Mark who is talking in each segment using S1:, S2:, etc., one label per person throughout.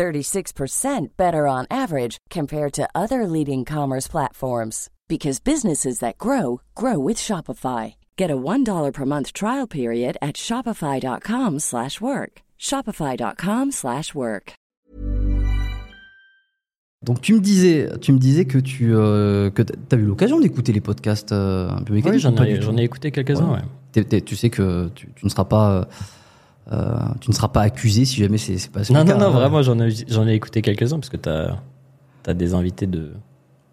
S1: 36% better on average compared to other leading commerce platforms because businesses that grow grow with Shopify. Get a $1 per month trial period at shopify.com/work. shopify.com/work.
S2: Donc tu me disais, tu me disais que tu euh, que as eu l'occasion d'écouter les podcasts euh, un peu
S3: Oui,
S2: mécaniques,
S3: j'en
S2: ou pas
S3: ai,
S2: du
S3: j'en ai écouté quelques-uns,
S2: Ouais.
S3: ouais.
S2: Tu sais que tu, tu ne seras pas euh, euh, tu ne seras pas accusé si jamais c'est pas
S3: Non, non,
S2: cas,
S3: non,
S2: hein.
S3: vraiment, j'en ai, j'en ai écouté quelques-uns parce que t'as as des invités de,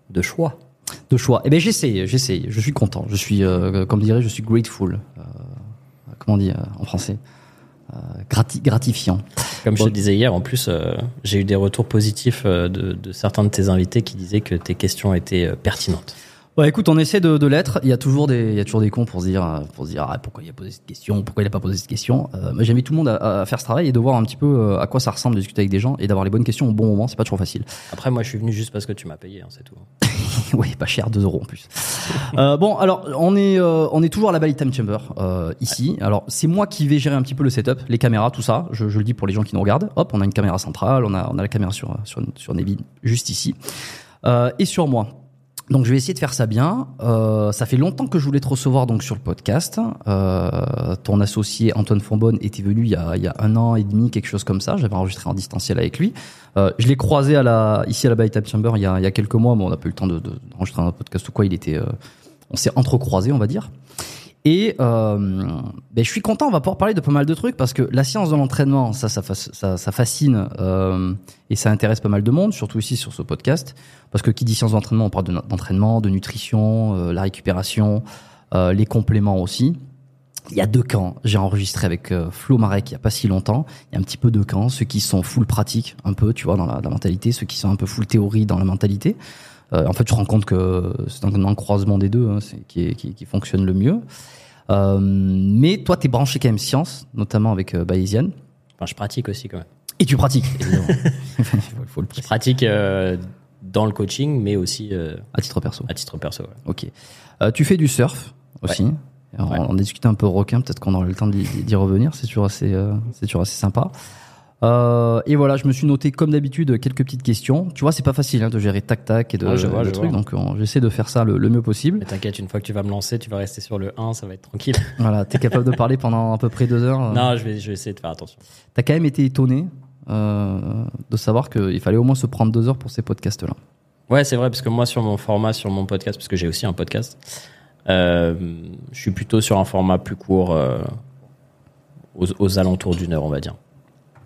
S3: de choix.
S2: de choix. Eh ben j'essaye, j'essaye. Je suis content. Je suis, euh, comme dirait, je suis grateful. Euh, comment on dit euh, en français Euh, grati- Gratifiant.
S3: Comme je te disais hier, en plus, euh, j'ai eu des retours positifs de, de certains de tes invités qui disaient que tes questions étaient pertinentes.
S2: Ouais, écoute, on essaie de, de l'être. Il y a toujours des, il y a toujours des cons pour se dire, euh, pour se dire, ah, pourquoi il a posé cette question, pourquoi il a pas posé cette question? Euh, j'invite tout le monde à, à faire ce travail et de voir un petit peu euh, à quoi ça ressemble de discuter avec des gens et d'avoir les bonnes questions au bon moment. C'est pas toujours facile.
S3: Après, moi, je suis venu juste parce que tu m'as payé, hein, c'est tout.
S2: oui, pas cher, 2 euros en plus. Euh, bon, alors on est euh, on est toujours à la Bali Time Chamber ici. Alors c'est moi qui vais gérer un petit peu le setup, les caméras, tout ça. Je, je le dis pour les gens qui nous regardent. Hop, on a une caméra centrale, on a on a la caméra sur sur sur Nevin juste ici et sur moi. Donc je vais essayer de faire ça bien. Euh, ça fait longtemps que je voulais te recevoir donc sur le podcast. Euh, ton associé Antoine Fonbonne était venu il y, a, il y a un an et demi, quelque chose comme ça. J'avais enregistré en distanciel avec lui. Euh, je l'ai croisé à la, ici à la Time Chamber il y, a, il y a quelques mois, mais on n'a pas eu le temps de, de, d'enregistrer un podcast ou quoi. Il était, euh, on s'est entrecroisés, on va dire. Et euh, ben, je suis content, on va pouvoir parler de pas mal de trucs parce que la science de l'entraînement, ça, ça, fa- ça, ça fascine euh, et ça intéresse pas mal de monde, surtout ici sur ce podcast. Parce que qui dit science de l'entraînement, on parle de- d'entraînement, de nutrition, euh, la récupération, les compléments aussi. Il y a deux camps. J'ai enregistré avec Flo Marek il y a pas si longtemps. Il y a un petit peu deux camps. Ceux qui sont full pratique, un peu, tu vois, dans la mentalité. Ceux qui sont un peu full théorie dans la mentalité. Euh, en fait, tu te rends compte que c'est un, un croisement des deux hein, c'est- qui, qui, qui fonctionne le mieux. Euh, mais toi, t'es branché quand même science, notamment avec euh, Bayesian.
S3: Enfin, je pratique aussi quand même.
S2: Et tu pratiques, évidemment. Il faut, faut le
S3: Je pratique euh, dans le coaching, mais aussi euh,
S2: À titre perso.
S3: à titre perso. ouais.
S2: Ok. Euh, tu fais du surf aussi. On,
S3: Ouais.
S2: on a discuté un peu requin, peut-être qu'on aura le temps d'y d'y revenir. C'est toujours assez, euh, c'est toujours assez sympa. Euh, et voilà, je me suis noté comme d'habitude quelques petites questions. Tu vois, c'est pas facile hein, de gérer tac tac et de,
S3: je vois, je
S2: trucs,
S3: vois.
S2: donc on- j'essaie de faire ça le, le mieux possible.
S3: T'inquiète, une fois que tu vas me lancer, tu vas rester sur le 1, ça va être tranquille.
S2: Voilà, t'es capable de parler pendant à peu près deux heures.
S3: non, je vais, je vais essayer de faire attention.
S2: T'as quand même été étonné euh, de savoir qu'il fallait au moins se prendre deux heures pour ces podcasts-là.
S3: Ouais, c'est vrai, parce que moi, sur mon format, sur mon podcast, parce que j'ai aussi un podcast, euh, je suis plutôt sur un format plus court, euh, aux, aux alentours d'une heure, on va dire.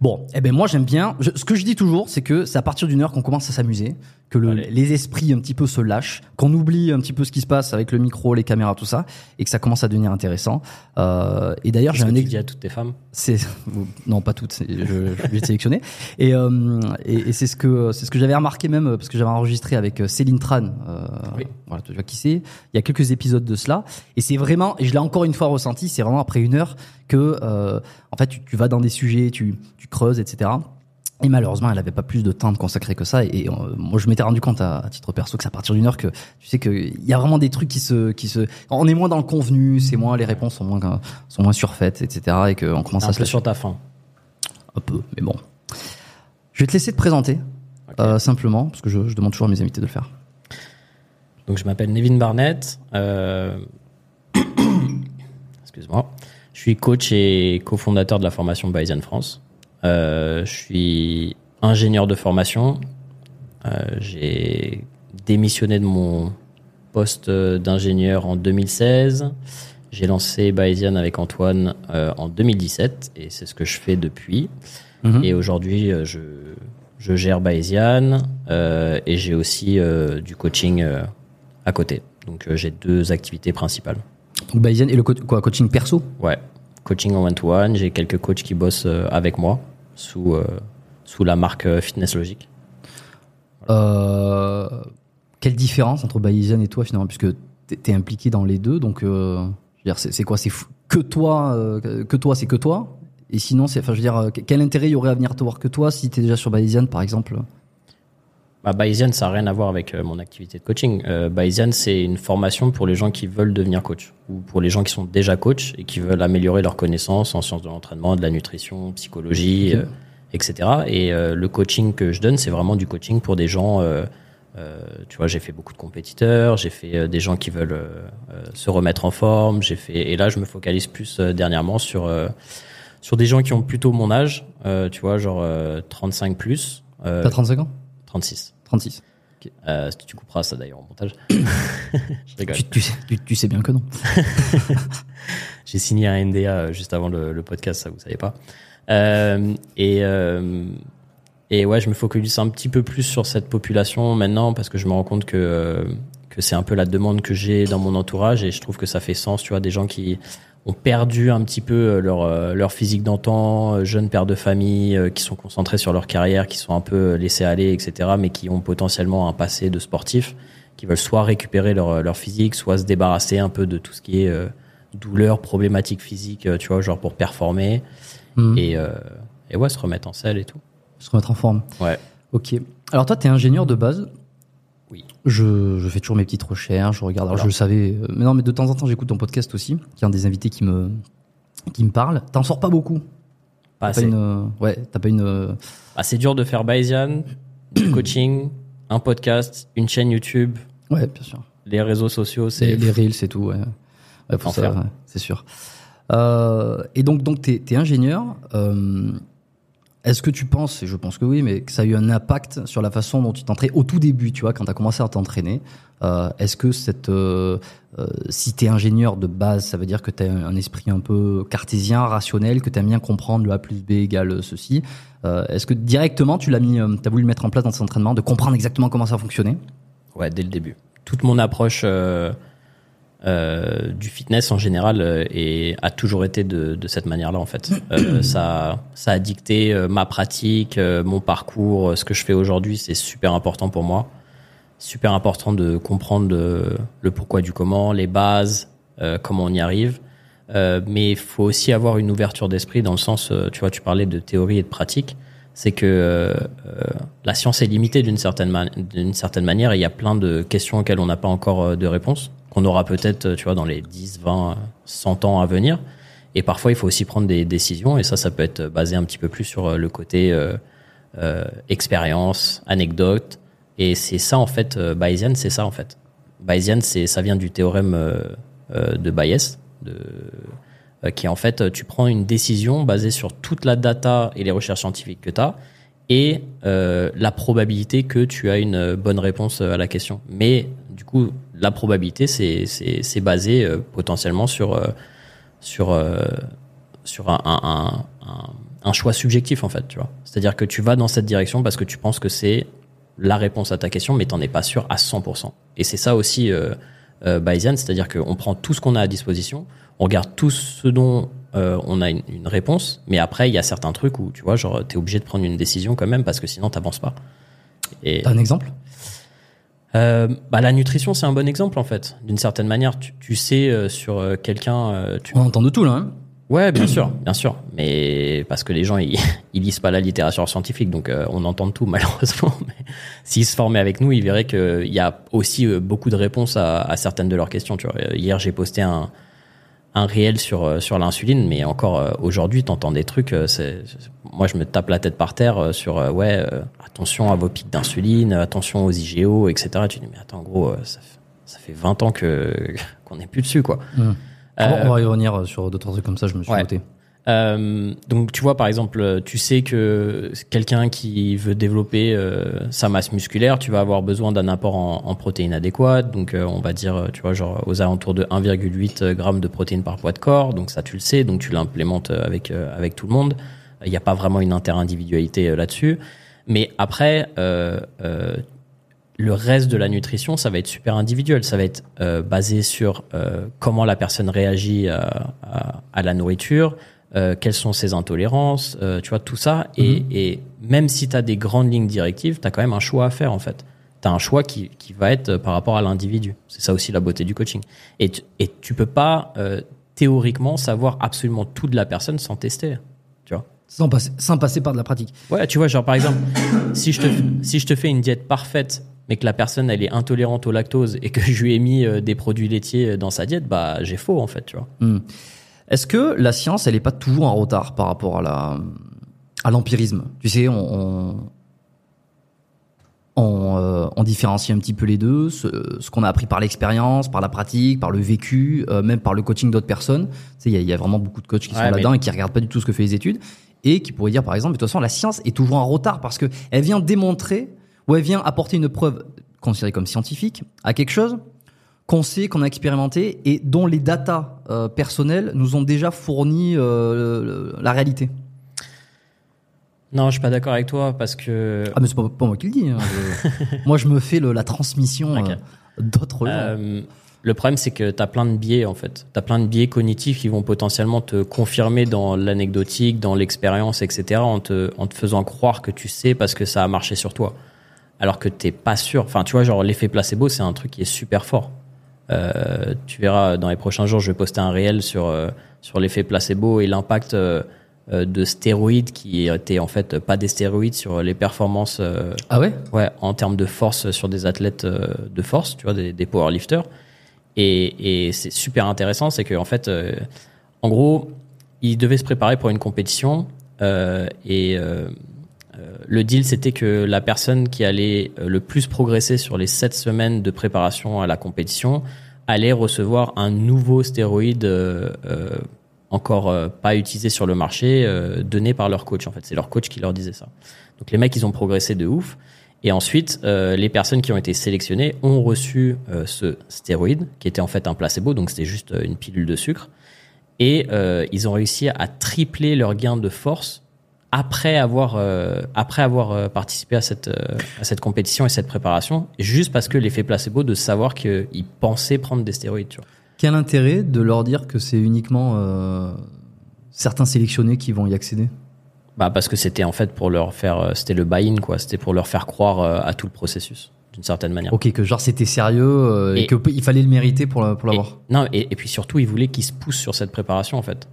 S2: Bon, eh ben moi j'aime bien. Je- ce que je dis toujours, c'est que c'est à partir d'une heure qu'on commence à s'amuser, que le- les esprits un petit peu se lâchent, qu'on oublie un petit peu ce qui se passe avec le micro, les caméras, tout ça, et que ça commence à devenir intéressant. Euh, et d'ailleurs, j'ai un
S3: que tu dis à toutes tes femmes?
S2: c'est non pas toutes, je, je vais sélectionner. Et, euh, et, et c'est ce que c'est ce que j'avais remarqué même parce que j'avais enregistré avec euh, Céline Tran. Euh,
S3: Oui.
S2: Voilà, tu vois qui c'est. Il y a quelques épisodes de cela, et c'est vraiment, et je l'ai encore une fois ressenti, c'est vraiment après une heure que euh, en fait tu, tu vas dans des sujets, tu tu creuses, etc. Et malheureusement, elle avait pas plus de temps de consacrer que ça. Et, euh, moi, je m'étais rendu compte à, à titre perso que c'est à partir d'une heure que tu sais que il y a vraiment des trucs qui se, qui se, on est moins dans le convenu, c'est moins, les réponses sont moins, sont moins surfaites, etc. Et qu'on commence
S3: Un
S2: à se
S3: peu
S2: lâcher
S3: sur ta fin.
S2: un peu, mais bon. Je vais te laisser te présenter,
S3: Ok.
S2: euh, simplement, parce que je, je demande toujours à mes invités de le faire.
S3: Donc, je m'appelle Nevin Barnett. euh, Excuse-moi. Je suis coach et cofondateur de la formation Bayesian France. Euh, je suis ingénieur de formation. Euh, J'ai démissionné de mon poste d'ingénieur en 2016. J'ai lancé Bayesian avec Antoine euh, en 2017 et c'est ce que je fais depuis.
S2: Mhm.
S3: Et aujourd'hui, je, je gère Bayesian euh, et j'ai aussi euh, du coaching à côté. Donc j'ai deux activités principales.
S2: Donc Bayesian et le co- quoi, coaching perso?
S3: Ouais, coaching en one-to-one. J'ai quelques coachs qui bossent avec moi sous, euh, sous la marque euh, Fitness Logic.
S2: Euh, quelle différence entre Bayesian et toi finalement, puisque t'es es impliqué dans les deux, donc c'est quoi C'est que toi, que toi, c'est que toi. Et sinon, je veux dire, quel intérêt il y aurait à venir te voir que toi si t'es déjà sur Bayesian, par exemple?
S3: Bah, Bayesian, ça n'a rien à voir avec euh, mon activité de coaching. Euh, Bayesian, c'est une formation pour les gens qui veulent devenir coach ou pour les gens qui sont déjà coach et qui veulent améliorer leurs connaissances en sciences de l'entraînement, de la nutrition, psychologie, euh, etc. Et euh, le coaching que je donne, c'est vraiment du coaching pour des gens. euh, euh, tu vois, j'ai fait beaucoup de compétiteurs, j'ai fait des gens qui veulent se remettre en forme. J'ai fait et là, je me focalise plus euh, dernièrement sur euh, sur des gens qui ont plutôt mon âge. euh, tu vois, genre euh, 35 plus, euh,
S2: T'as 35 ans?
S3: 36.
S2: 36.
S3: Euh, tu couperas ça d'ailleurs au montage. je rigole.
S2: Tu, tu sais- tu- sais bien que non.
S3: J'ai signé un NDA euh, juste avant le, le podcast, ça vous savez pas. Euh, et euh, et ouais, je me focalise un petit peu plus sur cette population maintenant parce que je me rends compte que euh, que c'est un peu la demande que j'ai dans mon entourage et je trouve que ça fait sens. Tu vois, des gens qui ont perdu un petit peu euh, leur euh, leur physique d'antan, euh, jeunes pères de famille, qui sont concentrés sur leur carrière, qui sont un peu laissés aller, etc. Mais qui ont potentiellement un passé de sportif, qui veulent soit récupérer leur leur physique, soit se débarrasser un peu de tout ce qui est euh, douleur, problématique physique, tu vois, genre pour performer
S2: Mhm.
S3: et, euh, et ouais, se remettre en selle et tout.
S2: Se remettre en forme.
S3: Ouais.
S2: Ok. Alors toi, t'es ingénieur de base. Je, je fais toujours mes petites recherches, je regarde. Alors
S3: Voilà.
S2: je le savais, euh, mais non, mais de temps en temps, j'écoute ton podcast aussi, qui est un des invités qui me qui me parle. T'en sors pas beaucoup.
S3: Pas assez.
S2: pas une, euh, ouais, t'as pas une. euh,
S3: Ah, c'est dur de faire Bayesian, du coaching, un podcast, une chaîne YouTube,
S2: Ouais, bien sûr.
S3: les réseaux sociaux,
S2: C'est
S3: c'est
S2: les reels, c'est tout. Ouais. Ouais, pour ça, ouais, c'est sûr. Euh, et donc, donc, t'es es ingénieur. Euh, Est-ce que tu penses, et je pense que oui, mais que ça a eu un impact sur la façon dont tu t'entraînes au tout début, tu vois, quand tu as commencé à t'entraîner euh, Est-ce que cette, euh, euh, si t'es ingénieur de base, ça veut dire que tu as un esprit un peu cartésien, rationnel, que tu aimes bien comprendre le A plus B égale ceci euh, Est-ce que directement tu l'as mis, euh, t'as voulu le mettre en place dans ton entraînement, de comprendre exactement comment ça fonctionnait?
S3: Ouais, dès le début. Toute mon approche euh, du fitness en général euh, est, a toujours été de, de cette manière-là en fait. Euh, ça, ça a dicté euh, ma pratique, euh, mon parcours, euh, ce que je fais aujourd'hui, c'est super important pour moi. Super important de comprendre le, le pourquoi du comment, les bases, euh, comment on y arrive. Euh, mais il faut aussi avoir une ouverture d'esprit dans le sens, euh, tu vois, tu parlais de théorie et de pratique. C'est que euh, la science est limitée d'une certaine, man- certaine manière et il y a plein de questions auxquelles on n'a pas encore de réponse, qu'on aura peut-être, euh, tu vois, dans les 10, 20, 100 ans à venir. Et parfois, il faut aussi prendre des décisions et ça, ça peut être basé un petit peu plus sur euh, le côté euh, expérience, anecdote. Et c'est ça, en fait, Bayesian, c'est ça, en fait. Bayesian, c'est, ça vient du théorème de Bayes, de, qui est en fait, tu prends une décision basée sur toute la data et les recherches scientifiques que tu as et la probabilité que tu as une bonne réponse à la question. Mais du coup, la probabilité, c'est, basé euh, potentiellement sur, euh, sur, euh, sur un, un, choix subjectif, en fait. C'est-à-dire que tu vas dans cette direction parce que tu penses que c'est la réponse à ta question, mais t'en es pas sûr à 100%. Et c'est ça aussi Bayesian, c'est-à-dire qu'on prend tout ce qu'on a à disposition, on regarde tout ce dont on a une, réponse, mais après il y a certains trucs où tu vois, genre t'es obligé de prendre une décision quand même parce que sinon t'avances pas. Et
S2: T'as un exemple?
S3: Euh, bah, la nutrition c'est un bon exemple en fait, d'une certaine manière. Tu, tu sais euh, sur euh, quelqu'un, euh, tu
S2: On entend de tout là. Hein
S3: Ouais, bien sûr, bien sûr. Mais parce que les gens, ils, ils lisent pas la littérature scientifique, donc euh, on entend de tout malheureusement. Mais s'ils se formaient avec nous, ils verraient qu'il y a aussi euh, beaucoup de réponses à, à certaines de leurs questions. Tu vois, hier j'ai posté un un réel sur euh, sur l'insuline, mais encore euh, aujourd'hui, t'entends des trucs. euh, c'est, moi, je me tape la tête par terre euh, sur euh, ouais, euh, attention à vos pics d'insuline, attention aux IGO, etc. Tu dis mais attends, gros, euh, ça, fait- ça fait 20 ans que qu'on n'est plus dessus, quoi. Euh,
S2: On va y revenir sur d'autres trucs comme ça, je me suis
S3: ouais.
S2: noté.
S3: Euh, donc tu vois par exemple, tu sais que quelqu'un qui veut développer euh, sa masse musculaire, tu vas avoir besoin d'un apport en, en protéines adéquates. Donc euh, on va dire, tu vois, genre aux alentours de 1,8 grammes de protéines par poids de corps. Donc ça tu le sais, donc tu l'implémentes euh, avec avec tout le monde. Il n'y a pas vraiment une interindividualité là-dessus. Mais après, le reste de la nutrition, ça va être super individuel. Ça va être basé sur comment la personne réagit à, à la nourriture, euh, quelles sont ses intolérances, euh, tu vois, tout ça. Et, et même si tu as des grandes lignes directives, tu as quand même un choix à faire, en fait. Tu as un choix qui, qui va être euh, par rapport à l'individu. C'est ça aussi la beauté du coaching. Et tu, et tu peux pas euh, théoriquement savoir absolument tout de la personne sans tester. Tu vois
S2: Sans passer, sans passer par de la pratique.
S3: Ouais, tu vois, genre par exemple, si je te, si je te fais une diète parfaite, mais que la personne elle est intolérante au lactose et que je lui ai mis des produits laitiers dans sa diète, bah j'ai faux en fait, tu vois.
S2: Hmm. Est-ce que la science, elle est pas toujours en retard par rapport à la à l'empirisme? Tu sais, on on, on, euh, on différencie un petit peu les deux, ce, ce qu'on a appris par l'expérience, par la pratique, par le vécu, euh, même par le coaching d'autres personnes. Tu sais, il y a, il y a vraiment beaucoup de coachs qui sont
S3: mais-
S2: là-dedans et qui regardent pas du tout ce que fait les études et qui pourraient dire par exemple, de toute façon, la science est toujours en retard parce que elle vient démontrer ou elle vient apporter une preuve considérée comme scientifique à quelque chose qu'on sait, qu'on a expérimenté et dont les datas euh, personnelles nous ont déjà fourni euh, la réalité.
S3: Non, je suis pas d'accord avec toi parce que
S2: Ah mais c'est pas, pas moi qui le dis. hein. Moi je me fais le- la transmission
S3: Ok.
S2: euh, d'autres gens.
S3: Euh, le problème, c'est que tu as plein de biais, en fait. Tu as plein de biais cognitifs qui vont potentiellement te confirmer dans l'anecdotique, dans l'expérience, etc., en te, en te faisant croire que tu sais parce que ça a marché sur toi. Alors que t'es pas sûr. Enfin, tu vois, genre, l'effet placebo, c'est un truc qui est super fort. Euh, tu verras, dans les prochains jours, je vais poster un réel sur, euh, sur l'effet placebo et l'impact euh, euh, de stéroïdes qui étaient en fait pas des stéroïdes sur les performances euh,
S2: ah ouais?
S3: Ouais, en termes de force sur des athlètes euh, de force, tu vois, des, des powerlifters. Et, et c'est super intéressant, c'est qu'en fait, euh, en gros, ils devaient se préparer pour une compétition euh, et le deal, c'était que la personne qui allait euh, le plus progresser sur les sept semaines de préparation à la compétition allait recevoir un nouveau stéroïde euh, euh, encore euh, pas utilisé sur le marché, donné par leur coach. En fait, c'est leur coach qui leur disait ça. Donc les mecs, ils ont progressé de ouf. Et ensuite, les personnes qui ont été sélectionnées ont reçu ce stéroïde, qui était en fait un placebo, donc c'était juste une pilule de sucre. Et ils ont réussi à tripler leur gain de force après avoir, euh, après avoir euh, participé à cette, euh, à cette compétition et cette préparation, juste parce que l'effet placebo de savoir qu'ils pensaient prendre des stéroïdes. Tu vois.
S2: Quel intérêt de leur dire que c'est uniquement euh, certains sélectionnés qui vont y accéder?
S3: Bah parce que c'était en fait pour leur faire, euh, c'était le buy-in quoi, c'était pour leur faire croire euh, à tout le processus d'une certaine manière.
S2: Ok, que genre c'était sérieux euh, et,
S3: Et-
S2: qu'il fallait le mériter pour, pour l'avoir.
S3: non, et, et puis surtout, ils voulaient qu'ils se poussent sur cette préparation, en fait.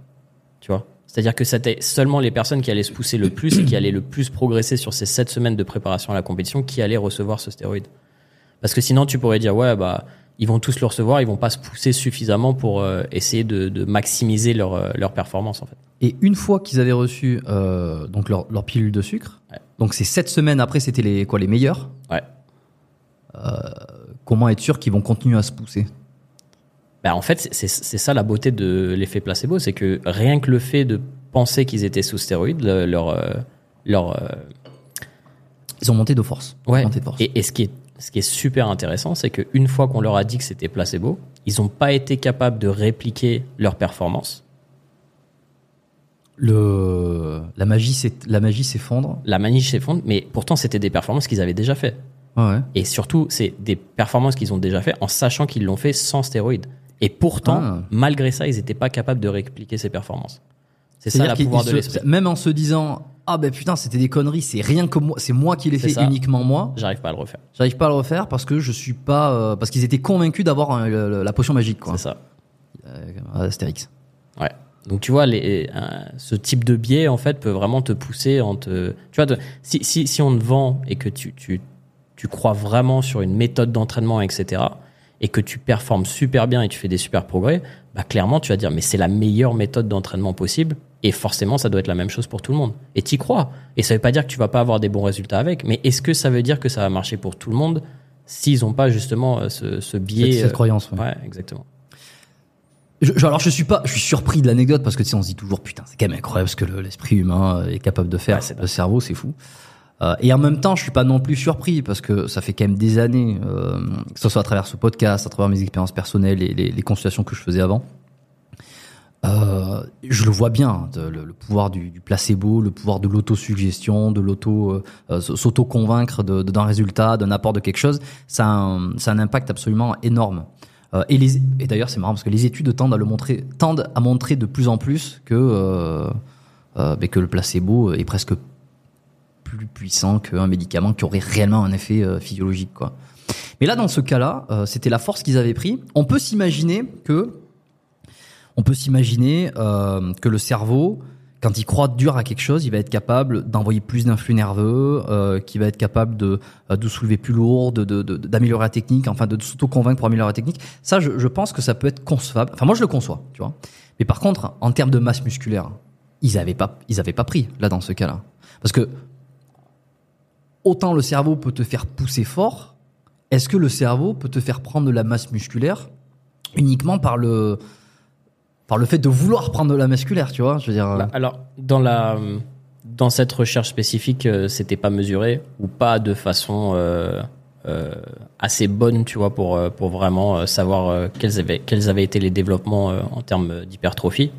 S3: Tu vois? C'est-à-dire que c'était seulement les personnes qui allaient se pousser le plus et qui allaient le plus progresser sur ces sept semaines de préparation à la compétition qui allaient recevoir ce stéroïde. Parce que sinon, tu pourrais dire, ouais, bah, ils vont tous le recevoir, ils vont pas se pousser suffisamment pour euh, essayer de, de maximiser leur, euh, leur performance, en fait.
S2: Et une fois qu'ils avaient reçu euh, donc leur, leur pilule de sucre,
S3: Ouais.
S2: donc ces sept semaines après, c'était les quoi les meilleurs.
S3: Ouais.
S2: Comment être sûr qu'ils vont continuer à se pousser?
S3: Bah, en fait, c'est- ça la beauté de l'effet placebo, c'est que rien que le fait de penser qu'ils étaient sous stéroïdes, le- leur, euh, leur, euh,
S2: Ils ont monté de force.
S3: Ouais.
S2: Monté de force.
S3: Et, et ce, qui est, ce qui est super intéressant, c'est qu'une fois qu'on leur a dit que c'était placebo, ils n'ont pas été capables de répliquer leur performance.
S2: Le la magie c'est la magie s'effondre.
S3: La manige s'effondre, mais pourtant c'était des performances qu'ils avaient déjà fait.
S2: Ouais, ouais.
S3: Et surtout, c'est des performances qu'ils ont déjà fait en sachant qu'ils l'ont fait sans stéroïdes. Et pourtant,
S2: Ah.
S3: malgré ça, ils n'étaient pas capables de répliquer ces performances. C'est ça
S2: qu'ils
S3: pouvoir de l'esprit.
S2: même en se disant ah ben putain c'était des conneries, c'est rien que moi, c'est moi qui l'ai fait
S3: ça.
S2: uniquement moi.
S3: J'arrive pas à le refaire.
S2: J'arrive pas à le refaire parce que je suis pas euh, parce qu'ils étaient convaincus d'avoir euh, la potion magique quoi.
S3: C'est ça.
S2: Euh, Astérix.
S3: Ouais. Donc tu vois, les, euh, ce type de biais en fait peut vraiment te pousser en te. Tu vois, te- si, si, si on te vend et que tu, tu, tu crois vraiment sur une méthode d'entraînement, etc., et que tu performes super bien et tu fais des super progrès, bah clairement tu vas dire mais c'est la meilleure méthode d'entraînement possible et forcément ça doit être la même chose pour tout le monde. Et t'y crois. Et ça veut pas dire que tu vas pas avoir des bons résultats avec, mais est-ce que ça veut dire que ça va marcher pour tout le monde s'ils ont pas justement euh, ce, ce biais
S2: Cette, cette
S3: euh,
S2: croyance. ouais.
S3: Ouais, exactement.
S2: Je, je- alors je suis pas, je suis surpris de l'anecdote parce que tu sais, on se dit toujours putain c'est quand même incroyable ce que le- l'esprit humain est capable de faire.
S3: Ouais,
S2: le cerveau c'est fou. Euh, et en même temps je suis pas non plus surpris parce que ça fait quand même des années, euh, que ce soit à travers ce podcast, à travers mes expériences personnelles et les, les consultations que je faisais avant. Euh, je le vois bien, de- le, pouvoir du, placebo, le pouvoir de l'autosuggestion, de l'auto, s'auto-convaincre d'un résultat, d'un apport de quelque chose, ça a un, ça a un impact absolument énorme. Et, d'ailleurs, c'est marrant parce que les études tendent à le montrer, tendent à montrer de plus en plus que ben, que le placebo est presque plus puissant qu'un médicament qui aurait réellement un effet euh, physiologique, quoi. Mais là, dans ce cas-là, euh, c'était la force qu'ils avaient pris. On peut s'imaginer que, on peut s'imaginer euh, que le cerveau, quand il croit dur à quelque chose, il va être capable d'envoyer plus d'influx nerveux, euh, qui va être capable de, euh, de soulever plus lourd, de, de, de- d'améliorer la technique, enfin de s'auto-convaincre pour améliorer la technique. Ça, je, je pense que ça peut être concevable. Enfin, moi, je le conçois, tu vois. Mais par contre, en termes de masse musculaire, ils avaient pas, ils avaient pas pris là dans ce cas-là, parce que autant le cerveau peut te faire pousser fort, est-ce que le cerveau peut te faire prendre de la masse musculaire uniquement par le par le fait de vouloir prendre de la musculaire, tu vois Je veux dire.
S3: Bah, alors, dans la dans cette recherche spécifique, euh, c'était pas mesuré ou pas de façon euh, euh, assez bonne, tu vois, pour euh, pour vraiment euh, savoir euh, quels avaient quels avaient été les développements euh, en termes d'hypertrophie.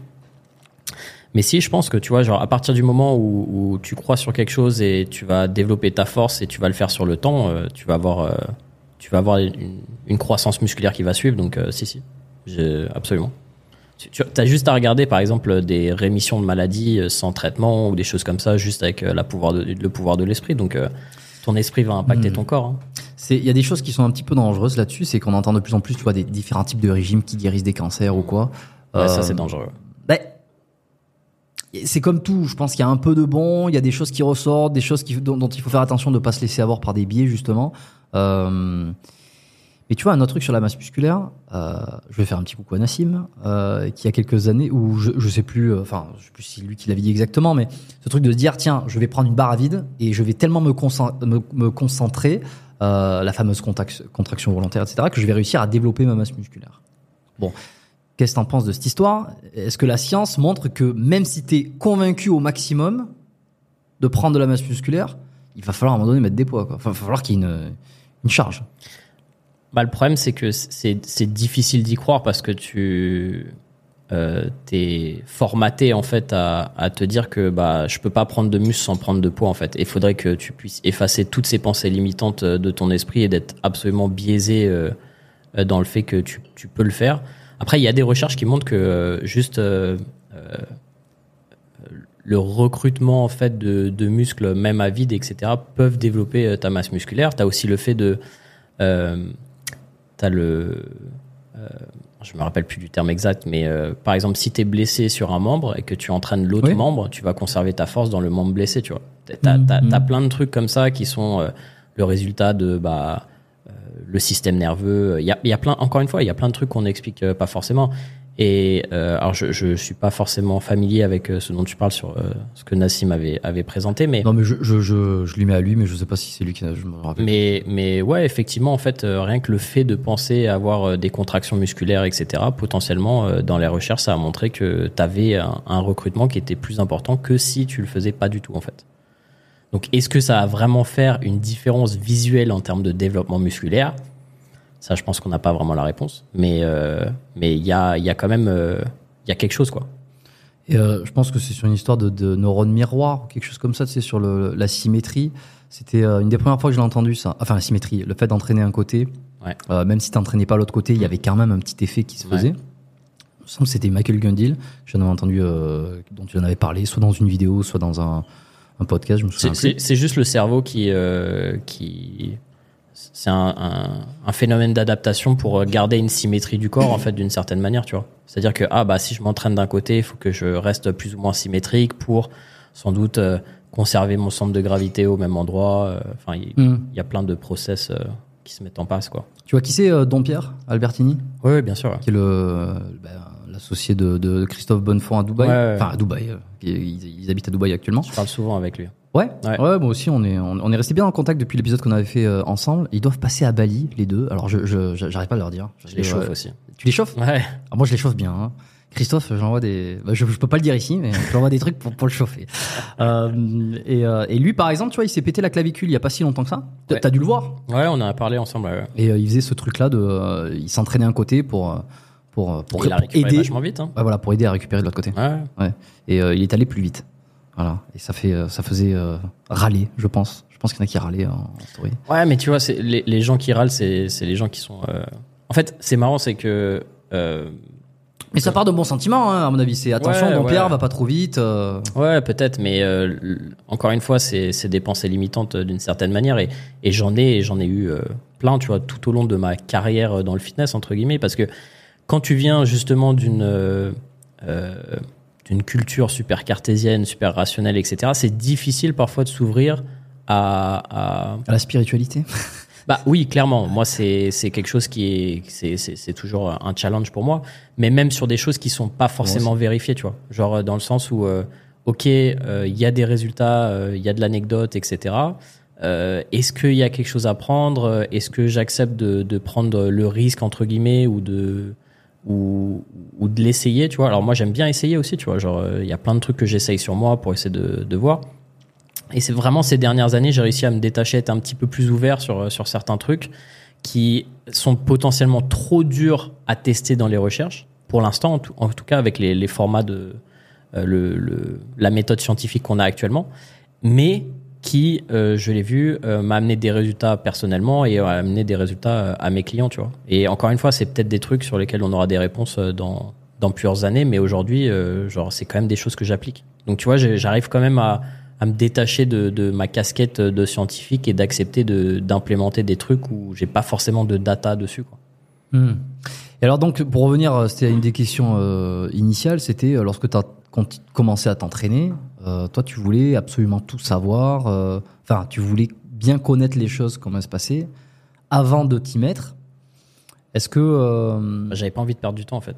S3: Mais si, je pense que tu vois, genre à partir du moment où, où tu crois sur quelque chose et tu vas développer ta force et tu vas le faire sur le temps, euh, tu vas avoir, euh, tu vas avoir une, une croissance musculaire qui va suivre. Donc, euh, si, si, absolument. Tu, tu as juste à regarder, par exemple, des rémissions de maladies euh, sans traitement ou des choses comme ça, juste avec euh, la pouvoir de, le pouvoir de l'esprit. Donc, euh, ton esprit va impacter
S2: Hmm.
S3: ton corps. hein.
S2: C'est, il y a des choses qui sont un petit peu dangereuses là-dessus, c'est qu'on entend de plus en plus, tu vois, des différents types de régimes qui guérissent des cancers ou quoi.
S3: Ouais, ça, c'est dangereux.
S2: C'est comme tout. Je pense qu'il y a un peu de bon, il y a des choses qui ressortent, des choses qui, dont, il faut faire attention de ne pas se laisser avoir par des biais justement. Euh, mais tu vois, un autre truc sur la masse musculaire, euh, je vais faire un petit coucou à Nassim, euh, qui il y a quelques années, où je, je sais plus, enfin, je lui qui l'avait dit exactement, mais ce truc de se dire, tiens, je vais prendre une barre à vide et je vais tellement me, concen- me, me concentrer, la fameuse contraction volontaire, etc., que je vais réussir à développer ma masse musculaire. Bon. Qu'est-ce que t'en penses de cette histoire? Est-ce que la science montre que même si t'es convaincu au maximum de prendre de la masse musculaire, il va falloir à un moment donné mettre des poids, il va falloir qu'il y ait une, charge.
S3: Bah, le problème, c'est que c'est difficile d'y croire parce que tu euh, t'es formaté en fait à, te dire que bah je peux pas prendre de muscle sans prendre de poids en fait. Il faudrait que tu puisses effacer toutes ces pensées limitantes euh, de ton esprit et d'être absolument biaisé euh, euh, dans le fait que tu peux le faire. Après, il y a des recherches qui montrent que euh, juste euh, euh, le recrutement en fait de, de muscles, même à vide, etc., peuvent développer ta masse musculaire. Tu as aussi le fait de euh, t'as le euh, je me rappelle plus du terme exact mais euh, par exemple si tu es blessé sur un membre et que tu entraînes l'autre
S2: Oui.
S3: membre tu vas conserver ta force dans le membre blessé tu vois t'as
S2: Mhm.
S3: t'as- t'as plein de trucs comme ça qui sont euh, le résultat de bah le système nerveux il y a, y a plein encore une fois il y a plein de trucs qu'on n'explique euh, pas forcément et euh, alors je, je suis pas forcément familier avec euh, ce dont tu parles sur euh, ce que Nassim avait avait présenté mais
S2: Non, mais je, je, je, je lui mets à lui, mais je sais pas si c'est lui qui a. Je me rappelle.
S3: mais, mais ouais, effectivement, en fait, euh, rien que le fait de penser avoir euh, des contractions musculaires, etc., potentiellement, euh, dans les recherches, ça a montré que tu avais un, un recrutement qui était plus important que si tu le faisais pas du tout, en fait. Donc, est-ce que ça va vraiment faire une différence visuelle en termes de développement musculaire? Ça, je pense qu'on n'a pas vraiment la réponse. Mais euh, mais il y a, y a quand même euh, y a quelque chose, quoi.
S2: Et euh, je pense que c'est sur une histoire de, de neurones miroirs ou quelque chose comme ça, tu sais, sur le, la symétrie. C'était une des premières fois que je l'ai entendu, ça. Enfin, la symétrie, le fait d'entraîner un côté,
S3: Ouais.
S2: même si t'entraînais pas l'autre côté, il y avait quand même un petit effet qui se
S3: Ouais.
S2: faisait. Il me semble que c'était Michael Gundil, j'en avais entendu, euh, dont tu en avais parlé, soit dans une vidéo, soit dans un, un podcast, je me souviens
S3: C'est- juste le cerveau qui, euh, qui c'est un, un, un phénomène d'adaptation pour euh, garder une symétrie du corps en fait d'une certaine manière, tu vois. C'est-à-dire que ah bah si je m'entraîne d'un côté, il faut que je reste plus ou moins symétrique pour sans doute euh, conserver mon centre de gravité au même endroit. euh, Enfin, il
S2: Hmm.
S3: il y a plein de process qui se mettent en place, quoi.
S2: Tu vois qui c'est, euh, Don Pierre Albertini?
S3: Oui, oui, bien sûr. ouais.
S2: qui est le ben, l'associé de, de Christophe Bonnefond à Dubaï.
S3: Ouais, ouais.
S2: Enfin, à Dubaï. euh, Ils, ils habitent à Dubaï actuellement.
S3: Je parle souvent avec lui.
S2: Ouais,
S3: Ouais.
S2: moi aussi, on est, on, on est resté bien en contact depuis l'épisode qu'on avait fait euh, ensemble. Ils doivent passer à Bali, les deux. Alors, je, j'arrive pas à leur dire.
S3: Je les chauffe
S2: Ouais.
S3: aussi.
S2: Tu les chauffes?
S3: Ouais.
S2: Ah, Moi, je les chauffe bien. hein. Christophe, j'envoie des. bah, je, je peux pas le dire ici, mais j'envoie des trucs pour, pour le chauffer. Euh, et, euh, et lui, par exemple, tu vois, il s'est pété la clavicule il y a pas si longtemps que ça. T'as
S3: Ouais.
S2: dû le voir?
S3: Ouais, on en a parlé ensemble. ouais.
S2: Et euh, il faisait ce truc-là de. euh, il s'entraînait un côté pour. Pour, euh, pour,
S3: Il
S2: aider.
S3: vachement vite. Hein.
S2: Ouais, voilà, pour aider à récupérer de l'autre côté.
S3: Ouais.
S2: Ouais. Et euh, il est allé plus vite. Voilà. Et ça fait, euh, ça faisait euh, râler, je pense. Je pense qu'il y en a qui râlaient en, story.
S3: Ouais, mais tu vois, c'est les, les gens qui râlent, c'est c'est les gens qui sont. euh, En fait, c'est marrant, c'est que euh,
S2: Mais ça part de bons sentiments, hein, à mon avis. C'est attention,
S3: Ouais,
S2: mon
S3: ouais.
S2: Pierre va pas trop vite. euh.
S3: Ouais, peut-être, mais euh, encore une fois, c'est des pensées limitantes d'une certaine manière, et, et j'en ai, j'en ai eu euh, plein, tu vois, tout au long de ma carrière dans le fitness entre guillemets, parce que quand tu viens justement d'une euh, euh, d'une culture super cartésienne, super rationnelle, etc., c'est difficile parfois de s'ouvrir à, à
S2: À la spiritualité.
S3: bah oui, clairement. Moi, c'est c'est quelque chose qui est c'est toujours un challenge pour moi. Mais même sur des choses qui sont pas forcément vérifiées, tu vois. Genre euh, dans le sens où, euh, ok, euh, il y a des résultats, euh, il y a de l'anecdote, etc. Euh, Est-ce qu'il y a quelque chose à prendre? Est-ce que j'accepte de, de prendre le risque entre guillemets ou de ou, ou de l'essayer, tu vois Alors moi, j'aime bien essayer aussi, tu vois. Genre, euh, il y a plein de trucs que j'essaye sur moi pour essayer de, de voir. Et c'est vraiment ces dernières années, j'ai réussi à me détacher, être un petit peu plus ouvert sur, sur certains trucs qui sont potentiellement trop durs à tester dans les recherches, pour l'instant, en en tout cas avec les, les formats de euh, le, le- la méthode scientifique qu'on a actuellement, mais qui, euh, je l'ai vu, euh, m'a amené des résultats personnellement et a amené des résultats euh, à mes clients, tu vois. Et encore une fois, c'est peut-être des trucs sur lesquels on aura des réponses dans, plusieurs années, mais aujourd'hui, genre, c'est quand même des choses que j'applique. Donc, tu vois, j'arrive quand même à, me détacher de, ma casquette de scientifique et d'accepter d'implémenter des trucs où j'ai pas forcément de data dessus, quoi.
S2: Hmm. Et alors donc pour revenir, c'était une des questions initiales, c'était lorsque tu as commencé à t'entraîner, euh, toi tu voulais absolument tout savoir, euh, enfin tu voulais bien connaître les choses, comment se passaient, avant de t'y mettre. Est-ce que... euh,
S3: J'avais pas envie de perdre du temps, en fait.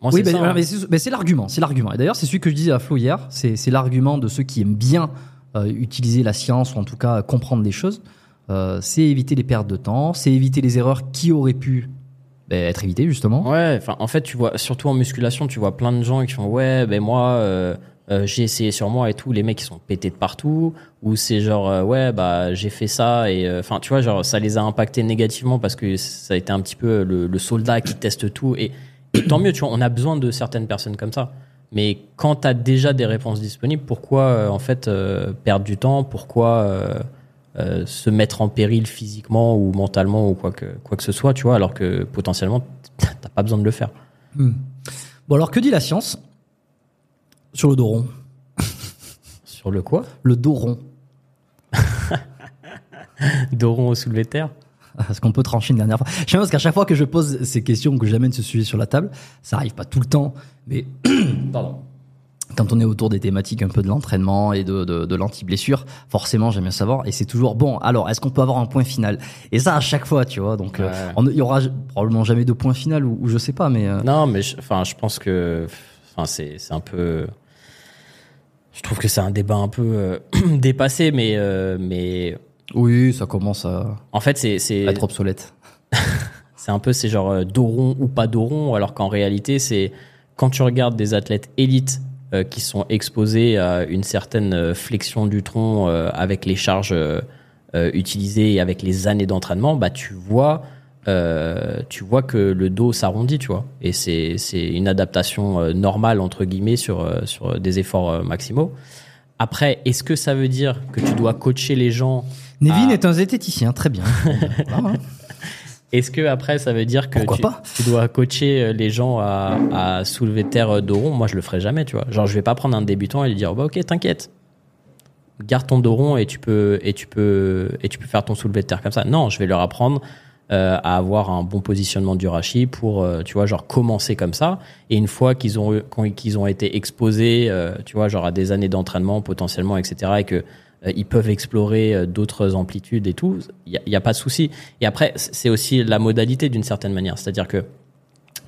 S3: Moi,
S2: oui, ben,
S3: hein.
S2: mais c'est mais c'est l'argument, c'est l'argument. Et d'ailleurs, c'est celui que je disais à Flo hier, c'est l'argument de ceux qui aiment bien utiliser la science ou en tout cas comprendre les choses. C'est éviter les pertes de temps, c'est éviter les erreurs qui auraient pu ben, être évitées justement.
S3: Ouais, en fait, tu vois, surtout en musculation, tu vois plein de gens qui font ouais, ben moi, euh, j'ai essayé sur moi et tout, les mecs ils sont pétés de partout, ou c'est genre euh, ouais, bah j'ai fait ça et euh, enfin, tu vois, genre ça les a impactés négativement parce que ça a été un petit peu le, soldat qui teste tout et, tant mieux, tu vois, on a besoin de certaines personnes comme ça. Mais quand tu as déjà des réponses disponibles, pourquoi en fait perdre du temps? Pourquoi se mettre en péril physiquement ou mentalement ou quoi que quoi que ce soit, tu vois, alors que potentiellement t'as pas besoin de le faire?
S2: Hmm. Bon alors que dit la science? Sur le dos rond
S3: Sur le quoi?
S2: Le dos rond.
S3: Doron au soulevé de terre?
S2: Est-ce qu'on peut trancher une dernière fois? Je sais parce qu'à chaque fois que je pose ces questions, que j'amène ce sujet sur la table, ça arrive pas tout le temps, mais pardon. Quand on est autour des thématiques un peu de l'entraînement et de, de, de l'anti-blessure, forcément j'aime bien savoir. Et c'est toujours bon. Alors, est-ce qu'on peut avoir un point final? Et ça à chaque fois, tu vois. Donc, euh, on- il y aura probablement jamais de point final ou, ou je sais pas, mais euh,
S3: Non, mais je- enfin, je pense que, enfin, c'est un peu. Je trouve que c'est un débat un peu euh, dépassé, mais euh, mais
S2: oui, ça commence à
S3: en fait c'est c'est
S2: être obsolète.
S3: c'est un peu c'est genre euh, Doron ou pas Doron, alors qu'en réalité c'est quand tu regardes des athlètes élites euh, qui sont exposés à une certaine euh, flexion du tronc euh, avec les charges utilisées et avec les années d'entraînement, bah tu vois euh, tu vois que le dos s'arrondit, tu vois, et c'est une adaptation euh, normale entre guillemets sur euh, sur des efforts maximaux. Après, est-ce que ça veut dire que tu dois coacher les gens
S2: Nevin
S3: Ah.
S2: est un zététicien, très bien.
S3: Est-ce que après ça veut dire que tu,
S2: pas
S3: tu dois coacher les gens à, à soulever de terre dos rond? Moi, je le ferai jamais, tu vois. Genre, je vais pas prendre un débutant et lui dire, bah ok, t'inquiète, garde ton dos rond et tu peux et tu peux et tu peux faire ton soulevé de terre comme ça. Non, je vais leur apprendre euh, à avoir un bon positionnement du rachis pour, euh, tu vois, genre commencer comme ça. Et une fois qu'ils ont qu'ils ont été exposés, euh, tu vois, genre à des années d'entraînement potentiellement, etc., et que ils peuvent explorer d'autres amplitudes et tout, il y a, pas de souci. Et après, c'est aussi la modalité d'une certaine manière, c'est-à-dire que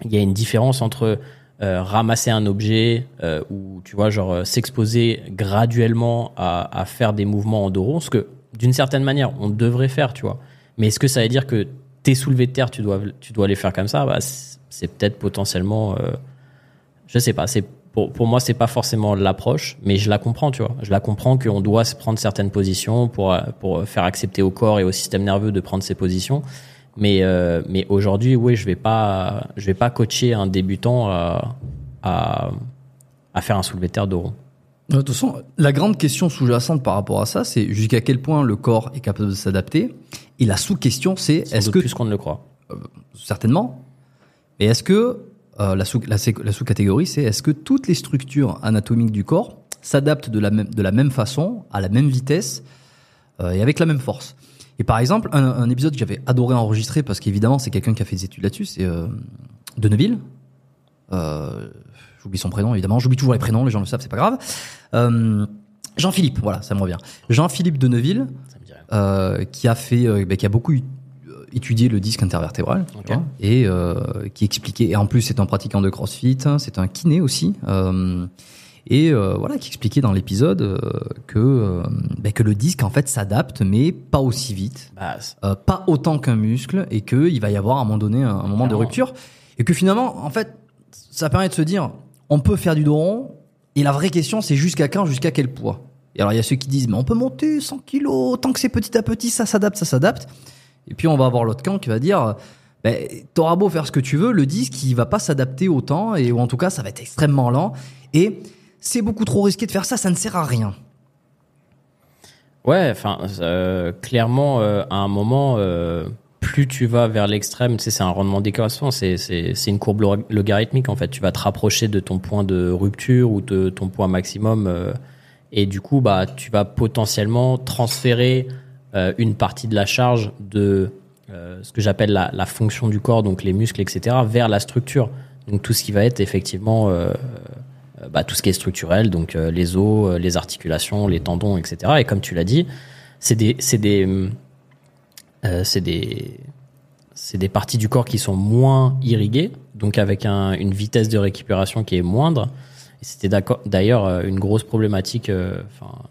S3: il y a une différence entre ramasser un objet ou tu vois genre s'exposer graduellement à, faire des mouvements en dos ce que d'une certaine manière on devrait faire, tu vois. Mais est-ce que ça veut dire que tes de terre, tu dois tu dois les faire comme ça Bah, c'est peut-être potentiellement, euh, je sais pas. C'est pour, pour moi c'est pas forcément l'approche, mais je la comprends, tu vois. Je la comprends qu'on doit se prendre certaines positions pour pour faire accepter au corps et au système nerveux de prendre ces positions. Mais euh, mais aujourd'hui, oui, je vais pas je vais pas coacher un débutant à à, à faire un soulevé de terre dos rond.
S2: De toute façon, la grande question sous-jacente par rapport à ça, c'est jusqu'à quel point le corps est capable de s'adapter. Et la sous-question, c'est est-ce que
S3: plus qu'on ne le croit.
S2: certainement, mais est-ce que euh, la sous sous-catégorie, c'est est-ce que toutes les structures anatomiques du corps s'adaptent de la même de la même façon, à la même vitesse euh, et avec la même force? Et par exemple, un, un épisode que j'avais adoré enregistrer parce qu'évidemment c'est quelqu'un qui a fait des études là-dessus, c'est euh, de Neuville. J'oublie son prénom évidemment, j'oublie toujours les prénoms, les gens le savent, c'est pas grave. Euh, Jean-Philippe, voilà, ça me revient. Jean-Philippe de Neuville, euh, qui a fait, euh, bah, qui a beaucoup étudié le disque intervertébral vois, et qui expliquait. Et en plus, c'est un pratiquant de CrossFit, hein, c'est un kiné aussi. et voilà, qui expliquait dans l'épisode que bah, que le disque en fait s'adapte, mais pas aussi vite, pas autant qu'un muscle, et que il va y avoir à un moment donné un, un moment de rupture, et que finalement, en fait, ça permet de se dire, on peut faire du dos et la vraie question, c'est jusqu'à quand, jusqu'à quel poids? Et alors, il y a ceux qui disent, mais on peut monter 100 kilos, tant que c'est petit à petit, ça s'adapte, ça s'adapte. Et puis, on va avoir l'autre camp qui va dire, ben, t'auras beau faire ce que tu veux, le disque, il va pas s'adapter autant, et ou en tout cas, ça va être extrêmement lent. Et c'est beaucoup trop risqué de faire ça, ça ne sert à rien.
S3: Ouais, enfin, euh, clairement, euh, à un moment, euh, plus tu vas vers l'extrême, c'est un rendement décroissant, c'est une courbe log- logarithmique en fait. Tu vas te rapprocher de ton point de rupture ou de ton point maximum, euh, et du coup, bah, tu vas potentiellement transférer euh, une partie de la charge de euh, ce que j'appelle la, fonction du corps, donc les muscles, etc., vers la structure. Donc tout ce qui va être effectivement bah, tout ce qui est structurel, donc les os, les articulations, les tendons, etc. Et comme tu l'as dit, c'est des, c'est des, hum, euh, c'est des, c'est des parties du corps qui sont moins irriguées, donc avec un- une vitesse de récupération qui est moindre. C'était d'ailleurs euh, une grosse problématique, euh,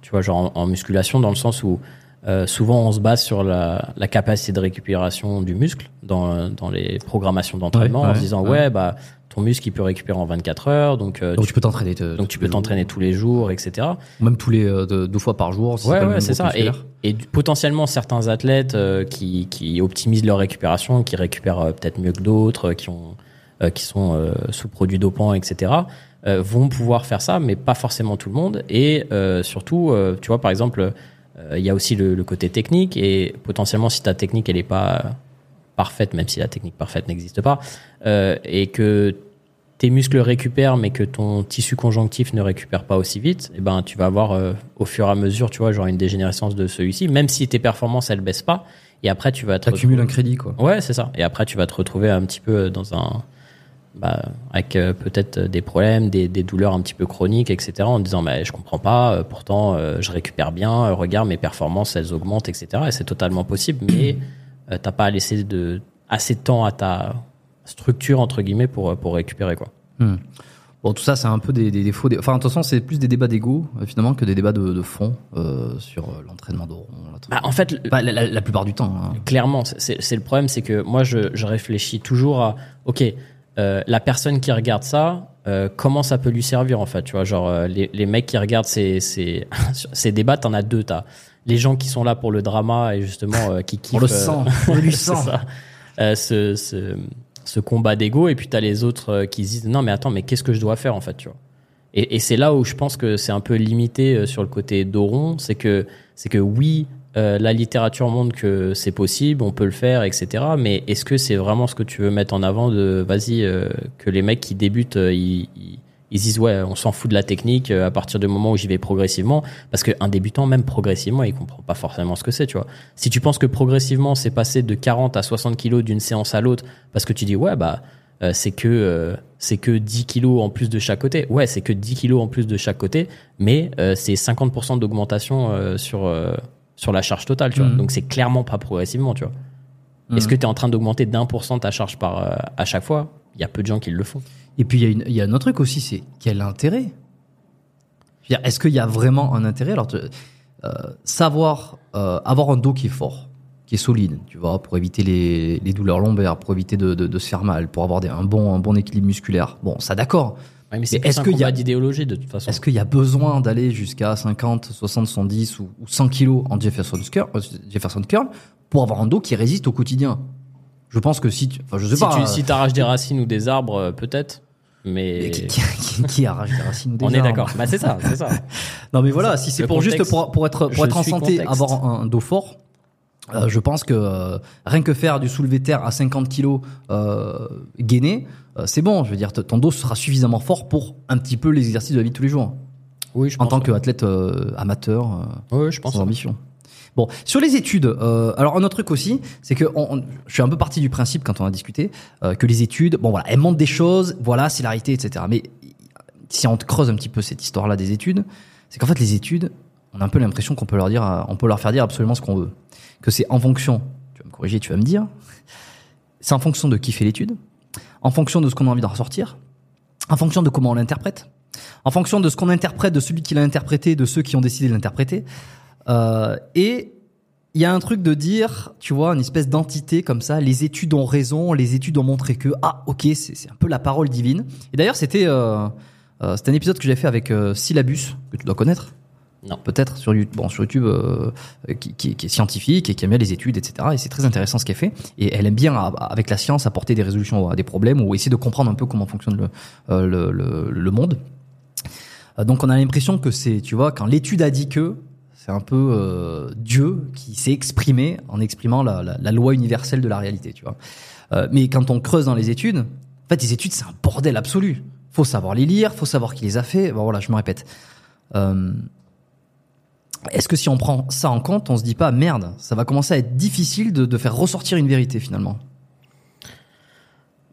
S3: tu vois, genre en, en musculation, dans le sens où euh, souvent on se base sur la, la capacité de récupération du muscle dans, dans les programmations d'entraînement,
S2: Ouais,
S3: en
S2: ouais,
S3: se disant
S2: ouais.
S3: ouais, bah ton muscle il peut récupérer en 24 heures, donc euh,
S2: Donc,
S3: tu,
S2: tu peux t'entraîner. te-
S3: donc tu
S2: tous
S3: peux
S2: les jours.
S3: t'entraîner tous les jours, etc.
S2: Même tous les euh, deux, fois par jour. si
S3: Ouais, c'est ça. Et, et potentiellement certains athlètes euh, qui, qui optimisent leur récupération, qui récupèrent euh, peut-être mieux que d'autres, qui ont euh, qui sont euh, sous produits dopants, etc. euh, vont pouvoir faire ça, mais pas forcément tout le monde. Et euh, surtout, euh, tu vois, par exemple, il y a aussi le, le côté technique et potentiellement si ta technique elle est pas parfaite, même si la technique parfaite n'existe pas, euh, et que tes muscles récupèrent mais que ton tissu conjonctif ne récupère pas aussi vite, eh ben tu vas avoir euh, au fur et à mesure, tu vois, genre une dégénérescence de celui-ci, même si tes performances elles baissent pas, et après tu vas te
S2: un crédit, quoi.
S3: Ouais, c'est ça. Et après, tu vas te retrouver un petit peu dans un. Bah, avec euh, peut-être des problèmes, des, des douleurs un petit peu chroniques, etc. En disant, mais je comprends pas, euh, pourtant euh, je récupère bien, euh, regarde mes performances, elles augmentent, etc. Et c'est totalement possible, mais euh, t'as pas laissé de, assez de temps à ta structure, entre guillemets, pour, pour récupérer, quoi.
S2: Hmm. Bon, tout ça, c'est un peu des, des défauts. Des... Enfin, de toute façon, c'est plus des débats d'ego, euh, finalement, que des débats de, de fond euh, sur euh, l'entraînement truc.
S3: Bah, en fait,
S2: Enfin, la, la- la plupart du temps. hein.
S3: Clairement, c'est c'est le problème, c'est que moi, je, je réfléchis toujours à, ok, euh, la personne qui regarde ça, euh, comment ça peut lui servir en fait, tu vois, genre euh, les, les mecs qui regardent ces, ces, ces débats, t'en as deux, t'as les gens qui sont là pour le drama et justement euh, qui kiffent.
S2: On le
S3: euh,
S2: sent, on lui
S3: c'est
S2: sent.
S3: ça. Euh, ce, ce, ce combat d'ego et puis t'as les autres qui se disent non mais attends mais qu'est-ce que je dois faire en fait tu vois et, et c'est là où je pense que c'est un peu limité euh, sur le côté doron c'est que c'est que oui euh, la littérature montre que c'est possible on peut le faire etc mais est-ce que c'est vraiment ce que tu veux mettre en avant de vas-y euh, que les mecs qui débutent euh, ils, ils disent ouais on s'en fout de la technique à partir du moment où j'y vais progressivement? Parce qu'un débutant même progressivement il comprend pas forcément ce que c'est tu vois. Si tu penses que progressivement c'est passé de 40 à 60 kilos d'une séance à l'autre parce que tu dis ouais bah c'est que c'est que 10 kilos en plus de chaque côté. Ouais c'est que 10 kilos en plus de chaque côté mais c'est 50% d'augmentation sur sur la charge totale tu vois
S2: Mhm.
S3: donc c'est clairement pas progressivement tu vois est-ce
S2: Mhm.
S3: que tu es en train d'augmenter d'un pour cent ta charge par euh, à chaque fois? Il y a peu de gens qui le font
S2: Et puis, il y, a y un autre truc aussi, c'est quel intérêt? Est-ce qu'il y a vraiment un intérêt? Alors, euh, savoir euh, avoir un dos qui est fort, qui est solide, tu vois, pour éviter les, les douleurs lombaires, pour éviter de, de- de se faire mal, pour avoir des- un, bon, un bon équilibre musculaire. Bon, ça d'accord.
S3: Ouais, mais c'est
S2: est-ce qu'il y a-
S3: d'idéologie de toute façon
S2: Est-ce qu'il y a besoin d'aller jusqu'à 50, 60, 70 ou, ou 100 kilos en Jefferson curl, euh, Jefferson curl pour avoir un dos qui résiste au quotidien? Je pense que si tu, enfin, je sais
S3: si
S2: pas,
S3: tu
S2: euh,
S3: si t'arraches des racines ou des arbres, euh, peut-être. Mais
S2: qui, qui- qui- qui arrache des racines ou des
S3: on est d'accord. Bah c'est ça, c'est ça.
S2: Non mais voilà, si c'est pour juste pour, pour être pour être en santé,
S3: contexte.
S2: avoir un, un dos fort, Euh, je pense que euh, rien que faire du soulevé de terre à 50 kilos euh, gainé, euh, c'est bon. Je veux dire, ton dos sera suffisamment fort pour un petit peu les exercices de la vie de tous les jours.
S3: Oui, je
S2: En
S3: pense.
S2: tant qu'athlète euh, amateur, euh,
S3: Oui, je pense.
S2: sans ambition. Bon, sur les études, euh, alors un autre truc aussi, c'est que on- on- je suis un peu parti du principe quand on a discuté euh, que les études, bon voilà, elles montrent des choses, voilà, c'est la réalité, etc. Mais si on creuse un petit peu cette histoire-là des études, c'est qu'en fait les études, on a un peu l'impression qu'on peut leur dire, on peut leur faire dire absolument ce qu'on veut, que c'est en fonction. Tu vas me corriger, tu vas me dire, c'est en fonction de qui fait l'étude, en fonction de ce qu'on a envie d'en ressortir, en fonction de comment on l'interprète, en fonction de ce qu'on interprète, de celui qui l'a interprété, de ceux qui ont décidé de l'interpréter. Euh, et il y a un truc de dire, tu vois, une espèce d'entité comme ça, les études ont raison, les études ont montré que, ah, ok, c'est un peu la parole divine. Et d'ailleurs, c'était euh, euh, un épisode que j'avais fait avec euh, Syllabus, que tu dois connaître.
S3: Non.
S2: Peut-être sur YouTube, bon, sur YouTube euh, qui, qui- est scientifique et qui aime bien les études, etc. Et c'est très intéressant ce qu'elle fait. Et elle aime bien, avec la science, apporter des résolutions à des problèmes ou essayer de comprendre un peu comment fonctionne le, euh, le, le, le monde. Euh, Donc on a l'impression que c'est, tu vois, quand l'étude a dit que, c'est un peu euh, Dieu qui s'est exprimé en exprimant la, la, la loi universelle de la réalité, tu vois. Euh, mais quand on creuse dans les études, en fait, les études, c'est un bordel absolu. Faut savoir les lire, faut savoir qui les a fait. Bon, voilà, je me répète. Euh, Est-ce que si on prend ça en compte, on se dit pas merde, ça va commencer à être difficile de, de faire ressortir une vérité finalement?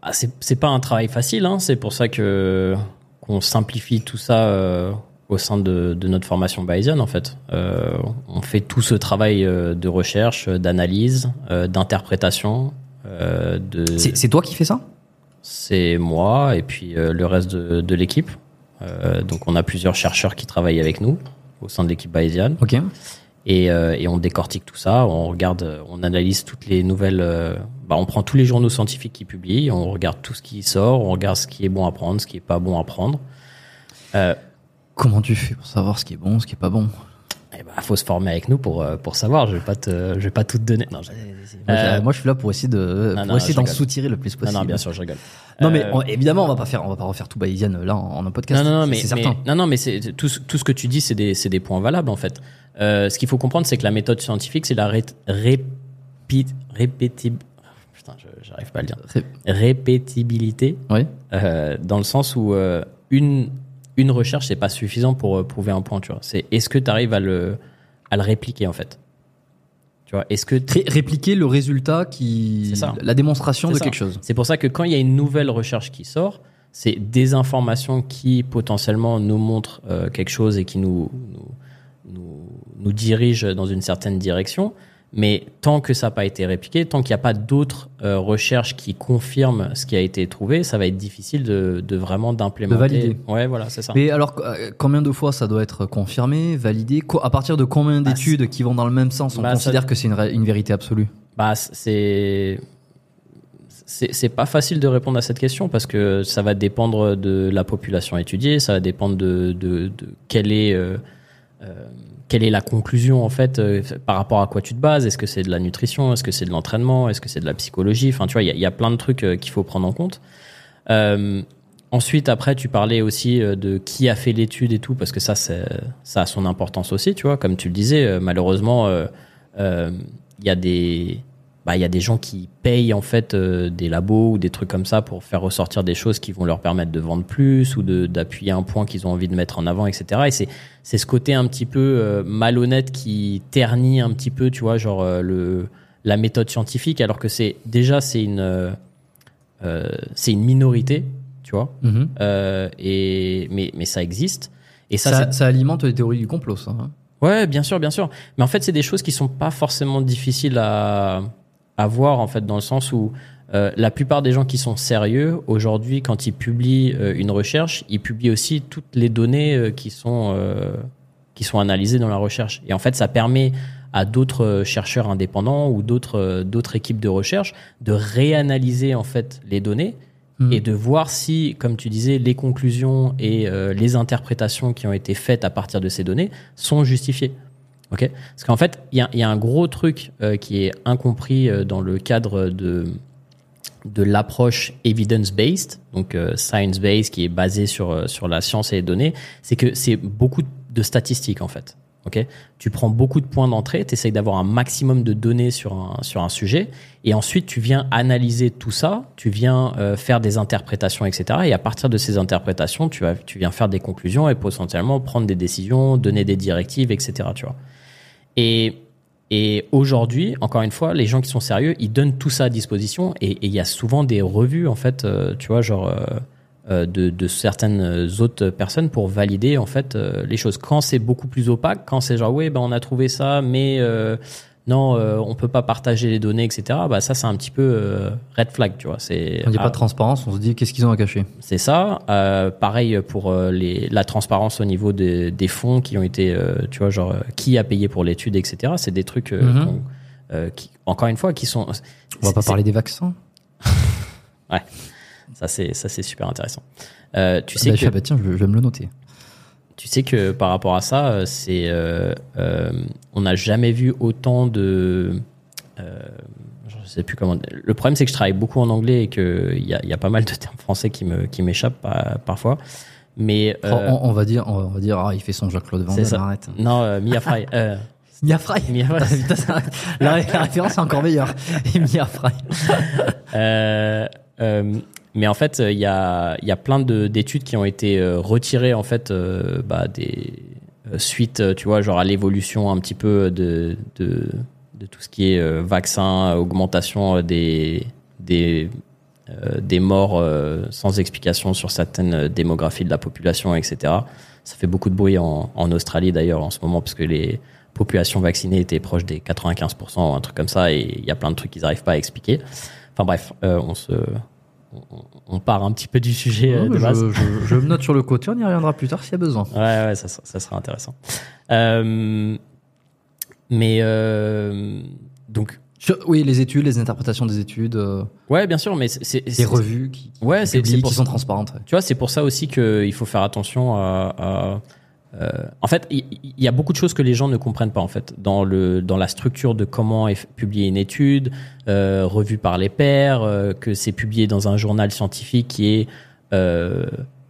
S3: Ah, c'est pas un travail facile, hein. c'est pour ça que qu'on simplifie tout ça euh, au sein de, de notre formation Bayesian en fait. Euh, on fait tout ce travail euh, de recherche, d'analyse, euh, d'interprétation. de
S2: C'est toi qui fais ça?
S3: C'est moi et puis le reste de, de l'équipe. Donc on a plusieurs chercheurs qui travaillent avec nous au sein de l'équipe Bayesian.
S2: Ok.
S3: Et, euh, et on décortique tout ça, on regarde, on analyse toutes les nouvelles. euh, bah, on prend tous les journaux scientifiques qui publient, on regarde tout ce qui sort, on regarde ce qui est bon à prendre, ce qui est pas bon à prendre. Euh,
S2: Comment tu fais pour savoir ce qui est bon, ce qui est pas bon?
S3: Et bah, faut se former avec nous pour euh, pour savoir. Je vais pas te, je vais pas tout te donner. Non, Euh,
S2: moi, je suis là pour essayer de,
S3: non,
S2: pour
S3: non,
S2: essayer d'en soutirer le plus possible.
S3: non, bien sûr, je rigole.
S2: Non, mais
S3: Euh,
S2: on- évidemment, on va pas faire, on va pas refaire tout Bayesian là en, en un podcast.
S3: Non, non, non, mais,
S2: certain.
S3: non, non, mais c'est tout, ce- tout ce que tu dis, c'est des, c'est des points valables en fait. Euh, ce qu'il faut comprendre, c'est que la méthode scientifique, c'est la ré, Putain, j'arrive pas à le dire.
S2: Ré-
S3: Répétibilité,
S2: Oui.
S3: dans le sens où une une recherche, c'est pas suffisant pour euh, prouver un point. Tu vois, c'est est-ce que tu arrives à le à le répliquer en fait? Tu vois, est-ce que
S2: Ré- répliquer le résultat qui,
S3: ça.
S2: la démonstration de
S3: ça.
S2: quelque chose.
S3: C'est pour ça que quand il y a une nouvelle recherche qui sort, c'est des informations qui potentiellement nous montrent euh, quelque chose et qui nous, nous, nous, nous dirigent dans une certaine direction. Mais tant que ça n'a pas été répliqué, tant qu'il n'y a pas d'autres euh, recherches qui confirment ce qui a été trouvé, ça va être difficile de, de vraiment d'implémenter.
S2: De valider.
S3: Ouais, voilà, c'est ça.
S2: Mais alors, euh, combien de fois ça doit être confirmé, validé? À partir de combien
S3: Bah,
S2: d'études qui vont dans le même sens on
S3: bah,
S2: considère
S3: ça-
S2: que c'est une, vérité absolue?
S3: Bah, c'est c'est c'est pas facile de répondre à cette question parce que ça va dépendre de la population étudiée, ça va dépendre de, de, de quelle est euh, euh, quelle est la conclusion en fait euh, par rapport à quoi tu te bases? Est-ce que c'est de la nutrition, est-ce que c'est de l'entraînement, est-ce que c'est de la psychologie? Enfin, tu vois, il y a, plein de trucs euh, qu'il faut prendre en compte. Euh, ensuite, après, tu parlais aussi de qui a fait l'étude et tout, parce que ça, ça a son importance aussi, tu vois. Comme tu le disais, malheureusement, il y a des, bah, il y a des gens qui payent en fait euh, des labos ou des trucs comme ça pour faire ressortir des choses qui vont leur permettre de vendre plus ou de d'appuyer un point qu'ils ont envie de mettre en avant, etc. Et c'est c'est ce côté un petit peu euh, malhonnête qui ternit un petit peu, tu vois, genre euh, le la méthode scientifique, alors que c'est déjà c'est une euh, euh, c'est une minorité, tu vois, euh, et mais mais ça existe. Et ça,
S2: ça alimente les théories du complot, ça. hein.
S3: Ouais, bien sûr, bien sûr. Mais en fait, c'est des choses qui sont pas forcément difficiles à, à voir, en fait, dans le sens où euh, la plupart des gens qui sont sérieux, aujourd'hui, quand ils publient euh, une recherche, ils publient aussi toutes les données euh, qui, sont, euh, qui sont analysées dans la recherche. Et en fait, ça permet à d'autres chercheurs indépendants ou d'autres d'autres équipes de recherche de réanalyser, en fait, les données
S2: Mhm.
S3: et de voir si, comme tu disais, les conclusions et les interprétations qui ont été faites à partir de ces données sont justifiées. Ok Parce qu'en fait, il y y a un gros truc euh, qui est incompris euh, dans le cadre de de l'approche evidence-based, donc euh, science-based, qui est basée sur euh, sur la science et les données, c'est que c'est beaucoup de statistiques en fait. Ok, tu prends beaucoup de points d'entrée, tu essayes d'avoir un maximum de données sur un, sur un sujet, et ensuite tu viens analyser tout ça, tu viens euh, faire des interprétations, etc. Et à partir de ces interprétations, tu, vas, tu viens faire des conclusions et potentiellement prendre des décisions, donner des directives, etc. Tu vois. Et, et aujourd'hui, encore une fois, les gens qui sont sérieux, ils donnent tout ça à disposition, et il y a souvent des revues, en fait, euh, tu vois, genre... euh, euh, de, de certaines autres personnes pour valider en fait euh, les choses. Quand c'est beaucoup plus opaque, quand c'est genre oui, ben on a trouvé ça, mais euh, non, euh, on peut pas partager les données, etc. Bah ça c'est un petit peu euh, red flag, tu vois. C'est
S2: On dit
S3: ah,
S2: pas de transparence, on se dit qu'est-ce qu'ils ont à cacher?
S3: c'est ça. Euh, pareil pour euh, les, la transparence au niveau de- des fonds qui ont été, euh, tu vois, genre qui a payé pour l'étude, etc. C'est des trucs euh,
S2: Mhm.
S3: qui, encore une fois, qui sont.
S2: On va pas parler des vaccins?
S3: Ça c'est ça c'est super intéressant. Euh, tu sais
S2: Bah,
S3: que
S2: bah, tiens, je vais me le noter.
S3: Tu sais que par rapport à ça, euh, c'est, euh, euh, on n'a jamais vu autant de. Euh, je sais plus comment. Le problème, c'est que je travaille beaucoup en anglais et qu'il y a, il y a pas mal de termes français qui me qui m'échappent pa- parfois. Mais euh,
S2: on, on va dire, on va dire, ah, il fait son Jacques-Claude Van Damme, arrête.
S3: non, euh, Mia Fry. euh,
S2: Mia Fry.
S3: Mia Fry.
S2: Ça- la, la référence est encore meilleure. Mia Fry.
S3: Euh, euh, mais en fait, il y a, y a plein de- d'études qui ont été euh, retirées en fait euh, bah, des euh, suites, euh, tu vois, genre à l'évolution un petit peu de, de, tout ce qui est euh, vaccin, augmentation euh, des des euh, des morts euh, sans explication sur certaines démographies de la population, etc. Ça fait beaucoup de bruit en, en Australie d'ailleurs en ce moment parce que les populations vaccinées étaient proches des 95%, un truc comme ça, et il y a plein de trucs qu'ils n'arrivent pas à expliquer. Enfin bref, euh, on se on, part un petit peu du sujet euh, de base.
S2: je, je- je me note sur le côté, on y reviendra plus tard s'il y a besoin.
S3: Ouais, ouais, ça, sera- ça sera intéressant. Euh, mais euh, donc,
S2: Sur- oui, les études, les interprétations des études,
S3: ouais, bien sûr, mais c'est- c'est-
S2: revues qui, qui
S3: Ouais,
S2: publient, qui sont transparentes. ouais.
S3: Tu vois, c'est pour ça aussi qu'il faut faire attention à. à- euh, en fait, il y, a beaucoup de choses que les gens ne comprennent pas en fait dans le dans la structure de comment est publiée une étude, euh, revue par les pairs, euh, que c'est publié dans un journal scientifique qui est, euh,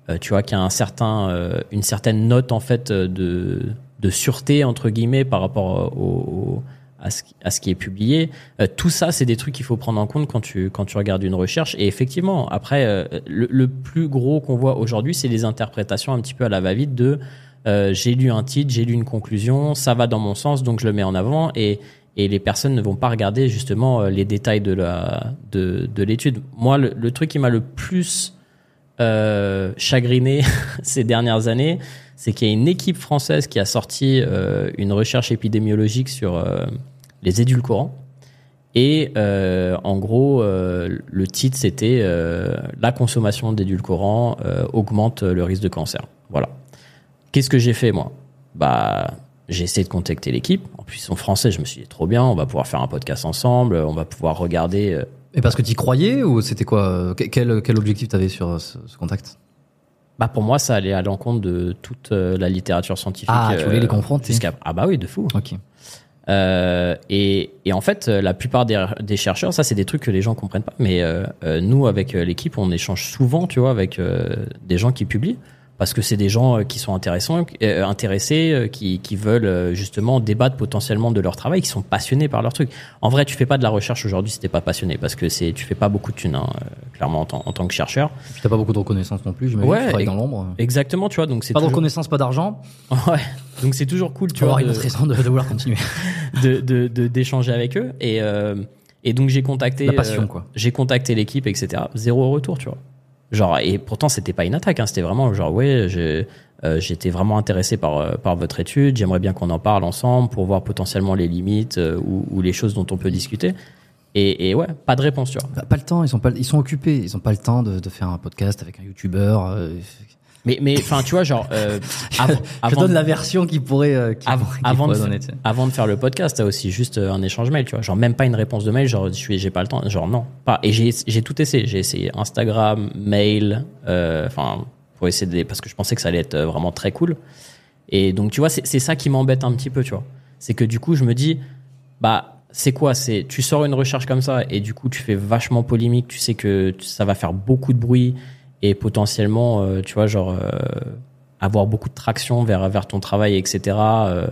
S3: euh, tu vois, qui a un certain euh, une certaine note en fait de de sûreté entre guillemets par rapport au, au- à ce, à ce qui est publié. Tout ça, c'est des trucs qu'il faut prendre en compte quand tu, quand tu regardes une recherche. Et effectivement, après, le, le plus gros qu'on voit aujourd'hui, c'est les interprétations un petit peu à la va-vite de euh, j'ai lu un titre, j'ai lu une conclusion, ça va dans mon sens, donc je le mets en avant. Et, et les personnes ne vont pas regarder justement euh, les détails de la de, de l'étude. Moi, le, le truc qui m'a le plus euh, chagriné ces dernières années, c'est qu'il y a une équipe française qui a sorti euh, une recherche épidémiologique sur euh, les édulcorants. Et euh, en gros, le titre c'était la consommation d'édulcorants augmente le risque de cancer. Voilà. Qu'est-ce que j'ai fait moi? Bah, j'ai essayé de contacter l'équipe. En plus, ils sont français. Je me suis dit trop bien. On va pouvoir faire un podcast ensemble. On va pouvoir regarder. euh,
S2: Et parce que tu y croyais ou c'était quoi euh, que- quel, quel objectif tu avais sur euh, ce, ce contact?
S3: Bah pour moi, ça allait à l'encontre de toute la littérature scientifique.
S2: Ah, tu voulais les confronter.
S3: Ah bah oui, de fou.
S2: Ok.
S3: Euh, et, et en fait, la plupart des, des chercheurs, ça c'est des trucs que les gens comprennent pas, mais euh, nous avec l'équipe, on échange souvent, tu vois, avec euh, des gens qui publient, parce que c'est des gens euh, qui sont intéressants, euh, intéressés, euh, qui, qui veulent justement débattre potentiellement de leur travail, qui sont passionnés par leur truc. En vrai, tu fais pas de la recherche aujourd'hui si t'es pas passionné, parce que c'est, tu fais pas beaucoup de thunes, hein, clairement en, tant- en tant que chercheur.
S2: Puis t'as pas beaucoup de reconnaissance non plus, j'imagine.
S3: Ouais,
S2: tu travailles dans l'ombre.
S3: Exactement, tu vois, donc c'est
S2: Pas de reconnaissance, pas d'argent.
S3: ouais, donc c'est toujours cool, tu
S2: Tu
S3: vois.
S2: avoir une autre raison de, de vouloir continuer.
S3: de d'échanger avec eux et euh, et donc j'ai contacté euh,
S2: quoi.
S3: j'ai contacté l'équipe etc zéro retour tu vois genre et pourtant c'était pas une attaque hein, c'était vraiment genre ouais j'ai euh, j'étais vraiment intéressé par euh, par votre étude. J'aimerais bien qu'on en parle ensemble pour voir potentiellement les limites euh, ou, ou les choses dont on peut discuter. Et, et ouais pas de réponse tu vois.
S2: Bah, pas le temps, ils sont pas, ils sont occupés, ils ont pas le temps de, de faire un podcast avec un youtubeur. Euh,
S3: mais mais enfin tu vois genre euh, av-
S2: je
S3: avant
S2: donne la version qui pourrait, euh, qui
S3: Av-
S2: pourrait- qui
S3: avant, de,
S2: pourrait
S3: fa-
S2: donner,
S3: avant de faire le podcast, t'as aussi juste euh, un échange mail, tu vois. Genre même pas une réponse de mail, genre je suis, j'ai pas le temps. Genre non, pas. Et j'ai, j'ai tout essayé. J'ai essayé Instagram, mail, euh, enfin pour essayer de, parce que je pensais que ça allait être euh, vraiment très cool. Et donc tu vois, c'est, c'est ça qui m'embête un petit peu, tu vois. C'est que du coup je me dis, bah c'est quoi? C'est tu sors une recherche comme ça et du coup tu fais vachement polémique. Tu sais que ça va faire beaucoup de bruit et potentiellement, euh, tu vois, genre euh, avoir beaucoup de traction vers vers ton travail, etc. euh,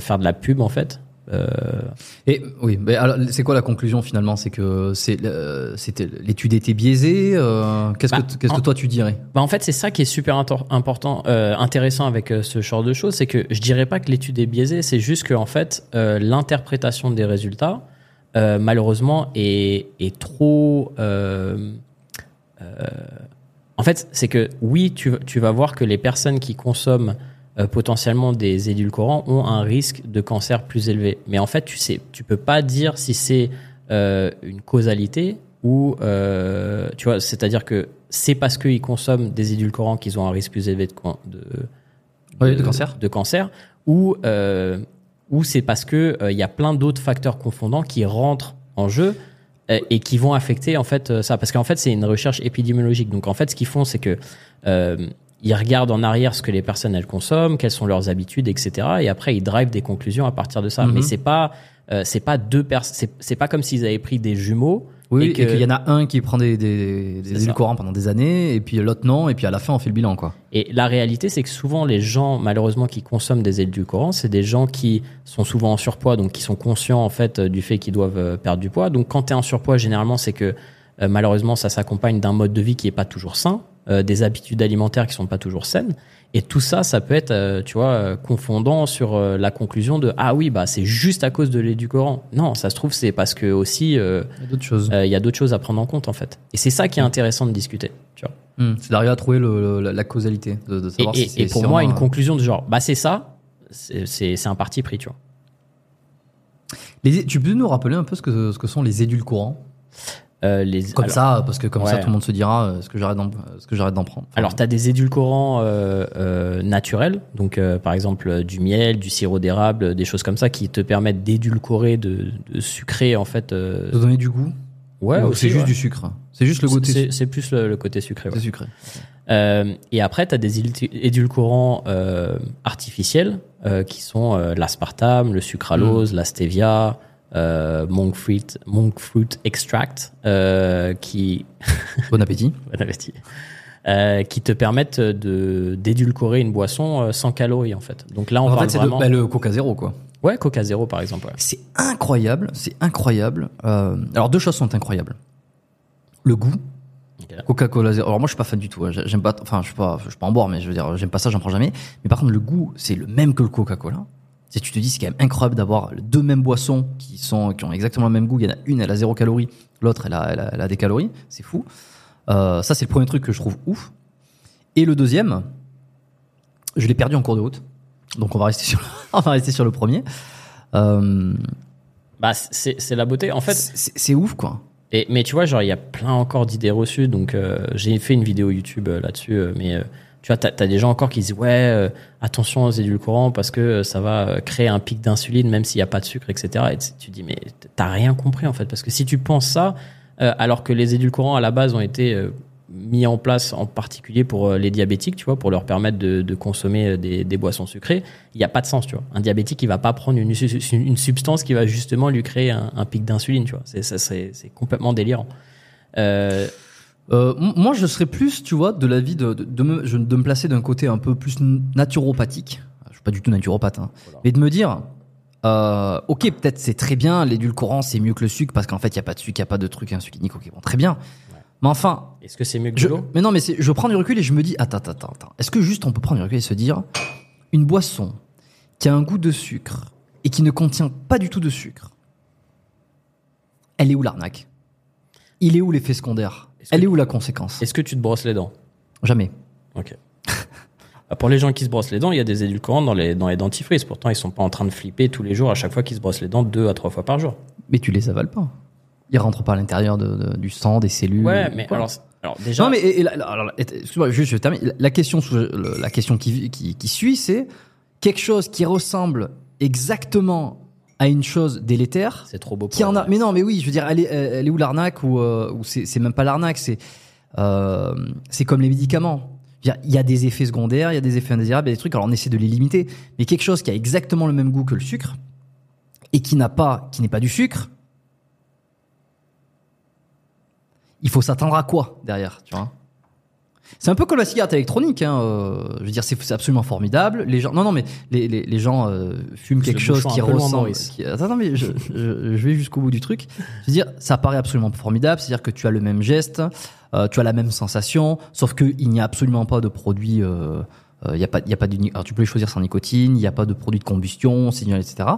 S3: faire de la pub en fait.
S2: Et oui, mais alors, c'est quoi la conclusion finalement? C'est que c'est c'était l'étude était biaisée. qu'est-ce
S3: Bah,
S2: que qu'est-ce que toi tu dirais?
S3: Bah en fait, c'est ça qui est super important, euh, intéressant avec ce genre de choses, c'est que je dirais pas que l'étude est biaisée, c'est juste que en fait, euh, l'interprétation des résultats, euh, malheureusement, est, est trop. En fait, c'est que oui, tu, tu vas voir que les personnes qui consomment euh, potentiellement des édulcorants ont un risque de cancer plus élevé. Mais en fait, tu sais, tu peux pas dire si c'est euh, une causalité ou euh, tu vois, c'est-à-dire que c'est parce qu'ils consomment des édulcorants qu'ils ont un risque plus élevé de, de,
S2: Oui, de cancer.
S3: de cancer, ou ou c'est parce que il y a plein d'autres facteurs confondants qui rentrent en jeu et qui vont affecter en fait euh, ça. Parce qu'en fait c'est une recherche épidémiologique. Donc en fait ce qu'ils font c'est que euh, ils regardent en arrière ce que les personnes elles consomment quelles sont leurs habitudes etc et après ils drivent des conclusions à partir de ça.
S2: Mhm.
S3: mais c'est pas euh, c'est pas deux personnes c'est c'est pas comme s'ils avaient pris des jumeaux
S2: Oui,
S3: et
S2: et
S3: que-
S2: qu'il y en a un qui prend des des, des édulcorants pendant des années, et puis l'autre non, et puis à la fin on fait le bilan quoi.
S3: Et la réalité, c'est que souvent, les gens, malheureusement, qui consomment des édulcorants, c'est des gens qui sont souvent en surpoids, donc qui sont conscients, en fait, du fait qu'ils doivent euh, perdre du poids. Donc, quand tu es en surpoids, généralement, c'est que, euh, malheureusement, ça s'accompagne d'un mode de vie qui est pas toujours sain, euh, des habitudes alimentaires qui sont pas toujours saines. Et tout ça, ça peut être, euh, tu vois, euh, confondant sur euh, la conclusion de, ah oui, bah, c'est juste à cause de l'édulcorant. Non, ça se trouve, c'est parce que aussi, euh,
S2: Il y a d'autres choses.
S3: euh, il y a d'autres choses à prendre en compte, en fait. Et c'est ça qui est intéressant de discuter, tu vois.
S2: Hmm, c'est d'arriver à trouver le, le- la, causalité, de, de
S3: Et,
S2: savoir
S3: et-
S2: si c'est
S3: et pour
S2: si
S3: moi, une
S2: a-
S3: conclusion de genre, bah c'est ça, c'est un parti pris, tu vois.
S2: Les- tu peux nous rappeler un peu ce que ce que sont les édulcorants?
S3: Euh, les,
S2: Comme
S3: alors,
S2: ça, parce que comme ça tout le monde se dira euh, ce que j'arrête d'en ce que j'arrête d'en prendre. Enfin,
S3: Alors, tu as des édulcorants euh, naturels, donc par exemple du miel, du sirop d'érable, des choses comme ça qui te permettent d'édulcorer, de, de sucrer en fait.
S2: de donner du goût.
S3: ouais,
S2: Ou
S3: aussi,
S2: c'est juste
S3: ouais.
S2: du sucre. C'est juste le côté
S3: C'est- C'est plus le, le côté sucré. ouais.
S2: sucré.
S3: Et après, tu as des édul- édulcorants artificiels qui sont l'aspartame, le sucralose, la stevia, euh, monk, fruit, monk fruit extract, euh, qui,
S2: Bon appétit.
S3: bon appétit, euh, qui te permettent de d'édulcorer une boisson euh, sans calories en fait. Donc là, on
S2: en
S3: parle
S2: fait, c'est
S3: vraiment.
S2: le, bah, le Coca Zéro quoi.
S3: Ouais, Coca Zéro par exemple. ouais.
S2: C'est incroyable, c'est incroyable. Euh, alors deux choses sont incroyables. Le goût. Coca-Cola Zéro. Alors moi je suis pas fan du tout. hein. J'aime pas. Enfin je suis pas. Je suis pas en boire, mais je veux dire j'aime pas ça, j'en prends jamais. Mais par contre le goût c'est le même que le Coca-Cola. Si tu te dis c'est quand même incroyable d'avoir deux mêmes boissons qui sont qui ont exactement le même goût. Il y en a une elle a zéro calorie, l'autre elle a, elle a elle a des calories. C'est fou. Euh, ça c'est le premier truc que je trouve ouf. Et le deuxième, je l'ai perdu en cours de route. Donc on va rester sur on va rester sur le premier. Euh,
S3: Bah, c'est c'est la beauté. En fait,
S2: c'est ouf quoi.
S3: Et, mais tu vois, genre, il y a plein encore d'idées reçues. Donc, euh, j'ai fait une vidéo YouTube là-dessus. mais tu vois, t'as as des gens encore qui disent Ouais, euh, attention aux édulcorants parce que euh, ça va euh, créer un pic d'insuline même s'il n'y a pas de sucre, etc. Et tu- dis Mais t'as rien compris en fait. Parce que si tu penses ça, euh, alors que les édulcorants à la base ont été euh, mis en place en particulier pour les diabétiques, tu vois, pour leur permettre de, de consommer des, des boissons sucrées, il n'y a pas de sens, tu vois. Un diabétique, il va pas prendre une, une substance qui va justement lui créer un, pic d'insuline, tu vois. C'est complètement délirant. Euh,
S2: Euh, moi, je serais plus, tu vois, de l'avis de, de, de me, de me placer d'un côté un peu plus naturopathique. Je suis pas du tout naturopathe, hein. mais de me dire, euh, ok, peut-être c'est très bien, l'édulcorant c'est mieux que le sucre parce qu'en fait il y a pas de sucre, il y a pas de truc insuline, ok, bon, très bien. Mais enfin,
S3: est-ce que c'est mieux que
S2: je,
S3: l'eau?
S2: mais non, mais je prends du recul et je me dis, attends, attends, attends, est-ce que juste on peut prendre du recul et se dire, une boisson qui a un goût de sucre et qui ne contient pas du tout de sucre, elle est où l'arnaque? Il est où l'effet secondaire? Elle est où la conséquence?
S3: Est-ce que tu te brosses les dents?
S2: Jamais.
S3: Ok. Bah, Pour les gens qui se brossent les dents, il y a des édulcorants dans les, dans les dentifrices. Pourtant, ils sont pas en train de flipper tous les jours à chaque fois qu'ils se brossent les dents deux à trois fois par jour.
S2: Mais tu les avales pas. Ils rentrent pas à l'intérieur de- de- du sang, des cellules.
S3: Ouais, mais alors, alors déjà.
S2: Non, mais et- et alors, excuse-moi, juste, je termine. La- La question, la question qui, qui, qui suit, c'est quelque chose qui ressemble exactement à une chose délétère.
S3: c'est trop beau pour
S2: Qui en a Mais non, mais oui, je veux dire, elle est, elle est où l'arnaque ou, euh, ou c'est c'est même pas l'arnaque, c'est euh, c'est comme les médicaments. Il y a des effets secondaires, il y a des effets indésirables, il y a des trucs. Alors on essaie de les limiter, mais quelque chose qui a exactement le même goût que le sucre et qui n'a pas, qui n'est pas du sucre, il faut s'attendre à quoi derrière, tu vois? C'est un peu comme la cigarette électronique. Hein. euh, je veux dire, c'est absolument formidable. Les gens, non, non, mais les, les, les gens euh, fument quelque chose qui ressemble. Qui- Attends, non, mais je, je, je vais jusqu'au bout du truc. Je veux dire, ça paraît absolument formidable. C'est-à-dire que tu as le même geste, euh, tu as la même sensation, sauf que il n'y a absolument pas de produit. euh, euh, Il y a pas, il y a pas de. Alors tu peux les choisir sans nicotine. Il n'y a pas de produit de combustion, signal, etc.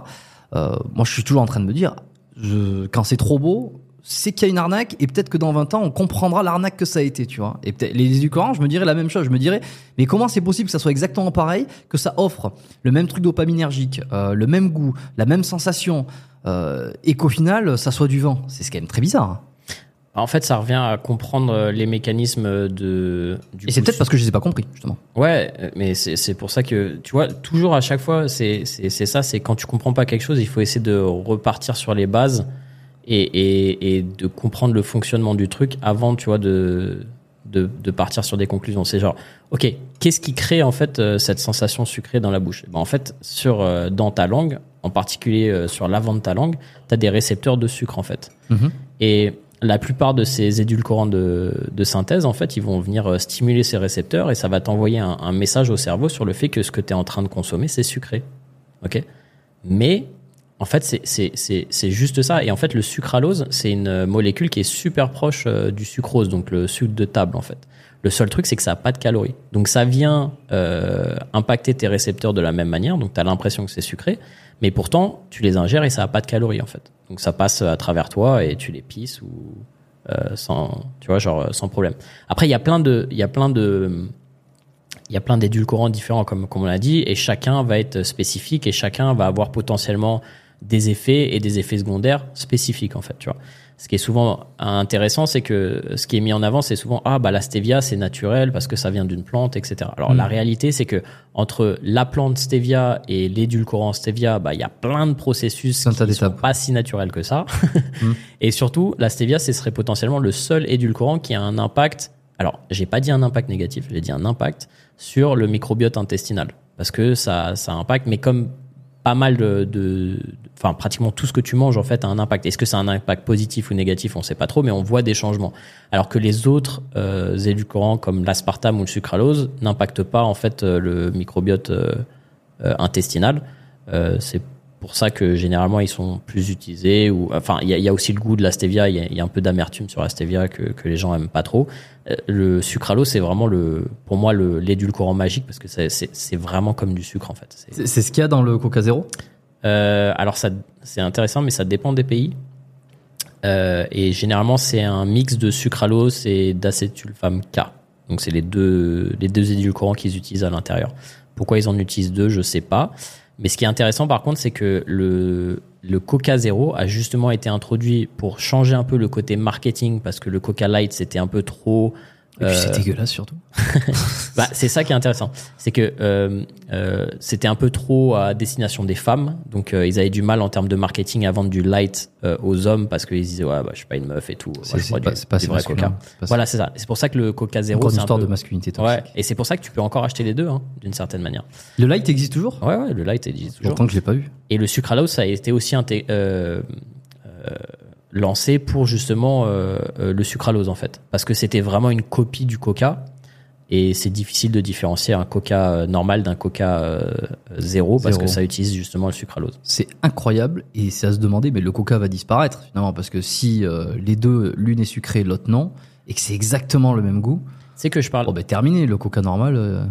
S2: Euh, moi, je suis toujours en train de me dire, je, quand c'est trop beau, c'est qu'il y a une arnaque et peut-être que dans 20 ans, on comprendra l'arnaque que ça a été, tu vois. Et peut-être les édulcorants, je me dirais la même chose. Je me dirais, mais comment c'est possible que ça soit exactement pareil, que ça offre le même truc dopaminergique, euh, le même goût, la même sensation, euh, et qu'au final, ça soit du vent. C'est quand même très bizarre. hein.
S3: En fait, ça revient à comprendre euh, les mécanismes de. Du
S2: Et c'est peut-être parce que je les ai pas compris, justement.
S3: Ouais, mais c'est pour ça que tu vois toujours à chaque fois c'est ça, c'est quand tu comprends pas quelque chose, il faut essayer de repartir sur les bases et et et de comprendre le fonctionnement du truc avant tu vois de de de partir sur des conclusions. C'est genre ok, qu'est-ce qui crée en fait euh, cette sensation sucrée dans la bouche? Ben en fait sur euh, dans ta langue, en particulier euh, sur l'avant de ta langue, tu as des récepteurs de sucre en fait.
S2: Mhm.
S3: Et la plupart de ces édulcorants de, de synthèse, en fait, ils vont venir stimuler ces récepteurs et ça va t'envoyer un, un message au cerveau sur le fait que ce que tu es en train de consommer, c'est sucré. OK? Mais, en fait, c'est- juste ça. Et en fait, le sucralose, c'est une molécule qui est super proche euh, du sucrose, donc le sucre de table, en fait. Le seul truc, c'est que ça n'a pas de calories. Donc, ça vient euh, impacter tes récepteurs de la même manière. Donc, tu as l'impression que c'est sucré. Mais pourtant, tu les ingères et ça n'a pas de calories, en fait. Donc, ça passe à travers toi et tu les pisses ou euh, sans, tu vois, genre sans problème. Après, il y a plein de, il y a plein de, il y a plein d'édulcorants différents, comme, comme on l'a dit, et chacun va être spécifique et chacun va avoir potentiellement des effets et des effets secondaires spécifiques, en fait, tu vois. Ce qui est souvent intéressant, c'est que ce qui est mis en avant, c'est souvent ah bah la stevia c'est naturel parce que ça vient d'une plante, etc. Alors
S2: Mm.
S3: la réalité, c'est que entre la plante stevia et l'édulcorant stevia, bah il y a plein de processus qui sont pas si naturels que ça.
S2: Mm.
S3: Et surtout, la stevia, ce serait potentiellement le seul édulcorant qui a un impact. Alors, j'ai pas dit un impact négatif, j'ai dit un impact sur le microbiote intestinal, parce que ça, ça impacte. Mais comme pas mal de, enfin pratiquement tout ce que tu manges en fait a un impact. Est-ce que c'est un impact positif ou négatif? On sait pas trop, mais on voit des changements. Alors que les autres euh, édulcorants comme l'aspartame ou le sucralose n'impactent pas en fait euh, le microbiote euh, euh, intestinal. Euh, c'est pour ça que généralement ils sont plus utilisés. Ou enfin, il y y a aussi le goût de la stevia. Il y y a un peu d'amertume sur la stevia que, que les gens aiment pas trop. Euh, Le sucralose, c'est vraiment le, pour moi, le l'édulcorant magique parce que c'est- vraiment comme du sucre en fait. C'est-
S2: ce qu'il y a dans le Coca Zéro?
S3: Euh, alors ça, c'est intéressant, mais ça dépend des pays. Euh, et généralement, c'est un mix de sucralose et d'acétulfame K. Donc c'est les deux, les deux édulcorants qu'ils utilisent à l'intérieur. Pourquoi ils en utilisent deux, je sais pas. Mais ce qui est intéressant par contre, c'est que le, le Coca Zero a justement été introduit pour changer un peu le côté marketing parce que le Coca Light c'était un peu trop
S2: Et puis c'est
S3: Euh,
S2: dégueulasse surtout.
S3: bah, c'est ça qui est intéressant. C'est que euh, euh, c'était un peu trop à destination des femmes. Donc, euh, ils avaient du mal en termes de marketing à vendre du light euh, aux hommes parce qu'ils disaient, ouais, bah, je suis pas une meuf et tout.
S2: C'est
S3: bois
S2: pas, pas
S3: du vrai. Coca.
S2: Pas-
S3: Voilà, c'est ça. C'est pour ça que le Coca
S2: une
S3: c'est un
S2: histoire
S3: peu...
S2: de masculinité toxique.
S3: Ouais, et c'est pour ça que tu peux encore acheter les deux, hein, d'une certaine manière.
S2: Le light existe toujours?
S3: Ouais, ouais, le light existe toujours.
S2: Pourtant que je l'ai pas eu.
S3: Et le sucralose, ça a été aussi inté- euh, euh, lancé pour justement euh, euh, le sucralose en fait, parce que c'était vraiment une copie du Coca. Et c'est difficile de différencier un Coca euh, normal d'un Coca euh, zéro parce
S2: Zéro.
S3: que ça utilise justement le sucralose.
S2: C'est incroyable et c'est à se demander, mais le coca va disparaître finalement parce que si euh, les deux, l'une est sucrée, l'autre non, et que c'est exactement le même goût,
S3: C'est que je parle.
S2: bon ben terminé, le coca normal, euh,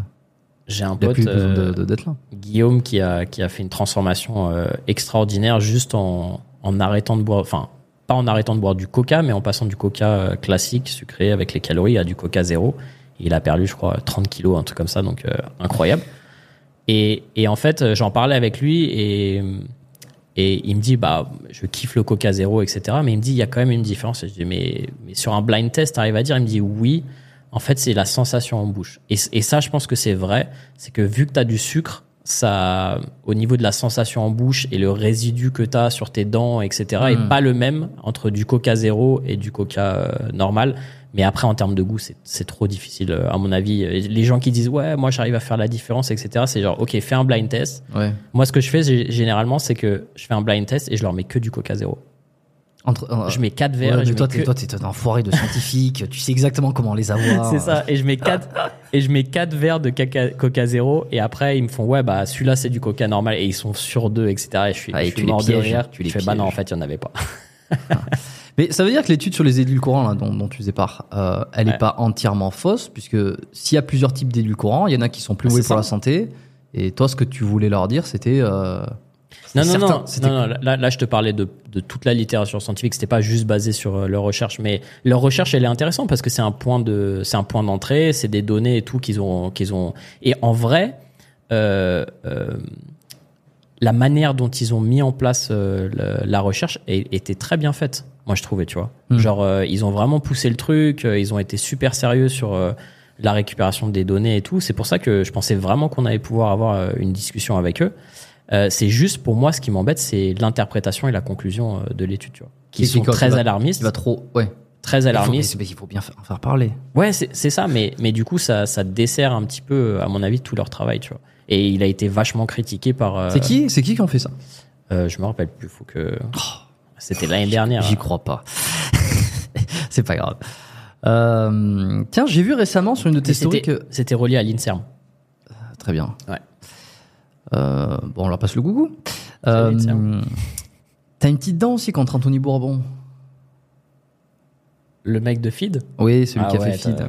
S3: J'ai un pote
S2: plus besoin d'être là.
S3: Guillaume qui a qui a fait une transformation extraordinaire juste en en arrêtant de boire, enfin pas en arrêtant de boire du Coca, mais en passant du Coca euh, classique sucré avec les calories à du Coca zéro. Il a perdu, je crois, 30 kilos, un truc comme ça, donc euh, incroyable. Et, et en fait, euh, j'en parlais avec lui et, et il me dit, bah, je kiffe le Coca zéro, etc. Mais il me dit, il y a quand même une différence. Et je dis, mais, mais sur un blind test, t'arrives à dire? Il me dit, oui. En fait, c'est la sensation en bouche. Et, et ça, je pense que c'est vrai. C'est que vu que tu as du sucre, ça, au niveau de la sensation en bouche et le résidu que tu as sur tes dents, etc., est
S2: Mm.
S3: pas le même entre du Coca zéro et du Coca euh, normal. Mais après, en termes de goût, c'est trop difficile, euh, à mon avis. Les gens qui disent, ouais, moi, j'arrive à faire la différence, etc., c'est genre, OK, fais un blind test.
S2: Ouais.
S3: Moi, ce que je fais, généralement, c'est que je fais un blind test et je leur mets que du Coca zéro.
S2: Entre, euh,
S3: Je mets 4 verres.
S2: ouais,
S3: et je
S2: toi, t'es,
S3: que-
S2: toi, t'es un enfoiré de scientifique. tu sais exactement comment les avoir.
S3: C'est ça. Et je mets quatre et je mets quatre verres de caca- Coca zéro. Et après, ils me font, ouais, bah, celui-là, c'est du Coca normal. Et ils sont sur deux, etc. Et je suis,
S2: Ah, et
S3: je
S2: tu
S3: suis
S2: les
S3: mort de rire.
S2: tu les
S3: je fais, bah non, en fait, il n'y en avait pas.
S2: Mais ça veut dire que l'étude sur les édulcorants là, dont, dont tu faisais part, euh, elle n'est
S3: Ouais.
S2: pas entièrement fausse, puisque s'il y a plusieurs types d'édulcorants, il y en a qui sont plus
S3: Ah,
S2: mauvais
S3: c'est
S2: pour
S3: ça.
S2: la santé. Et toi, ce que tu voulais leur dire, c'était. euh,
S3: Non, non,
S2: certain-
S3: non, non, non, Là, là, je te parlais de, de toute la littérature scientifique. C'était pas juste basé sur euh, leur recherche, mais leur recherche, elle est intéressante parce que c'est un point de, c'est un point d'entrée, c'est des données et tout qu'ils ont, qu'ils ont. Et en vrai, euh, euh, la manière dont ils ont mis en place euh, le- la recherche était très bien faite. Moi, je trouvais, tu vois.
S2: Hmm.
S3: Genre, euh, ils ont vraiment poussé le truc. ils ont été super sérieux sur la récupération des données et tout. C'est pour ça que je pensais vraiment qu'on allait pouvoir avoir une discussion avec eux. Euh, c'est juste pour moi, ce qui m'embête, c'est l'interprétation et la conclusion euh, de l'étude, tu vois, qui sont
S2: quoi,
S3: très
S2: va-
S3: alarmistes,
S2: va trop. Ouais.
S3: très
S2: Il faut,
S3: alarmistes.
S2: mais il faut bien faire, en faire parler.
S3: Ouais, c'est ça, mais, mais du coup, ça, ça dessert un petit peu, à mon avis, tout leur travail, tu vois. Et il a été vachement critiqué par. euh,
S2: C'est qui C'est qui qui ont fait ça?
S3: Euh, Je me rappelle plus, faut que. C'était l'année dernière.
S2: J'y crois pas. c'est pas grave. Euh, tiens, j'ai vu récemment sur une de tes stories que.
S3: c'était relié à l'INSERM.
S2: Très bien.
S3: Ouais.
S2: Euh, bon, on leur passe le gougou. Euh. T'as une petite dent aussi contre Anthony Bourbon.
S3: Le mec de Feed?
S2: Oui, celui qui a
S3: Ah ouais,
S2: fait Feed.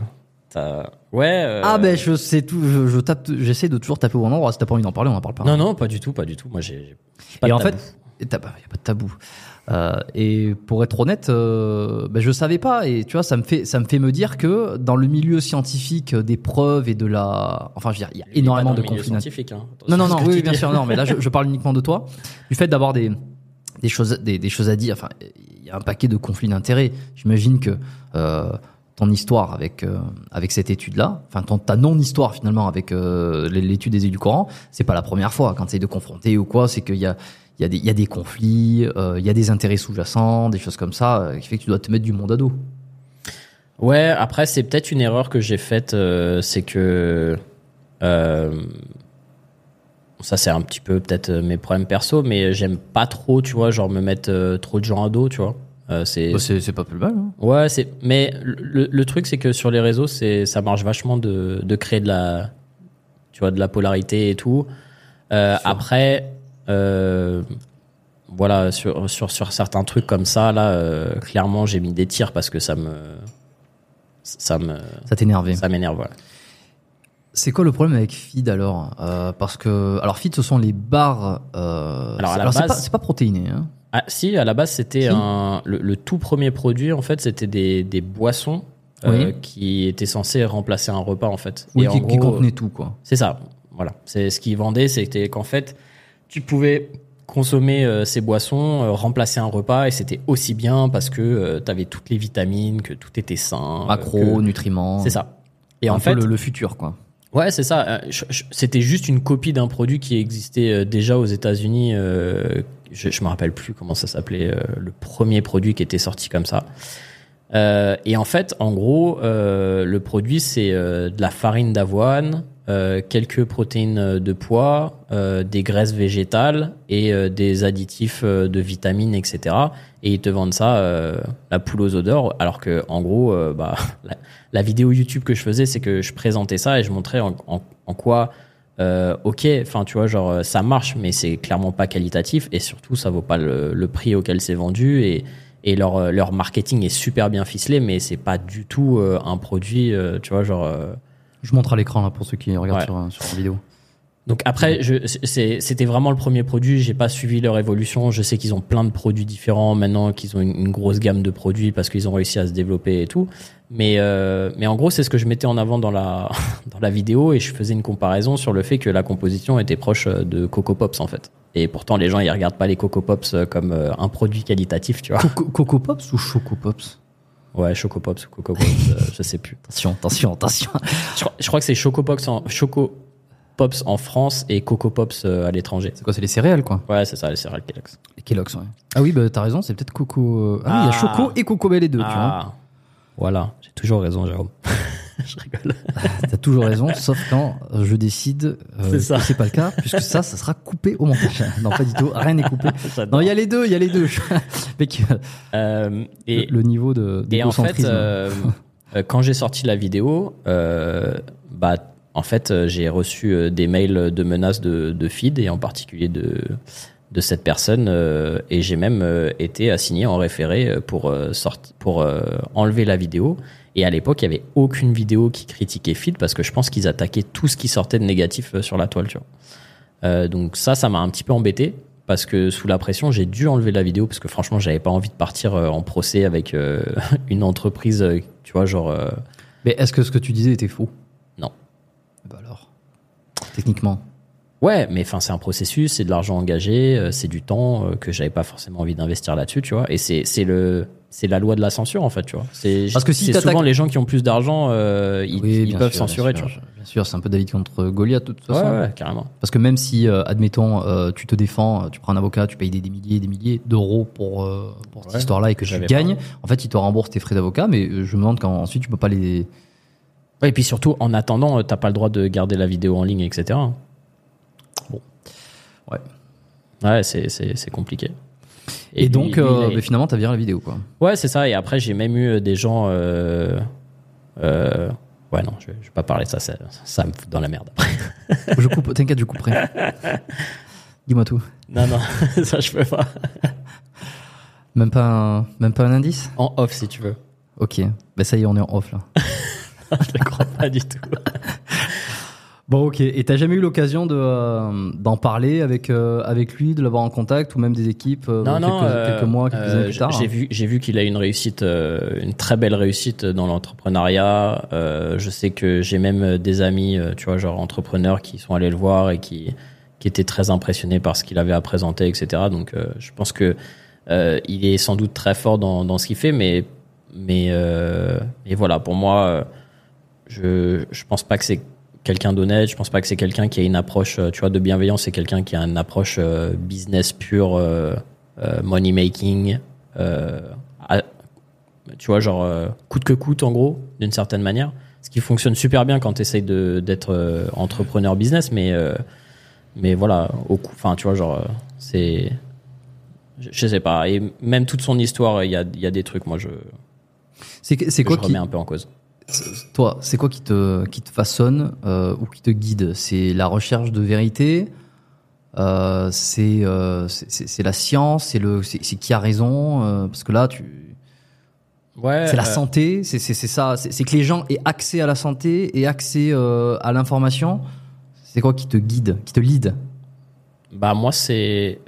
S3: Ouais. euh,
S2: Ah ben je sais tout, je, je tape, j'essaie de toujours taper au bon endroit. Si t'as pas envie d'en parler, on en parle pas.
S3: Non, non, pas du tout, pas du tout. Moi, j'ai.
S2: et
S3: de
S2: en
S3: tabou.
S2: fait, bah, y a pas de tabou. Euh, et pour être honnête, euh, ben, je savais pas. Et tu vois, ça me fait, ça me fait me dire que dans le milieu scientifique des preuves et de la, enfin, je veux dire, il y a énormément de conflits.
S3: Hein.
S2: Non, non, non, oui, bien sûr, non, mais là, je, je parle uniquement de toi. Du fait d'avoir des, des choses, des, des choses à dire. Enfin, il y a un paquet de conflits d'intérêts. J'imagine que euh, ton histoire avec euh, avec cette étude-là, enfin, ton, ta non-histoire finalement avec euh, l'étude des édulcorants, c'est pas la première fois. Quand tu de confronter ou quoi, c'est qu'il y a il y, a des, il y a des conflits, euh, il y a des intérêts sous-jacents, des choses comme ça, qui fait que tu dois te mettre du monde à dos.
S3: Ouais, après, c'est peut-être une erreur que j'ai faite, c'est que. ça, c'est un petit peu peut-être mes problèmes perso, mais j'aime pas trop, tu vois, genre me mettre trop de gens à dos, tu vois. Euh, c'est
S2: Bah, c'est pas plus mal. hein.
S3: Ouais, c'est. Mais le, le truc, c'est que sur les réseaux, c'est ça marche vachement de, de créer de la, tu vois, de la polarité et tout. Euh, après, euh, voilà, sur, sur sur certains trucs comme ça, là, euh, clairement, j'ai mis des tirs parce que ça me, ça me,
S2: Ça t'énervait.
S3: ça m'énerve. Voilà.
S2: C'est quoi le problème avec Feed alors? Euh, Parce que alors Feed ce sont les barres. Euh,
S3: Alors, à
S2: c'est-
S3: la
S2: c'est
S3: base-
S2: pas, c'est pas protéiné. Hein.
S3: Ah, si, à la base, c'était
S2: Si.
S3: un le, le tout premier produit. En fait, c'était des des boissons. euh, qui étaient censées remplacer un repas en fait.
S2: Oui,
S3: Et en
S2: qui, qui
S3: gros,
S2: contenait tout quoi.
S3: C'est ça. Voilà. C'est ce qu'ils vendaient, c'était qu'en fait, tu pouvais consommer euh, ces boissons, euh, remplacer un repas, et c'était aussi bien parce que tu avais toutes les vitamines, que tout était sain. euh,
S2: Macro,
S3: que-
S2: nutriments.
S3: C'est ça. Et
S2: Un
S3: en
S2: peu
S3: fait,
S2: le, le futur quoi.
S3: ouais, c'est ça. Euh, C'était juste une copie d'un produit qui existait euh, déjà aux États-Unis. Je, je me rappelle plus comment ça s'appelait, euh, le premier produit qui était sorti comme ça. Euh, et en fait, en gros, euh, le produit, c'est euh, de la farine d'avoine, euh, quelques protéines euh, de pois, des graisses végétales et des additifs de vitamines, etc. Et ils te vendent ça, la poule aux odeurs, alors que en gros, bah, la, la vidéo YouTube que je faisais, c'est que je présentais ça et je montrais en, en- en quoi, euh, ok, enfin tu vois, genre euh, ça marche, mais c'est clairement pas qualitatif et surtout ça vaut pas le, le prix auquel c'est vendu et et leur euh, leur marketing est super bien ficelé, mais c'est pas du tout euh, un produit, euh, tu vois, genre.
S2: Je montre à l'écran là pour ceux qui regardent
S3: Ouais.
S2: sur, sur la vidéo.
S3: Donc après, c'était vraiment le premier produit. J'ai pas suivi leur évolution. Je sais qu'ils ont plein de produits différents maintenant, qu'ils ont une, une grosse gamme de produits parce qu'ils ont réussi à se développer et tout. Mais euh, mais en gros, c'est ce que je mettais en avant dans la dans la vidéo et je faisais une comparaison sur le fait que la composition était proche euh, de Coco Pops en fait. Et pourtant, les gens ils regardent pas les Coco Pops euh, comme euh, un produit qualitatif, tu vois.
S2: Coco, Coco Pops ou Choco Pops?
S3: Ouais, Choco Pops ou Coco Pops, euh, je sais plus.
S2: Attention, attention, attention.
S3: Je crois, je crois que c'est Choco Pops en Choco Pops en France et Coco Pops euh, à l'étranger.
S2: C'est quoi C'est les céréales quoi?
S3: Ouais, c'est ça, les céréales Kellogg's.
S2: Les Kellogg's, ouais. Ah oui, bah t'as raison, c'est peut-être Coco. euh, Ah, oui, il y a
S3: Ah.
S2: Choco et Coco Bell les deux, tu vois.
S3: Ah, voilà, j'ai toujours raison, Jérôme. je rigole.
S2: T'as toujours raison, sauf quand je décide euh,
S3: C'est ça.
S2: que c'est pas le cas, puisque ça, ça sera coupé au montage. Non, pas du tout, rien n'est coupé. Non, il y a les deux, il y a les deux.
S3: Euh, et,
S2: le, le niveau de
S3: Et en fait, euh, quand j'ai sorti la vidéo, bah, en fait, euh, j'ai reçu euh, des mails de menaces de, de feed et en particulier de de cette personne euh, et j'ai même été assigné en référé pour pour enlever la vidéo. Et à l'époque, il y avait aucune vidéo qui critiquait feed parce que je pense qu'ils attaquaient tout ce qui sortait de négatif sur la toile. Tu vois. Donc ça, ça m'a un petit peu embêté parce que sous la pression, j'ai dû enlever la vidéo parce que franchement, j'avais pas envie de partir en procès avec une entreprise, tu vois, genre.
S2: Mais est-ce que ce que tu disais était faux? Techniquement.
S3: Ouais, mais enfin, c'est un processus, c'est de l'argent engagé, euh, c'est du temps euh, que j'avais pas forcément envie d'investir là-dessus, tu vois. Et c'est c'est le c'est la loi de la censure en fait, tu vois. C'est
S2: Parce que si
S3: souvent les gens qui ont plus d'argent, euh, ils,
S2: Oui,
S3: ils
S2: bien
S3: peuvent
S2: sûr,
S3: censurer,
S2: bien
S3: tu vois.
S2: Bien sûr, c'est un peu David contre Goliath de toute
S3: Ouais,
S2: façon.
S3: ouais, carrément.
S2: Parce que même si, euh, admettons, euh, tu te défends, tu prends un avocat, tu payes des, des milliers et des milliers d'euros pour, pour cette
S3: Ouais,
S2: histoire-là et que tu gagnes, en fait, il te rembourse tes frais d'avocat, mais je me demande quand ensuite tu peux pas les.
S3: Ouais, et puis surtout, en attendant, euh, t'as pas le droit de garder la vidéo en ligne, etc.
S2: Bon. Ouais.
S3: Ouais, c'est c'est c'est compliqué.
S2: Et,
S3: lui-
S2: donc,
S3: lui,
S2: euh,
S3: a-
S2: bah, finalement, t'as viré la vidéo, quoi.
S3: Ouais, c'est ça. Et après, j'ai même eu euh, des gens. Euh, euh, ouais, non, je, vais- je vais pas parler de ça, ça. Ça me fout dans la merde après.
S2: je coupe, t'inquiète, je couperai. Dis-moi tout.
S3: Non, non, ça je peux pas.
S2: Même pas un, même pas un indice?
S3: En off, si tu veux.
S2: Ok. Bah ça y est, on est en off là.
S3: je ne crois pas du tout.
S2: Bon, ok. Et t'as jamais eu l'occasion de euh, d'en parler avec euh, avec lui, de l'avoir en contact ou même des équipes euh,
S3: Non,
S2: quelques,
S3: non.
S2: quelques mois, quelques années plus tard.
S3: J'ai
S2: hein.
S3: vu, j'ai vu qu'il a une réussite, une très belle réussite dans l'entrepreneuriat. Je sais que j'ai même des amis, tu vois, genre entrepreneurs qui sont allés le voir et qui qui étaient très impressionnés par ce qu'il avait à présenter, etc. Donc, je pense que il est sans doute très fort dans dans ce qu'il fait, mais mais et voilà, pour moi, je je pense pas que c'est quelqu'un d'honnête. Je pense pas que c'est quelqu'un qui a une approche, euh, tu vois, de bienveillance. C'est quelqu'un qui a une approche euh, business pure, euh, euh, money making. euh, à- tu vois, genre coûte que coûte en gros, d'une certaine manière. Ce qui fonctionne super bien quand tu essayes d'être euh, entrepreneur business, mais euh, mais voilà, au coup, enfin, tu vois, genre c'est, je, je sais pas. Et même toute son histoire, il y a il y a des trucs, moi je
S2: C'est quoi
S3: je
S2: qui
S3: remets un peu en cause.
S2: Toi, c'est quoi qui te qui te façonne euh, ou qui te guide? C'est la recherche de vérité. Euh, c'est euh, c'est- c'est la science. C'est le c'est qui a raison. parce que là, tu
S3: Ouais.
S2: c'est la santé. C'est ça. C'est que les gens aient accès à la santé et accès à l'information. C'est quoi qui te guide, qui te lead?
S3: Bah moi c'est,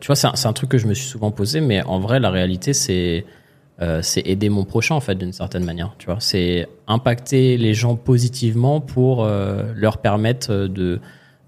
S3: tu vois, c'est un, c'est un truc que je me suis souvent posé, mais en vrai la réalité c'est, euh, c'est aider mon prochain en fait d'une certaine manière, tu vois, c'est impacter les gens positivement pour euh, leur permettre de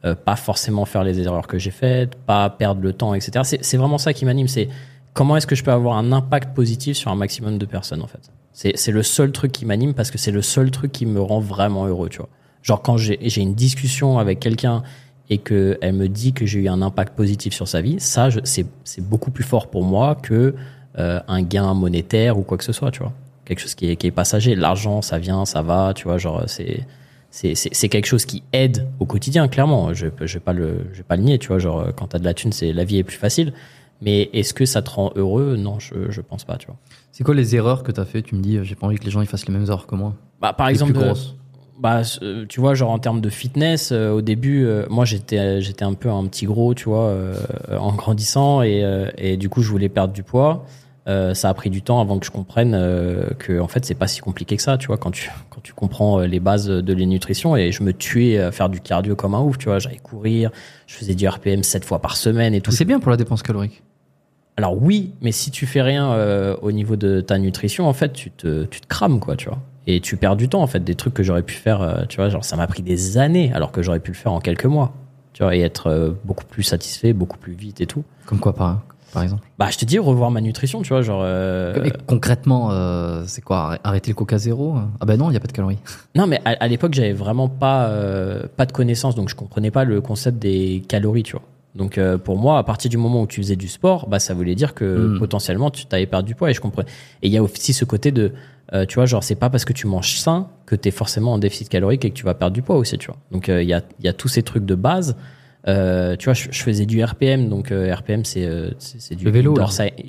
S3: euh, pas forcément faire les erreurs que j'ai faites, pas perdre le temps, etc. C'est, vraiment ça qui m'anime, c'est comment est-ce que je peux avoir un impact positif sur un maximum de personnes en fait. C'est, c'est le seul truc qui m'anime parce que c'est le seul truc qui me rend vraiment heureux, tu vois. Genre quand j'ai, j'ai une discussion avec quelqu'un et qu'elle me dit que j'ai eu un impact positif sur sa vie, ça, c'est beaucoup plus fort pour moi que euh, un gain monétaire ou quoi que ce soit, tu vois. Quelque chose qui est, qui est passager. L'argent, ça vient, ça va, tu vois, genre, c'est. C'est quelque chose qui aide au quotidien, clairement. Je ne vais pas le je vais pas le nier, tu vois. Genre, quand t'as de la thune, c'est la vie est plus facile. Mais est-ce que ça te rend heureux? Non, je je pense pas, tu vois.
S2: C'est quoi les erreurs que t'as fait? Tu me dis, euh, j'ai pas envie que les gens ils fassent les mêmes erreurs que moi.
S3: Bah, par
S2: Les
S3: exemple,
S2: plus
S3: euh, bah, tu vois, genre en termes de fitness, euh, au début, euh, moi j'étais j'étais un peu un petit gros, tu vois, euh, en grandissant et, et du coup je voulais perdre du poids. Euh, ça a pris du temps avant que je comprenne euh, que en fait c'est pas si compliqué que ça, tu vois, quand tu quand tu comprends euh, les bases de la nutrition et je me tuais à faire du cardio comme un ouf, tu vois, j'allais courir, je faisais du RPM sept fois par semaine et tout.
S2: C'est bien pour la dépense calorique.
S3: Alors oui, mais si tu fais rien euh, au niveau de ta nutrition, en fait, tu te, tu te crames, quoi, tu vois. Et tu perds du temps, en fait, des trucs que j'aurais pu faire, tu vois, genre ça m'a pris des années, alors que j'aurais pu le faire en quelques mois, tu vois, et être beaucoup plus satisfait, beaucoup plus vite et tout.
S2: Comme quoi, par, par exemple?
S3: Bah, je te dis, revoir ma nutrition, tu vois, genre... euh,
S2: concrètement, euh, c'est quoi? Arrêter le coca zéro? Ah ben non, il n'y a pas de calories.
S3: Non, mais à, à l'époque, j'avais vraiment pas, euh, pas de connaissances, donc je comprenais pas le concept des calories, tu vois. Donc euh, pour moi, à partir du moment où tu faisais du sport, bah ça voulait dire que
S2: Mm.
S3: potentiellement tu t'avais perdu du poids et je comprends. Et il y a aussi ce côté de, euh, tu vois, genre c'est pas parce que tu manges sain que tu es forcément en déficit calorique et que tu vas perdre du poids aussi, tu vois. Donc euh, il y a il y a tous ces trucs de base. Euh, tu vois, je, je faisais du RPM, donc euh, RPM c'est euh, c'est du
S2: Le vélo,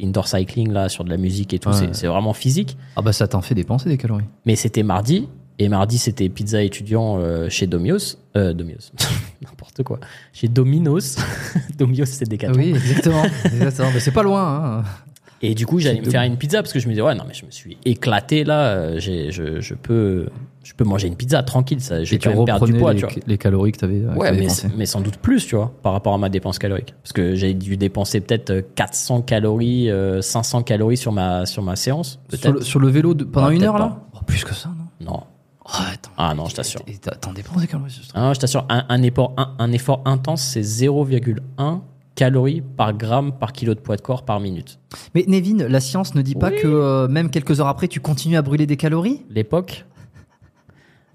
S3: indoor, cycling là sur de la musique et tout.
S2: Ouais.
S3: C'est vraiment physique.
S2: Ah bah ça t'en fait dépenser des calories.
S3: Mais c'était mardi. Et mardi, c'était pizza étudiant euh, chez Domios. Euh, Domios. N'importe quoi. Chez Dominos. Domios, c'est des
S2: oui, exactement. exactement. Mais c'est pas loin. Hein.
S3: Et du coup, j'allais me faire une pizza parce que je me disais, ouais, non, mais je me suis éclaté là. euh, J'ai, je, je peux, je peux manger une pizza tranquille. Ça, je vais
S2: tu
S3: quand même perdre du poids,
S2: les,
S3: tu vois.
S2: les calories que t'avais euh, que
S3: Ouais, mais, sans doute plus, tu vois, par rapport à ma dépense calorique. Parce que j'ai dû dépenser peut-être euh, 400 calories, euh, 500 calories sur ma, sur ma séance.
S2: Sur
S3: Peut-être.
S2: le, sur le vélo de- pendant
S3: Ouais,
S2: une heure là oh, Plus que ça, non?
S3: Non.
S2: oh, attends.
S3: Ah non, je t'assure.
S2: T'en dépenses des calories
S3: Ah, je t'assure, un, un effort, un, un effort intense, c'est 0,1 calories par gramme par kilo de poids de corps par minute.
S2: Mais Nevin, la science ne dit pas
S3: Oui.
S2: que euh, même quelques heures après, tu continues à brûler des calories?
S3: L'époque.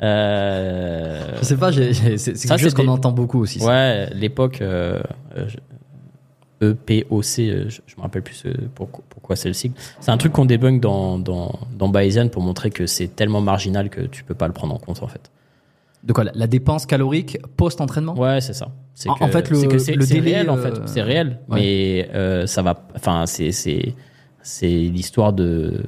S3: Euh,
S2: Je sais pas, j'ai- j'ai- c'est c'est
S3: Ça,
S2: quelque chose qu'on entend beaucoup aussi. ça.
S3: Ouais, l'époque euh, euh, je- EPOC, euh, je, je me rappelle plus euh, pourquoi, c'est le sigle. C'est un truc qu'on débunk dans, dans, dans Bayesian pour montrer que c'est tellement marginal que tu peux pas le prendre en compte en fait.
S2: De quoi la, la dépense calorique post-entraînement?
S3: Ouais, c'est ça. C'est
S2: En-
S3: que-
S2: en fait, le-
S3: c'est que c'est-
S2: le délai,
S3: réel en
S2: euh,
S3: fait, c'est réel,
S2: ouais.
S3: mais euh, ça va. Enfin, c'est c'est c'est l'histoire de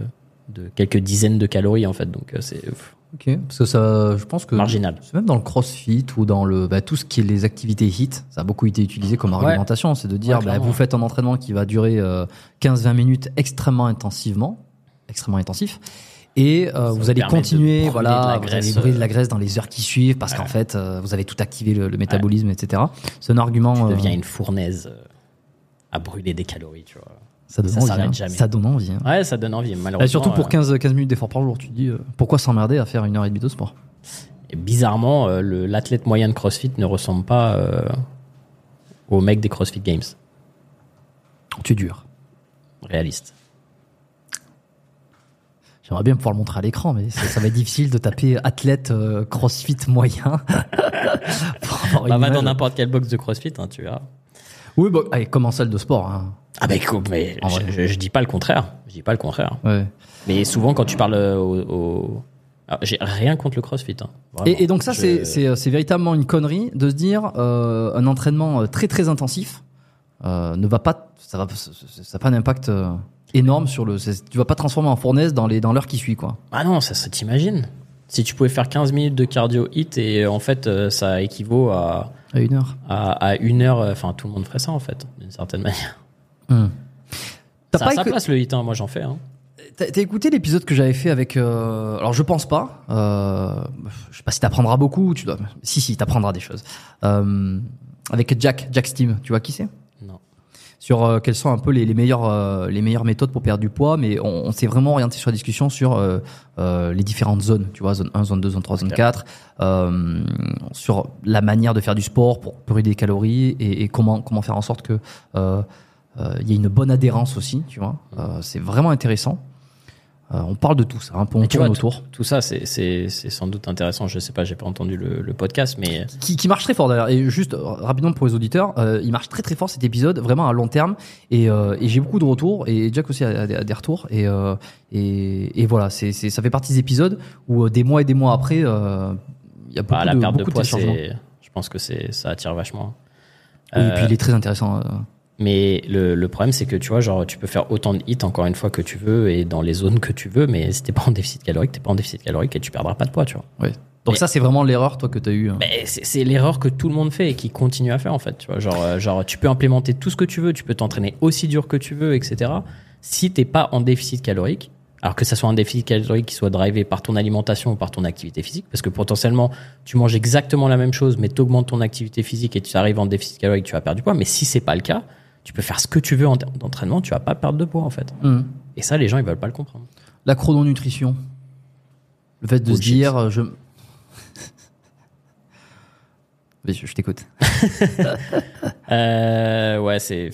S3: de quelques dizaines de calories en fait, donc euh, c'est pff,
S2: Ok, parce que ça, je pense que
S3: marginal.
S2: c'est même dans le crossfit ou dans le bah, tout ce qui est les activités HIT, ça a beaucoup été utilisé comme argumentation, c'est de dire
S3: Ouais,
S2: bah, vous faites un entraînement qui va durer euh, 15-20 minutes extrêmement intensivement, extrêmement intensif. Et euh, vous allez continuer, voilà, vous allez brûler de
S3: euh,
S2: la graisse dans les heures qui suivent parce qu'en fait, euh, vous avez tout activé le, le métabolisme, etc. C'est un argument.
S3: Tu
S2: euh,
S3: deviens une fournaise euh, à brûler des calories, tu vois.
S2: Ça donne
S3: ça
S2: envie. hein.
S3: jamais.
S2: Ça donne envie. hein.
S3: Ouais, ça donne envie, malheureusement.
S2: Et surtout pour
S3: euh,
S2: 15, 15 minutes d'effort par jour, tu te dis euh, pourquoi s'emmerder à faire une heure et demie de sport?
S3: Et bizarrement, euh, l'athlète moyen de CrossFit ne ressemble pas euh, au mec des CrossFit Games.
S2: Tu es dur.
S3: Réaliste.
S2: J'aimerais bien pouvoir le montrer à l'écran, mais ça, ça va être difficile de taper athlète crossfit moyen. pour avoir
S3: Bah, va dans n'importe quelle box de CrossFit, hein, tu verras.
S2: Oui, bah, allez, comme en salle de sport. Hein.
S3: Ah bah écoute, mais je,
S2: vrai.
S3: je, je dis pas le contraire. Je dis pas le contraire.
S2: Ouais.
S3: Mais souvent, quand tu parles euh, au, j'ai rien contre le CrossFit. hein.
S2: Et, et donc ça,
S3: Je-
S2: c'est- c'est véritablement une connerie de se dire euh, un entraînement euh, très très intensif euh, ne va pas, ça va, ça a pas un impact euh, énorme sur le. Tu vas pas transformer en fournaise dans les dans l'heure qui suit, quoi.
S3: Ah non, ça, ça t'imagine. Si tu pouvais faire 15 minutes de cardio hit et euh, en fait, euh, ça équivaut à,
S2: À une heure.
S3: à, à une heure. euh, Enfin, tout le monde ferait ça en fait, d'une certaine manière.
S2: T'as
S3: Ça
S2: pas
S3: a sa
S2: écou-
S3: place le hit, hein, moi j'en fais. Hein.
S2: T'as t'as écouté l'épisode que j'avais fait avec. euh, alors je pense pas. Euh, je sais pas si t'apprendras beaucoup. Tu dois. Si si, t'apprendras des choses. Euh, avec Jack, Jack Steam. Tu vois qui c'est?
S3: Non.
S2: Sur euh, quelles sont un peu les, les meilleures les meilleures méthodes pour perdre du poids, mais on, on s'est vraiment orienté sur la discussion sur les différentes zones. Tu vois, zone 1, zone 2, zone 3, zone
S3: Ok.
S2: 4. euh, sur la manière de faire du sport pour brûler des calories et, et comment comment faire en sorte que il y ait une bonne adhérence aussi. Tu vois, Euh, c'est vraiment intéressant. Euh, on parle de tout ça, un peu on tourne
S3: vois,
S2: autour.
S3: Tout ça, c'est- sans doute intéressant. Je sais pas, j'ai pas entendu le, le podcast, mais
S2: Qui, qui marche très fort d'ailleurs. Et juste euh, rapidement pour les auditeurs, euh, il marche très très fort cet épisode, vraiment à long terme. Et, euh, et j'ai beaucoup de retours et Jack aussi a, a des- a des retours. Et, euh, et, et voilà, c'est ça fait partie des épisodes où euh, des mois et des mois après, euh, il y a beaucoup
S3: bah, la
S2: de,
S3: perte de
S2: beaucoup
S3: poids,
S2: téléchargements.
S3: c'est, je pense que c'est ça attire vachement.
S2: Oui, et
S3: Euh,
S2: puis il est très intéressant.
S3: Mais le, le problème, c'est que tu vois, genre, tu peux faire autant de hits encore une fois que tu veux et dans les zones que tu veux, mais si t'es pas en déficit calorique, t'es pas en déficit calorique et tu perdras pas de poids, tu vois.
S2: Ouais. Donc
S3: Mais-
S2: ça, c'est vraiment l'erreur toi que tu as eu. hein.
S3: Mais c'est, c'est l'erreur que tout le monde fait et qui continue à faire en fait. Tu vois, genre, euh, genre, tu peux implémenter tout ce que tu veux, tu peux t'entraîner aussi dur que tu veux, etc. Si t'es pas en déficit calorique, alors que ça soit un déficit calorique qui soit drivé par ton alimentation ou par ton activité physique, parce que potentiellement tu manges exactement la même chose, mais t'augmentes ton activité physique et tu arrives en déficit calorique, tu vas perdre du poids. Mais si c'est pas le cas, tu peux faire ce que tu veux en termes d'entraînement, tu vas pas perdre de poids en fait.
S2: Hum.
S3: Et ça, les gens ils veulent pas le comprendre.
S2: La chrononutrition. Le fait de se dire, euh, je. Je, je t'écoute.
S3: Euh, ouais, c'est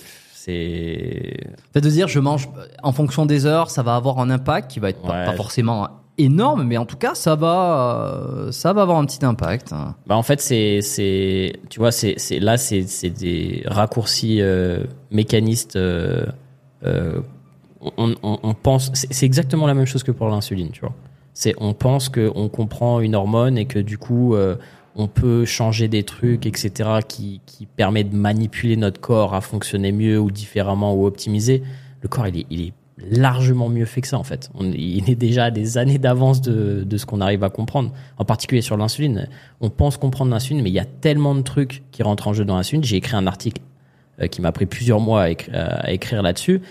S2: Le fait de se dire, je mange en fonction des heures, ça va avoir un impact qui va être pas, pas forcément énorme, mais en tout cas, ça va, euh, ça va avoir un petit impact.
S3: Bah en fait, c'est, c'est, tu vois, c'est, c'est là, c'est, c'est des raccourcis euh, mécanistes. euh, euh, on, on, on pense, c'est, exactement la même chose que pour l'insuline, tu vois. C'est, on pense que on comprend une hormone et que du coup, euh, on peut changer des trucs, etc., qui, qui permet de manipuler notre corps à fonctionner mieux ou différemment ou optimiser. Le corps, il est, il est largement mieux fait que ça en fait. On, il est déjà des années d'avance de, de ce qu'on arrive à comprendre, en particulier sur l'insuline. On pense comprendre l'insuline, mais il y a tellement de trucs qui rentrent en jeu dans l'insuline. J'ai écrit un article euh, qui m'a pris plusieurs mois à, écri- à écrire là-dessus.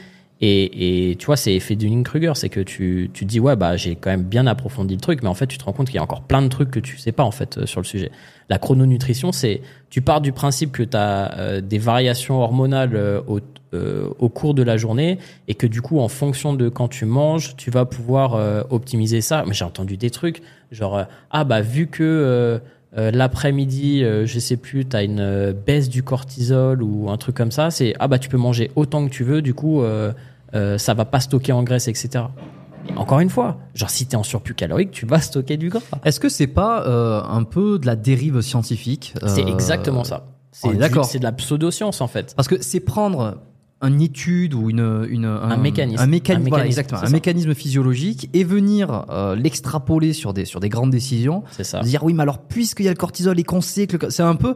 S3: Et, et tu vois, c'est effet Dunning-Kruger, c'est que tu, tu te dis, ouais, bah, j'ai quand même bien approfondi le truc, mais en fait, tu te rends compte qu'il y a encore plein de trucs que tu sais pas, en fait, euh, sur le sujet. La chrononutrition, c'est, tu pars du principe que tu as des variations hormonales euh, au, euh, au cours de la journée et que du coup, en fonction de quand tu manges, tu vas pouvoir euh, optimiser ça. Mais j'ai entendu des trucs, genre, euh, ah, bah, vu que, euh, euh, l'après-midi, euh, je sais plus, tu as une euh, baisse du cortisol ou un truc comme ça, c'est ah bah tu peux manger autant que tu veux, du coup euh, euh, ça va pas stocker en graisse, etc. Et encore une fois, genre si t'es en surplus calorique, tu vas stocker du gras.
S2: Est-ce que c'est pas euh, un peu de la dérive scientifique
S3: C'est exactement ça. C'est
S2: d'accord.
S3: C'est de la pseudo-science en fait.
S2: Parce que c'est prendre une étude ou une, une un,
S3: mécanisme.
S2: un mécanisme,
S3: Un
S2: voilà,
S3: mécanisme,
S2: exactement, un
S3: ça.
S2: mécanisme physiologique et venir euh, l'extrapoler sur des sur des grandes décisions.
S3: C'est ça.
S2: Dire oui, mais alors puisqu'il y a le cortisol et qu'on sait que c'est un peu.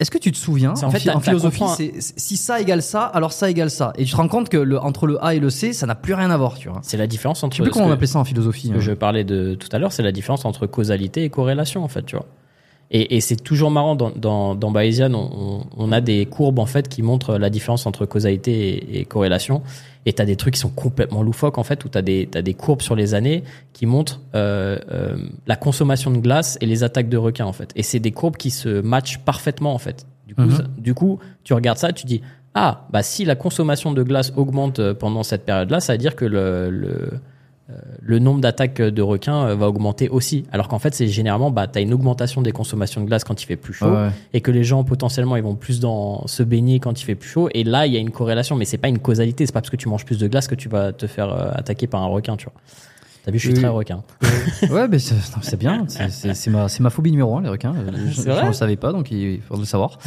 S2: Est-ce que tu te souviens en,
S3: fait,
S2: en philosophie, c'est si ça égale ça, alors ça égale ça, et tu te rends compte que le, entre le A et le C, ça n'a plus rien à voir, tu vois.
S3: C'est la différence entre
S2: Je sais plus comment on appelait ça en philosophie.
S3: ce que
S2: hein.
S3: je parlais de tout à l'heure, c'est la différence entre causalité et corrélation, en fait, tu vois. Et, et c'est toujours marrant, dans, dans, dans Bayesian, on, on- a des courbes, en fait, qui montrent la différence entre causalité et, et corrélation. Et t'as des trucs qui sont complètement loufoques, en fait, où t'as des, t'as des courbes sur les années qui montrent euh, euh, la consommation de glace et les attaques de requins, en fait. Et c'est des courbes qui se matchent parfaitement, en fait. Du coup,
S2: Mhm.
S3: ça- du coup tu regardes ça, tu dis, ah, bah si la consommation de glace augmente euh, pendant cette période-là, ça veut dire que le, le, le nombre d'attaques de requins euh, va augmenter aussi. Alors qu'en fait, c'est généralement, bah, tu as une augmentation des consommations de glace quand il fait plus chaud
S2: Ouais, ouais.
S3: et que les gens potentiellement ils vont plus dans se baigner quand il fait plus chaud. Et là, il y a une corrélation, mais c'est pas une causalité. C'est pas parce que tu manges plus de glace que tu vas te faire euh, attaquer par un requin, tu vois. T'as vu, je suis très requin.
S2: Ouais, mais c'est bien. C'est- ma, c'est ma phobie numéro un, les requins. Je ne le savais pas, donc il faut le savoir.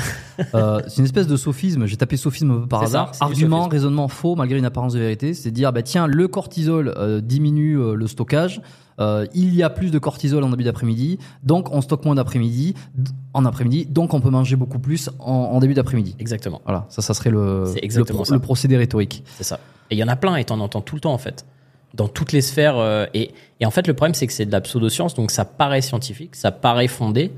S2: Euh, c'est une espèce de sophisme. J'ai tapé sophisme par
S3: ça,
S2: hasard. Argument, raisonnement faux malgré une apparence de vérité. C'est de dire, bah tiens, le cortisol euh, diminue euh, le stockage. Euh, il y a plus de cortisol en début d'après-midi, donc on stocke moins d'après-midi, en après-midi, donc on peut manger beaucoup plus en, en début d'après-midi.
S3: Exactement.
S2: Voilà, ça, ça serait le, le, pro- le procédé rhétorique.
S3: C'est ça. Et il y en a plein et t'en entends tout le temps en fait. Dans toutes les sphères. euh, et, et en fait, le problème, c'est que c'est de la pseudoscience, donc ça paraît scientifique, ça paraît fondé.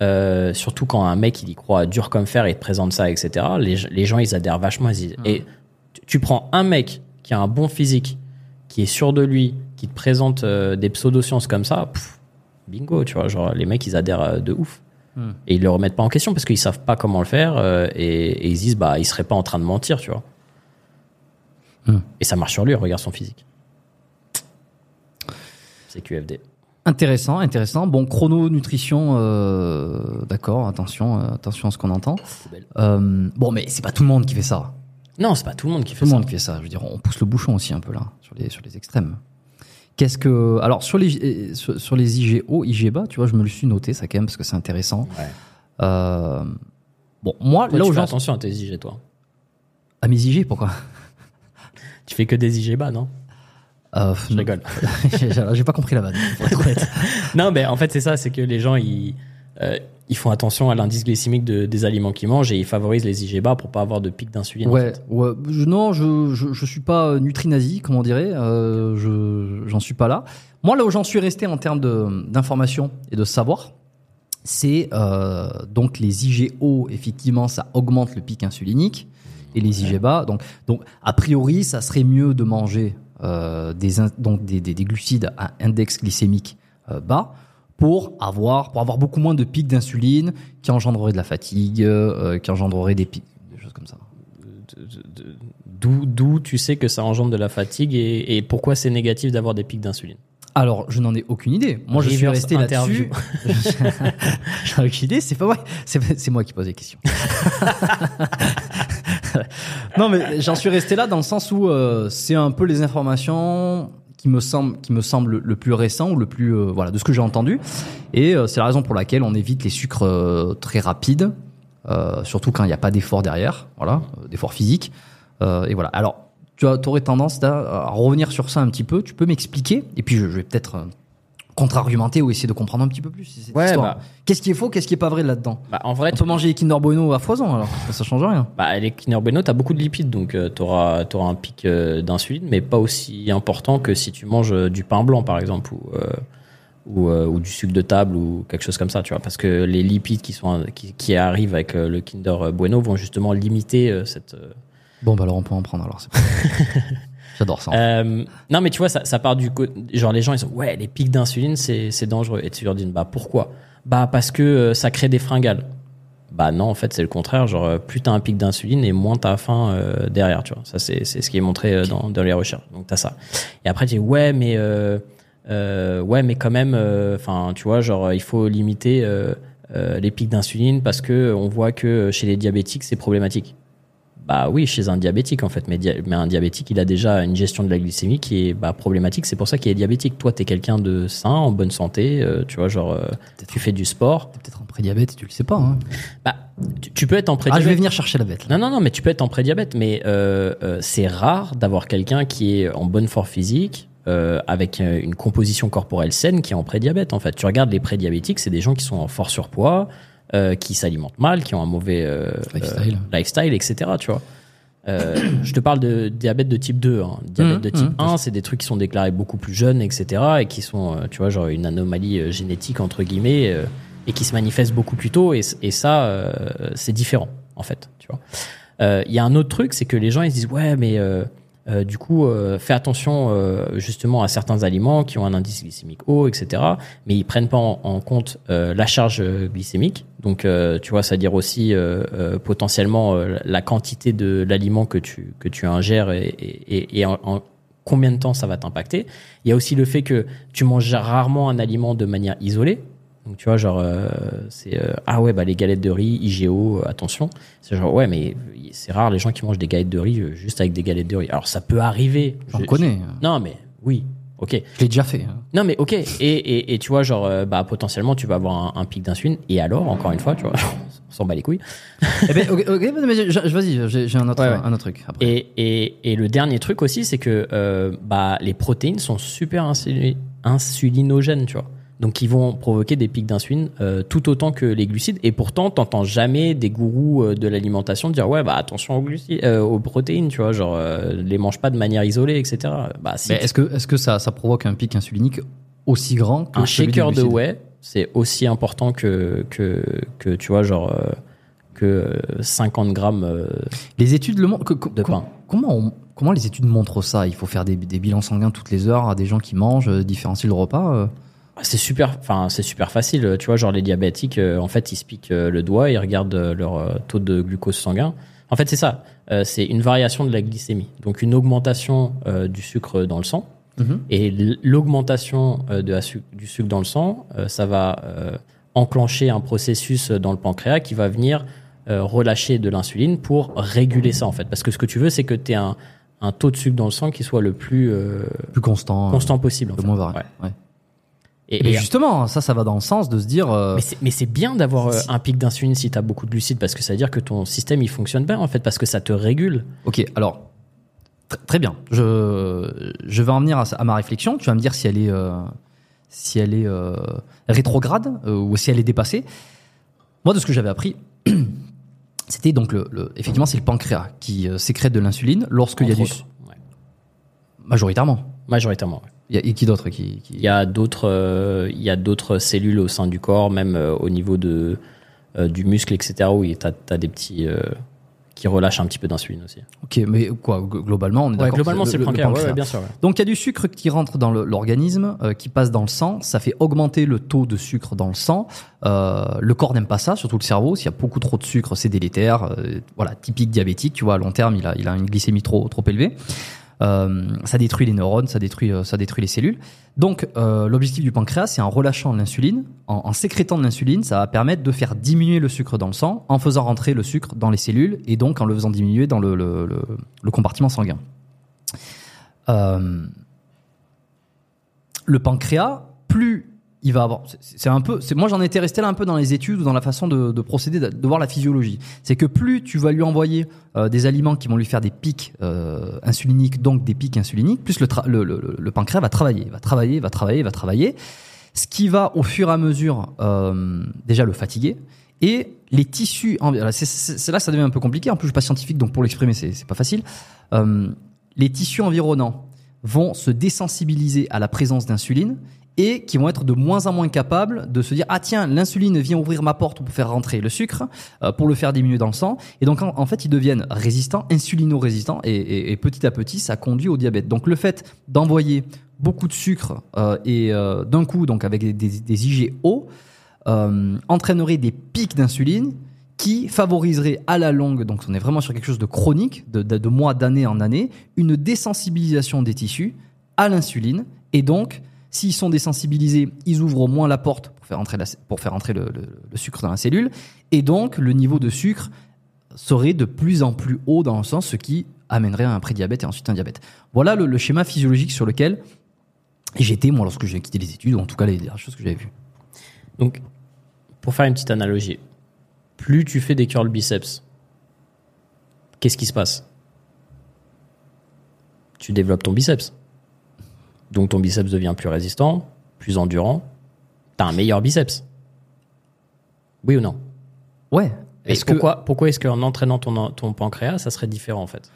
S3: euh, surtout quand un mec il y croit dur comme fer et te présente ça, etc. Les, les gens ils adhèrent vachement. ils disent- Et tu, tu prends un mec qui a un bon physique, qui est sûr de lui, qui te présente euh, des pseudosciences comme ça, pff, bingo, tu vois. Genre les mecs ils adhèrent de ouf.
S2: Hmm.
S3: Et ils le remettent pas en question parce qu'ils savent pas comment le faire et, et ils se disent bah ils seraient pas en train de mentir, tu vois.
S2: Hmm.
S3: Et ça marche sur lui, regarde son physique. QFD.
S2: Intéressant, intéressant. Bon, chrononutrition, euh, d'accord, attention, euh, attention à ce qu'on entend. Euh, bon, mais c'est pas tout le monde qui fait ça.
S3: Non, c'est pas tout le monde qui fait
S2: Tout le
S3: ça.
S2: monde qui fait ça. Je veux dire, on pousse le bouchon aussi un peu là, sur les, sur les extrêmes. Qu'est-ce que. Alors, sur les, sur, sur les IGO, IGBA, tu vois, je me le suis noté, ça quand même, parce que c'est intéressant.
S3: Ouais.
S2: Bon, moi,
S3: Toi,
S2: là où
S3: fais attention à tes IG, toi?
S2: À mes IG, pourquoi?
S3: Tu fais que des IG bas, non?
S2: Euh,
S3: Je rigole.
S2: J'ai pas compris la vanne,
S3: non, mais en fait, c'est ça, c'est que les gens, ils, euh, ils font attention à l'indice glycémique de- des aliments qu'ils mangent et ils favorisent les IG bas pour pas avoir de pic d'insuline. en
S2: Ouais,
S3: fait.
S2: ouais. Je- non, je, je, je suis pas euh, nutrinazi, comme on dirait. Euh, je, j'en suis pas là. Moi, là où j'en suis resté en termes d'information et de savoir, c'est euh, donc les IGO, effectivement, ça augmente le pic insulinique. Et les IG bas, donc, donc a priori, ça serait mieux de manger des, in- donc des, des, des glucides à index glycémique euh, bas pour avoir, pour avoir beaucoup moins de pics d'insuline qui engendreraient de la fatigue, euh, qui engendreraient des pics, des choses comme ça.
S3: D'où, tu sais que ça engendre de la fatigue et, et pourquoi c'est négatif d'avoir des pics d'insuline?
S2: Alors, je n'en ai aucune idée. Moi, je suis resté là-dessus. J'en ai aucune idée. C'est pas vrai. C'est, c'est moi qui pose les questions. non, mais j'en suis resté là dans le sens où euh, c'est un peu les informations qui me semble qui me semble le plus récent ou le plus euh, voilà de ce que j'ai entendu. Et euh, c'est la raison pour laquelle on évite les sucres très rapides surtout quand il n'y a pas d'effort derrière voilà d'effort physique. Et voilà. Alors tu aurais tendance à, revenir sur ça un petit peu. Tu peux m'expliquer et puis je, vais peut-être contre-argumenter ou essayer de comprendre un petit peu plus cette
S3: Ouais,
S2: histoire.
S3: bah.
S2: qu'est-ce qui est faux qu'est-ce qui est pas vrai là-dedans?
S3: Bah, en vrai,
S2: on peut manger les Kinder Bueno à foison alors ça, ça change rien
S3: Bah, les Kinder Bueno, t'as beaucoup de lipides, donc euh, t'auras auras un pic euh, d'insuline, mais pas aussi important que si tu manges euh, du pain blanc, par exemple, ou, euh, ou, euh, ou du sucre de table, ou quelque chose comme ça, tu vois. Parce que les lipides qui, sont, qui, qui arrivent avec euh, le Kinder Bueno vont justement limiter euh, cette... euh,
S2: bon bah alors on peut en prendre alors c'est pas grave. j'adore ça
S3: Euh, non, mais tu vois, ça, ça part du. Genre, les gens, ils sont, ouais, les pics d'insuline, c'est dangereux. Et tu leur dis, bah, pourquoi? Bah, parce que euh, ça crée des fringales. Bah, non, en fait, c'est le contraire. Genre, euh, plus t'as un pic d'insuline et moins t'as faim euh, derrière, tu vois. Ça, c'est c'est ce qui est montré euh, dans, dans les recherches. Donc, t'as ça. Et après, tu dis, ouais, mais, ouais, mais quand même, enfin, tu vois, genre, il faut limiter les pics d'insuline parce que on voit que chez les diabétiques, c'est problématique. Bah oui, chez un diabétique en fait, mais, dia- mais un diabétique, il a déjà une gestion de la glycémie qui est bah, problématique. C'est pour ça qu'il est diabétique. Toi, t'es quelqu'un de sain, en bonne santé, euh, tu vois, genre, euh, tu fais du sport.
S2: T'es peut-être en prédiabète tu le sais pas. Hein.
S3: Bah, tu, tu peux être en
S2: Ah,
S3: prédiabète.
S2: je vais venir chercher la bête. Là.
S3: Non, non, non, mais tu peux être en prédiabète, mais euh, euh, c'est rare d'avoir quelqu'un qui est en bonne forme physique, euh, avec euh, une composition corporelle saine, qui est en prédiabète. En fait, tu regardes les prédiabétiques, c'est des gens qui sont en fort surpoids, euh, qui s'alimentent mal, qui ont un mauvais euh,
S2: Lifestyle.
S3: euh, lifestyle, etc. Tu vois. Euh, je te parle de diabète de type 2. Hein. Diabète de type
S2: mhm.
S3: 1, c'est des trucs qui sont déclarés beaucoup plus jeunes, etc. Et qui sont, euh, tu vois, genre une anomalie génétique, entre guillemets, euh, et qui se manifestent beaucoup plus tôt. Et, et ça, euh, c'est différent, en fait. Tu vois. Euh, Il y a un autre truc, c'est que les gens ils se disent ouais, mais euh, du coup, euh, fais attention euh, justement à certains aliments qui ont un indice glycémique haut, etc. Mais ils prennent pas en, compte euh, la charge euh, glycémique. Donc, tu vois, c'est-à-dire aussi potentiellement la quantité de l'aliment que tu que tu ingères et, et, et- en combien de temps ça va t'impacter. Il y a aussi le fait que tu manges rarement un aliment de manière isolée. Donc tu vois, genre, euh, c'est euh, ah ouais, bah les galettes de riz, IGO, euh, attention. C'est genre ouais, mais c'est rare les gens qui mangent des galettes de riz euh, juste avec des galettes de riz. Alors ça peut arriver.
S2: J'en
S3: Je-
S2: connais.
S3: je- Non mais oui, ok.
S2: Je l'ai déjà fait. hein.
S3: Non mais ok. Et, et, et tu vois, genre, bah potentiellement tu vas avoir un, un pic d'insuline. Et alors, encore une fois, tu vois, on s'en bat les couilles.
S2: eh ben, ok, ok, mais je- je- vas-y, j'ai un autre,
S3: Ouais, ouais.
S2: un autre truc. Après.
S3: Et, et, et le dernier truc aussi, c'est que bah, les protéines sont super insuli- insulinogènes, tu vois. Donc, ils vont provoquer des pics d'insuline euh, tout autant que les glucides. Et pourtant, t'entends jamais des gourous euh, de l'alimentation dire ouais, bah attention aux glucides, euh, aux protéines, tu vois, genre les mange pas de manière isolée, etc. Bah, si
S2: Mais est-ce que, est-ce que ça, ça provoque un pic insulinique aussi grand que
S3: un
S2: celui des
S3: shaker de whey, c'est aussi important que que que tu vois, genre que euh, 50 grammes
S2: Les études le montrent.
S3: de pain.
S2: Comment, on- comment les études montrent ça? Il faut faire des, des bilans sanguins toutes les heures à des gens qui mangent, différencier le repas.
S3: C'est super, enfin c'est super facile. Tu vois, genre les diabétiques, euh, en fait, ils se piquent euh, le doigt, ils regardent euh, leur euh, taux de glucose sanguin. En fait, c'est ça. Euh, c'est une variation de la glycémie, donc une augmentation euh, du sucre dans le sang.
S2: Mhm.
S3: Et l'augmentation euh, de la su- du sucre dans le sang, euh, ça va euh, enclencher un processus dans le pancréas qui va venir euh, relâcher de l'insuline pour réguler ça en fait. Parce que ce que tu veux, c'est que tu aies un, un taux de sucre dans le sang qui soit le plus euh,
S2: Plus constant.
S3: constant possible. en
S2: Le
S3: fait.
S2: moins varié.
S3: Ouais.
S2: ouais.
S3: Et,
S2: Mais
S3: et-
S2: justement, ça, ça va dans le sens de se dire. euh,
S3: mais c'est- bien d'avoir euh, un pic d'insuline si tu as beaucoup de glucides parce que ça veut dire que ton système il fonctionne bien en fait parce que ça te régule.
S2: Ok, alors tr- très bien. Je je vais en venir à, à ma réflexion. Tu vas me dire si elle est euh, si elle est rétrograde ou si elle est dépassée. Moi, de ce que j'avais appris, c'était donc le, le- effectivement c'est le pancréas qui sécrète de l'insuline lorsqu'il y a du.
S3: Ouais.
S2: majoritairement.
S3: Majoritairement. ouais.
S2: Il y a, et qui d'autre qui, qui-
S3: Il y a d'autres euh, il y a d'autres cellules au sein du corps même euh, au niveau de euh, du muscle etc où tu as, des petits qui relâchent un petit peu d'insuline aussi.
S2: Ok, mais quoi gl- globalement on est
S3: Ouais,
S2: d'accord.
S3: globalement c'est le, pancréas. Ouais, ouais, bien sûr.
S2: Donc il y a du sucre qui rentre dans le- l'organisme, qui passe dans le sang, ça fait augmenter le taux de sucre dans le sang. Le corps n'aime pas ça, surtout le cerveau. S'il y a beaucoup trop de sucre, c'est délétère. Voilà, typique diabétique, tu vois, à long terme, il a, il a une glycémie trop, trop élevée. Euh, ça détruit les neurones, ça détruit, euh, ça détruit les cellules. Donc euh, l'objectif du pancréas, c'est en relâchant l'insuline, en, sécrétant de l'insuline, ça va permettre de faire diminuer le sucre dans le sang, en faisant rentrer le sucre dans les cellules et donc en le faisant diminuer dans le, le, compartiment sanguin. Le pancréas, plus il va avoir. c'est- un peu. Moi, j'en étais resté là un peu dans les études ou dans la façon de, de procéder, de, voir la physiologie. C'est que plus tu vas lui envoyer euh, des aliments qui vont lui faire des pics euh, insuliniques, donc des pics insuliniques, plus le, pancréas va travailler, va travailler, va travailler, va travailler. Ce qui va au fur et à mesure euh, déjà le fatiguer et les tissus. C'est là ça devient un peu compliqué. En plus, je suis pas scientifique, donc pour l'exprimer, c'est pas facile. Les tissus environnants vont se désensibiliser à la présence d'insuline et qui vont être de moins en moins capables de se dire ah tiens l'insuline vient ouvrir ma porte pour faire rentrer le sucre euh, pour le faire diminuer dans le sang et donc en, fait ils deviennent résistants insulino-résistants et, et- et petit à petit ça conduit au diabète donc le fait d'envoyer beaucoup de sucre euh, et euh, d'un coup donc avec des, des, entraînerait des pics d'insuline qui favoriseraient à la longue, donc on est vraiment sur quelque chose de chronique, de mois, d'année en année, une désensibilisation des tissus à l'insuline. Et donc, s'ils sont désensibilisés, ils ouvrent moins la porte pour faire entrer, le sucre dans la cellule. Et donc, le niveau de sucre serait de plus en plus haut dans le sens, ce qui amènerait à un prédiabète et ensuite un diabète. Voilà le, le schéma physiologique sur lequel j'étais, moi, lorsque j'ai quitté les études, ou en tout cas les dernières choses que j'avais vues.
S3: Donc, pour faire une petite analogie, plus tu fais des curls biceps, qu'est-ce qui se passe? Tu développes ton biceps. Donc ton biceps devient plus résistant, plus endurant. T'as un meilleur biceps. Oui ou non?
S2: Ouais. Est-ce que,
S3: pourquoi, pourquoi est-ce qu'en entraînant ton, ton pancréas, ça serait différent en fait?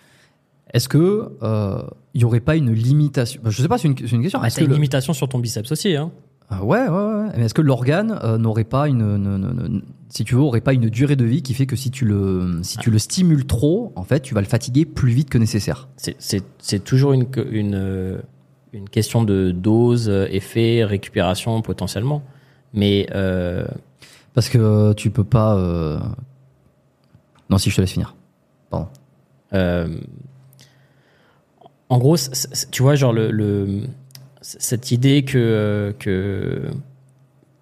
S2: Est-ce que euh, il y aurait pas une limitation? Je sais pas, c'est une, c'est une question.
S3: Ah,
S2: Est-ce que
S3: une
S2: le-
S3: limitation sur ton biceps aussi. Hein?
S2: Ah ouais, ouais, ouais. Mais est-ce que l'organe euh, n'aurait pas une, une- une- une- si tu veux, aurait pas une durée de vie qui fait que si tu le, si tu le stimules trop, en fait, tu vas le fatiguer plus vite que nécessaire?
S3: c'est- c'est c'est toujours une, une, euh, une question de dose, euh, effet, récupération potentiellement. Mais euh,
S2: Parce que tu peux pas. euh, Non, si je te laisse finir. Pardon.
S3: Euh, en gros, tu vois, genre le, le- cette idée que, que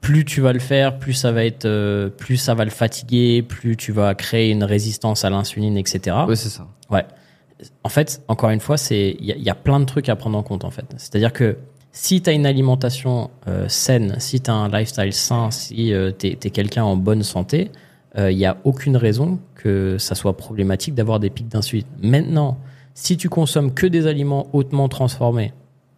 S3: plus tu vas le faire, plus ça va être, euh, plus ça va le fatiguer, plus tu vas créer une résistance à l'insuline, etc.
S2: Ouais, c'est ça.
S3: Ouais. En fait, encore une fois, c'est il y, a- plein de trucs à prendre en compte en fait. C'est-à-dire que si tu as une alimentation euh, saine, si tu as un lifestyle sain, si tu es, quelqu'un en bonne santé, il n'y a aucune raison que ça soit problématique d'avoir des pics d'insuline. Maintenant, si tu consommes que des aliments hautement transformés,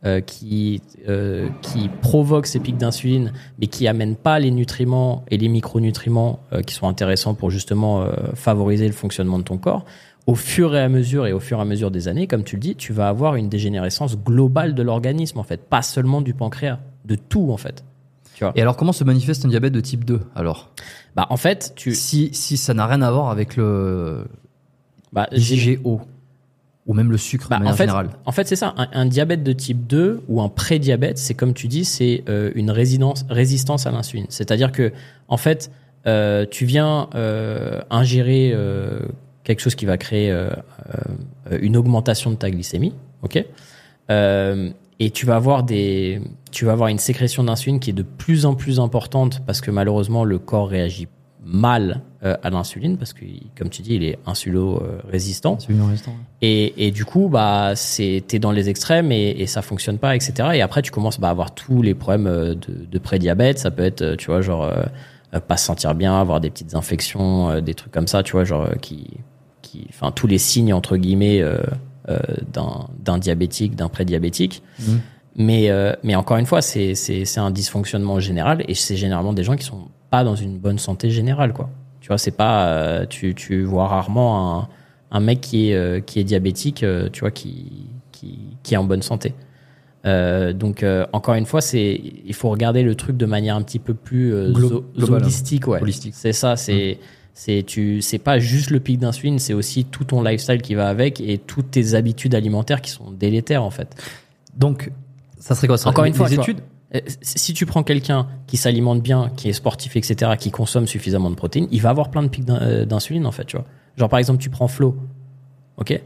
S3: euh, qui, euh, qui provoquent ces pics d'insuline, mais qui amènent pas les nutriments et les micronutriments euh, qui sont intéressants pour justement euh, favoriser le fonctionnement de ton corps, au fur et à mesure et au fur et à mesure des années, comme tu le dis, tu vas avoir une dégénérescence globale de l'organisme, en fait, pas seulement du pancréas, de tout, en fait. Tu vois
S2: Et alors, comment se manifeste un diabète de type 2 alors?
S3: Bah, en fait, tu.
S2: si, si ça n'a rien à voir avec le
S3: Bah,
S2: IgO ou même le sucre
S3: Bah,
S2: de
S3: en fait,
S2: générale.
S3: en fait c'est ça. Un, un diabète de type 2 ou un prédiabète, c'est comme tu dis, c'est euh, une résidence, résistance à l'insuline. C'est-à-dire que, en fait, euh, tu viens euh, ingérer quelque chose qui va créer euh, euh, une augmentation de ta glycémie, ok? Euh, Et tu vas avoir des, tu vas avoir une sécrétion d'insuline qui est de plus en plus importante parce que malheureusement le corps réagit mal euh, à l'insuline parce que, comme tu dis, il est insulo-résistant.
S2: C'est une résistance.
S3: Et, et du coup, bah, c'est t'es dans les extrêmes et, et ça fonctionne pas, etc. Et après, tu commences bah, à avoir tous les problèmes euh, de, de prédiabète. Ça peut être, tu vois, genre pas se sentir bien, avoir des petites infections, euh, des trucs comme ça, tu vois, genre qui, qui, enfin, tous les signes entre guillemets euh, euh, d'un diabétique, d'un prédiabétique.
S2: Mhm.
S3: Mais, euh, mais encore une fois, c'est c'est un dysfonctionnement général et c'est généralement des gens qui sont pas dans une bonne santé générale, quoi. Tu vois, c'est pas, tu, tu vois rarement un, un mec qui est, qui est diabétique, tu vois, qui, qui, qui est en bonne santé. Euh, donc, euh, encore une fois, c'est, il faut regarder le truc de manière un petit peu plus euh,
S2: Glo-
S3: zo-
S2: globale,
S3: holistique, ouais. C'est ça, c'est, c'est, tu, c'est pas juste le pic d'insuline, c'est aussi tout ton lifestyle qui va avec et toutes tes habitudes alimentaires qui sont délétères, en fait.
S2: Donc, ça serait quoi ça
S3: Encore une fois, vois,
S2: études
S3: euh, Si tu prends quelqu'un qui s'alimente bien, qui est sportif, etc., qui consomme suffisamment de protéines, il va avoir plein de pics euh, d'insuline, en fait, tu vois. Genre, par exemple, tu prends Flo. OK?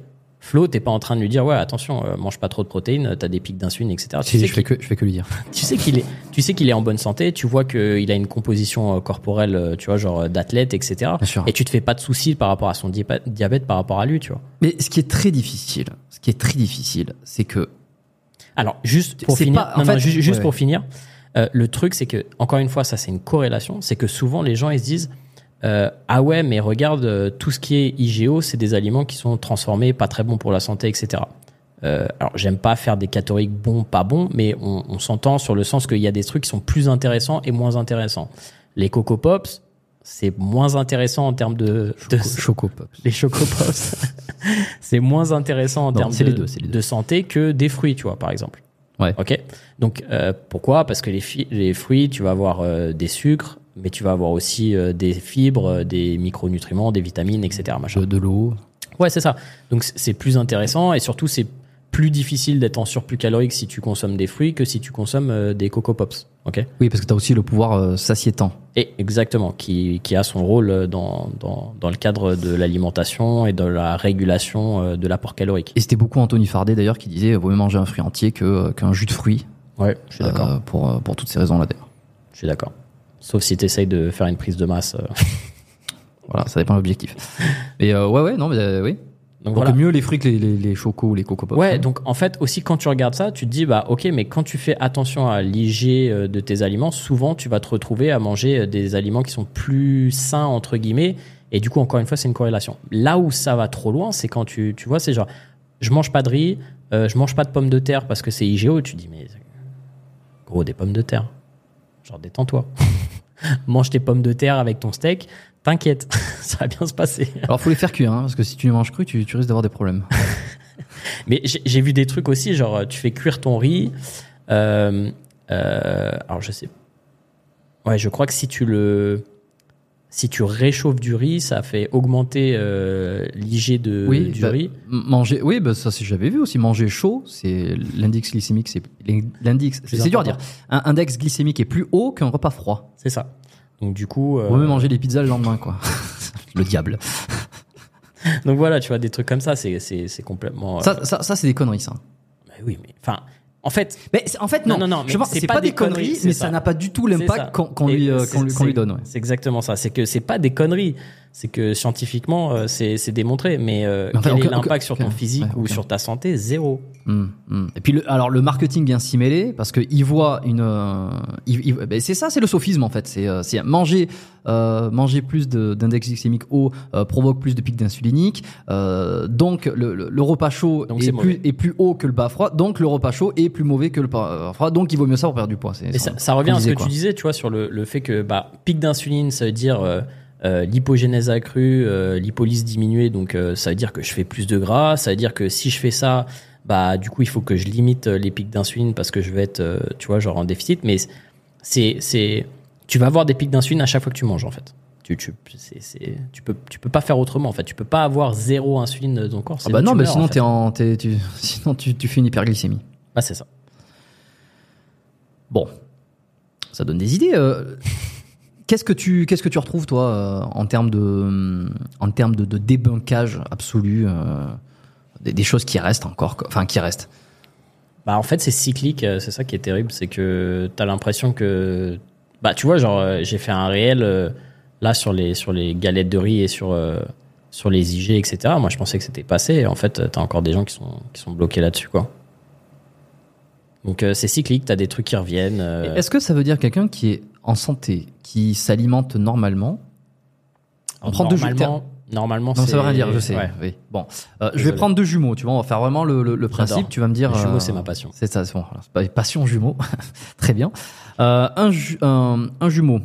S3: Flo, t'es pas en train de lui dire, ouais, attention, euh, mange pas trop de protéines, t'as des pics d'insuline, etc.
S2: Si,
S3: Tu sais
S2: je fais que je fais que lui dire.
S3: tu sais qu'il est, tu sais qu'il est en bonne santé, tu vois qu'il a une composition euh, corporelle, euh, tu vois, genre d'athlète, etc. Et tu te fais pas de soucis par rapport à son diabète, par rapport à lui, tu vois.
S2: Mais ce qui est très difficile, ce qui est très difficile, c'est que
S3: Alors, juste pour finir,
S2: pas- en
S3: non, non,
S2: fait,
S3: ju- juste
S2: ouais,
S3: pour
S2: ouais.
S3: finir, euh, le truc, c'est que, encore une fois, ça, c'est une corrélation. C'est que souvent, les gens, ils se disent, euh, ah ouais, mais regarde, euh, tout ce qui est IGO, c'est des aliments qui sont transformés, pas très bons pour la santé, etc. Euh, alors, j'aime pas faire des catégoriques bons, pas bons, mais on, on s'entend sur le sens qu'il y a des trucs qui sont plus intéressants et moins intéressants. Les Coco Pops, c'est moins intéressant en termes de, de
S2: Choco Pop.
S3: les Choco Pops. c'est moins intéressant en
S2: Non,
S3: termes de,
S2: les deux, c'est les deux.
S3: de santé que des fruits, tu vois, par exemple.
S2: Ouais.
S3: Ok? Donc euh, pourquoi? Parce que les, les fruits, tu vas avoir euh, des sucres, mais tu vas avoir aussi euh, des fibres, euh, des micronutriments, des vitamines, etc. Machin.
S2: De, de l'eau.
S3: Ouais, c'est ça. Donc c'est plus intéressant et surtout c'est plus difficile d'être en surplus calorique si tu consommes des fruits que si tu consommes euh, des Coco Pops. Ok?
S2: Oui, parce que tu as aussi le pouvoir euh, satiétant.
S3: Et exactement, qui, qui a son rôle dans, dans, dans le cadre de l'alimentation et de la régulation de l'apport calorique.
S2: Et c'était beaucoup Anthony Fardet d'ailleurs qui disait vaut mieux manger un fruit entier que, qu'un jus de fruits.
S3: Ouais, je suis d'accord.
S2: euh, pour, pour toutes ces raisons-là d'ailleurs.
S3: Je suis d'accord. Sauf si tu essayes de faire une prise de masse. euh.
S2: Voilà, ça dépend de l'objectif. Mais euh, ouais, ouais, non, mais euh, oui.
S3: Donc voilà.
S2: mieux les fruits que les, les, les chocos ou les coco pops.
S3: Ouais,
S2: hein.
S3: donc en fait aussi quand tu regardes ça, tu te dis bah ok, mais quand tu fais attention à l'IG de tes aliments, souvent tu vas te retrouver à manger des aliments qui sont plus sains entre guillemets. Et du coup encore une fois c'est une corrélation. Là où ça va trop loin, c'est quand tu tu vois c'est genre je mange pas de riz, euh, je mange pas de pommes de terre parce que c'est IGO. Tu te dis mais gros des pommes de terre, genre détends-toi. Mange tes pommes de terre avec ton steak, t'inquiète, ça va bien se passer.
S2: Alors faut les faire cuire, hein, parce que si tu les manges cru, tu, tu risques d'avoir des problèmes.
S3: Mais j'ai j'ai vu des trucs aussi, genre tu fais cuire ton riz. euh, euh, alors je sais. Ouais, je crois que si tu le, si tu réchauffes du riz, ça fait augmenter euh, l'IG de
S2: Oui,
S3: du
S2: bah,
S3: riz.
S2: Manger, oui, bah, ça c'est- j'avais vu aussi. Manger chaud, c'est l'indice glycémique, c'est l'indice.
S3: Plus
S2: C'est dur à dire. Un index glycémique est plus haut qu'un repas froid.
S3: C'est ça. Donc du coup, euh,
S2: On même manger les pizzas le lendemain, quoi. le diable.
S3: donc voilà, tu vois des trucs comme ça, c'est c'est c'est complètement. euh,
S2: Ça, ça, ça c'est des conneries, ça.
S3: bah oui, mais enfin, en fait,
S2: Mais en fait, non.
S3: Non, non,
S2: Je pense-
S3: c'est
S2: c'est
S3: pas
S2: pas,
S3: des
S2: conneries, mais
S3: ça.
S2: n'a pas du tout l'impact qu'on lui, euh, lui, donne. ouais.
S3: C'est exactement ça. C'est que c'est pas des conneries. C'est que scientifiquement, euh, c'est c'est démontré. Mais, euh,
S2: Mais enfin,
S3: quel est l'impact sur ton physique
S2: ouais,
S3: ou
S2: aucun.
S3: sur ta santé? Zéro.
S2: Hum, hum. Et puis, le, alors le marketing vient s'y mêler parce que il voit une. euh, il- il- ben, c'est ça, c'est le sophisme en fait. C'est, euh, c'est manger, euh, manger plus de- d'index glycémique haut euh, provoque plus de pics d'insulinique. Euh, donc le, le- le repas chaud
S3: Donc
S2: est plus, est plus haut que le bas froid. Donc le repas chaud est plus mauvais que le bas froid. Donc il vaut mieux ça pour perdre du poids.
S3: Et ça, ça revient à ce que
S2: quoi.
S3: tu disais, tu vois, sur le, le fait que bah, pic d'insuline, ça veut dire euh, euh, l'hypogénèse accrue, euh, l'hypolyse diminuée, donc euh, ça veut dire que je fais plus de gras. Ça veut dire que si je fais ça, bah du coup il faut que je limite euh, les pics d'insuline parce que je vais être, euh, tu vois, genre en déficit. Mais c'est, c'est, tu vas avoir des pics d'insuline à chaque fois que tu manges en fait. Tu, tu, c'est, c'est, tu peux, tu peux pas faire autrement en fait. Tu peux pas avoir zéro insuline dans ton corps.
S2: Ah bah non, mais
S3: meurs,
S2: sinon
S3: en fait.
S2: en, t'es- tu, sinon tu, tu fais une hyperglycémie.
S3: Bah c'est ça.
S2: Bon, ça donne des idées. Euh. Qu'est-ce que tu qu'est-ce que tu retrouves toi euh, en termes de en termes de, débunkage absolu euh, des, choses qui restent encore enfin qui restent?
S3: Bah en fait c'est cyclique, euh, c'est ça qui est terrible, c'est que t'as l'impression que bah tu vois genre euh, j'ai fait un réel euh, là sur les sur les galettes de riz et sur euh, sur les IG etc. Moi je pensais que c'était passé, en fait t'as encore des gens qui sont qui sont bloqués là-dessus quoi. Donc euh, c'est cyclique, t'as des trucs qui reviennent. euh,
S2: Est-ce que ça veut dire quelqu'un qui est en santé, qui s'alimente normalement? On prend deux
S3: normalement, normalement
S2: Non,
S3: c'est
S2: ça veut rien dire, je sais.
S3: ouais.
S2: Oui. Bon, Euh, je vais
S3: Désolé.
S2: prendre deux jumeaux. Tu vois, on va faire vraiment le, le- le principe.
S3: J'adore.
S2: Tu vas me dire.
S3: Les jumeaux,
S2: euh,
S3: c'est ma passion.
S2: C'est ça. c'est Bon, voilà, c'est pas passion jumeaux. Très bien. Euh, un, ju- un, un jumeau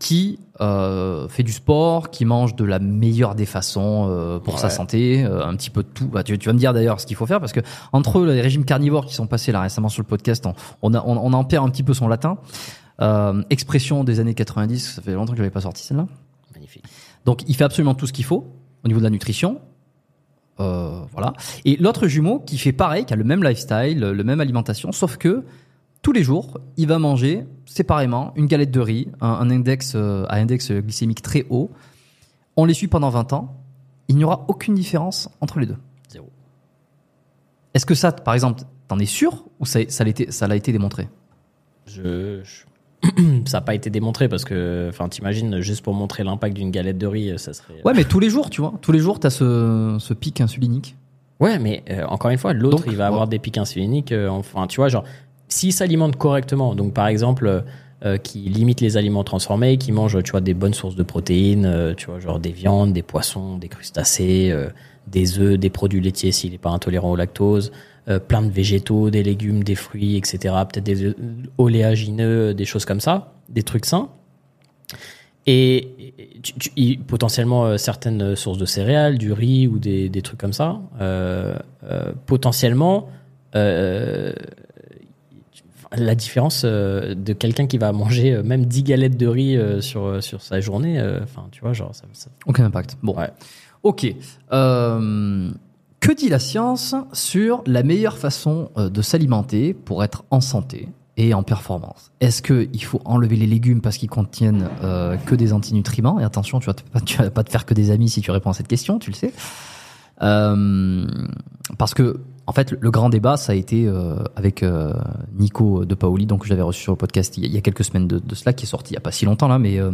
S2: qui euh, fait du sport, qui mange de la meilleure des façons euh, pour sa santé, euh, un petit peu de tout. Bah, tu, tu vas me dire d'ailleurs ce qu'il faut faire parce que entre les régimes carnivores qui sont passés là récemment sur le podcast, on, on, a, on, on en perd un petit peu son latin. Euh, expression des années 90, ça fait longtemps que je n'avais pas sorti celle-là.
S3: Magnifique.
S2: Donc il fait absolument tout ce qu'il faut au niveau de la nutrition. Euh, voilà. Et l'autre jumeau qui fait pareil, qui a le même lifestyle, le même alimentation, sauf que tous les jours, il va manger séparément une galette de riz, un, un index euh, à index glycémique très haut. On les suit pendant 20 ans. Il n'y aura aucune différence entre les deux.
S3: Zéro.
S2: Est-ce que ça, par exemple, t'en es sûr ou ça, ça l'a été, ça l'a été démontré?
S3: Je, je- ça n'a pas été démontré parce que, enfin, t'imagines, juste pour montrer l'impact d'une galette de riz, ça serait.
S2: Ouais, mais tous les jours, tu vois. Tous les jours, t'as ce, ce pic insulinique.
S3: Ouais, mais euh, encore une fois, l'autre, il va avoir des pics insuliniques. euh, enfin, tu vois, genre, s'il s'alimente correctement, donc par exemple, euh, euh, qui limite les aliments transformés, qui mange, tu vois, des bonnes sources de protéines, euh, tu vois, genre des viandes, des poissons, des crustacés, euh, des œufs, des produits laitiers s'il n'est pas intolérant au lactose, plein de végétaux, des légumes, des fruits, etc. Peut-être des oléagineux, des choses comme ça, des trucs sains. Et potentiellement certaines sources de céréales, du riz ou des, des trucs comme ça. Potentiellement, la différence euh, de quelqu'un qui va manger euh, même 10 galettes de riz euh, sur, sur sa journée, enfin, tu vois, genre, ça, ça-
S2: Aucun impact. Bon.
S3: Ouais.
S2: Ok. Que dit la science sur la meilleure façon de s'alimenter pour être en santé et en performance? Est-ce qu'il faut enlever les légumes parce qu'ils contiennent que des antinutriments? Et attention, tu vas, te- tu vas pas te faire que des amis si tu réponds à cette question, tu le sais. Parce que, en fait, le grand débat, ça a été euh, avec euh, Nico de Paoli, donc j'avais reçu sur le podcast il y a, quelques semaines de, de cela, qui est sorti il y a pas si longtemps là, mais euh,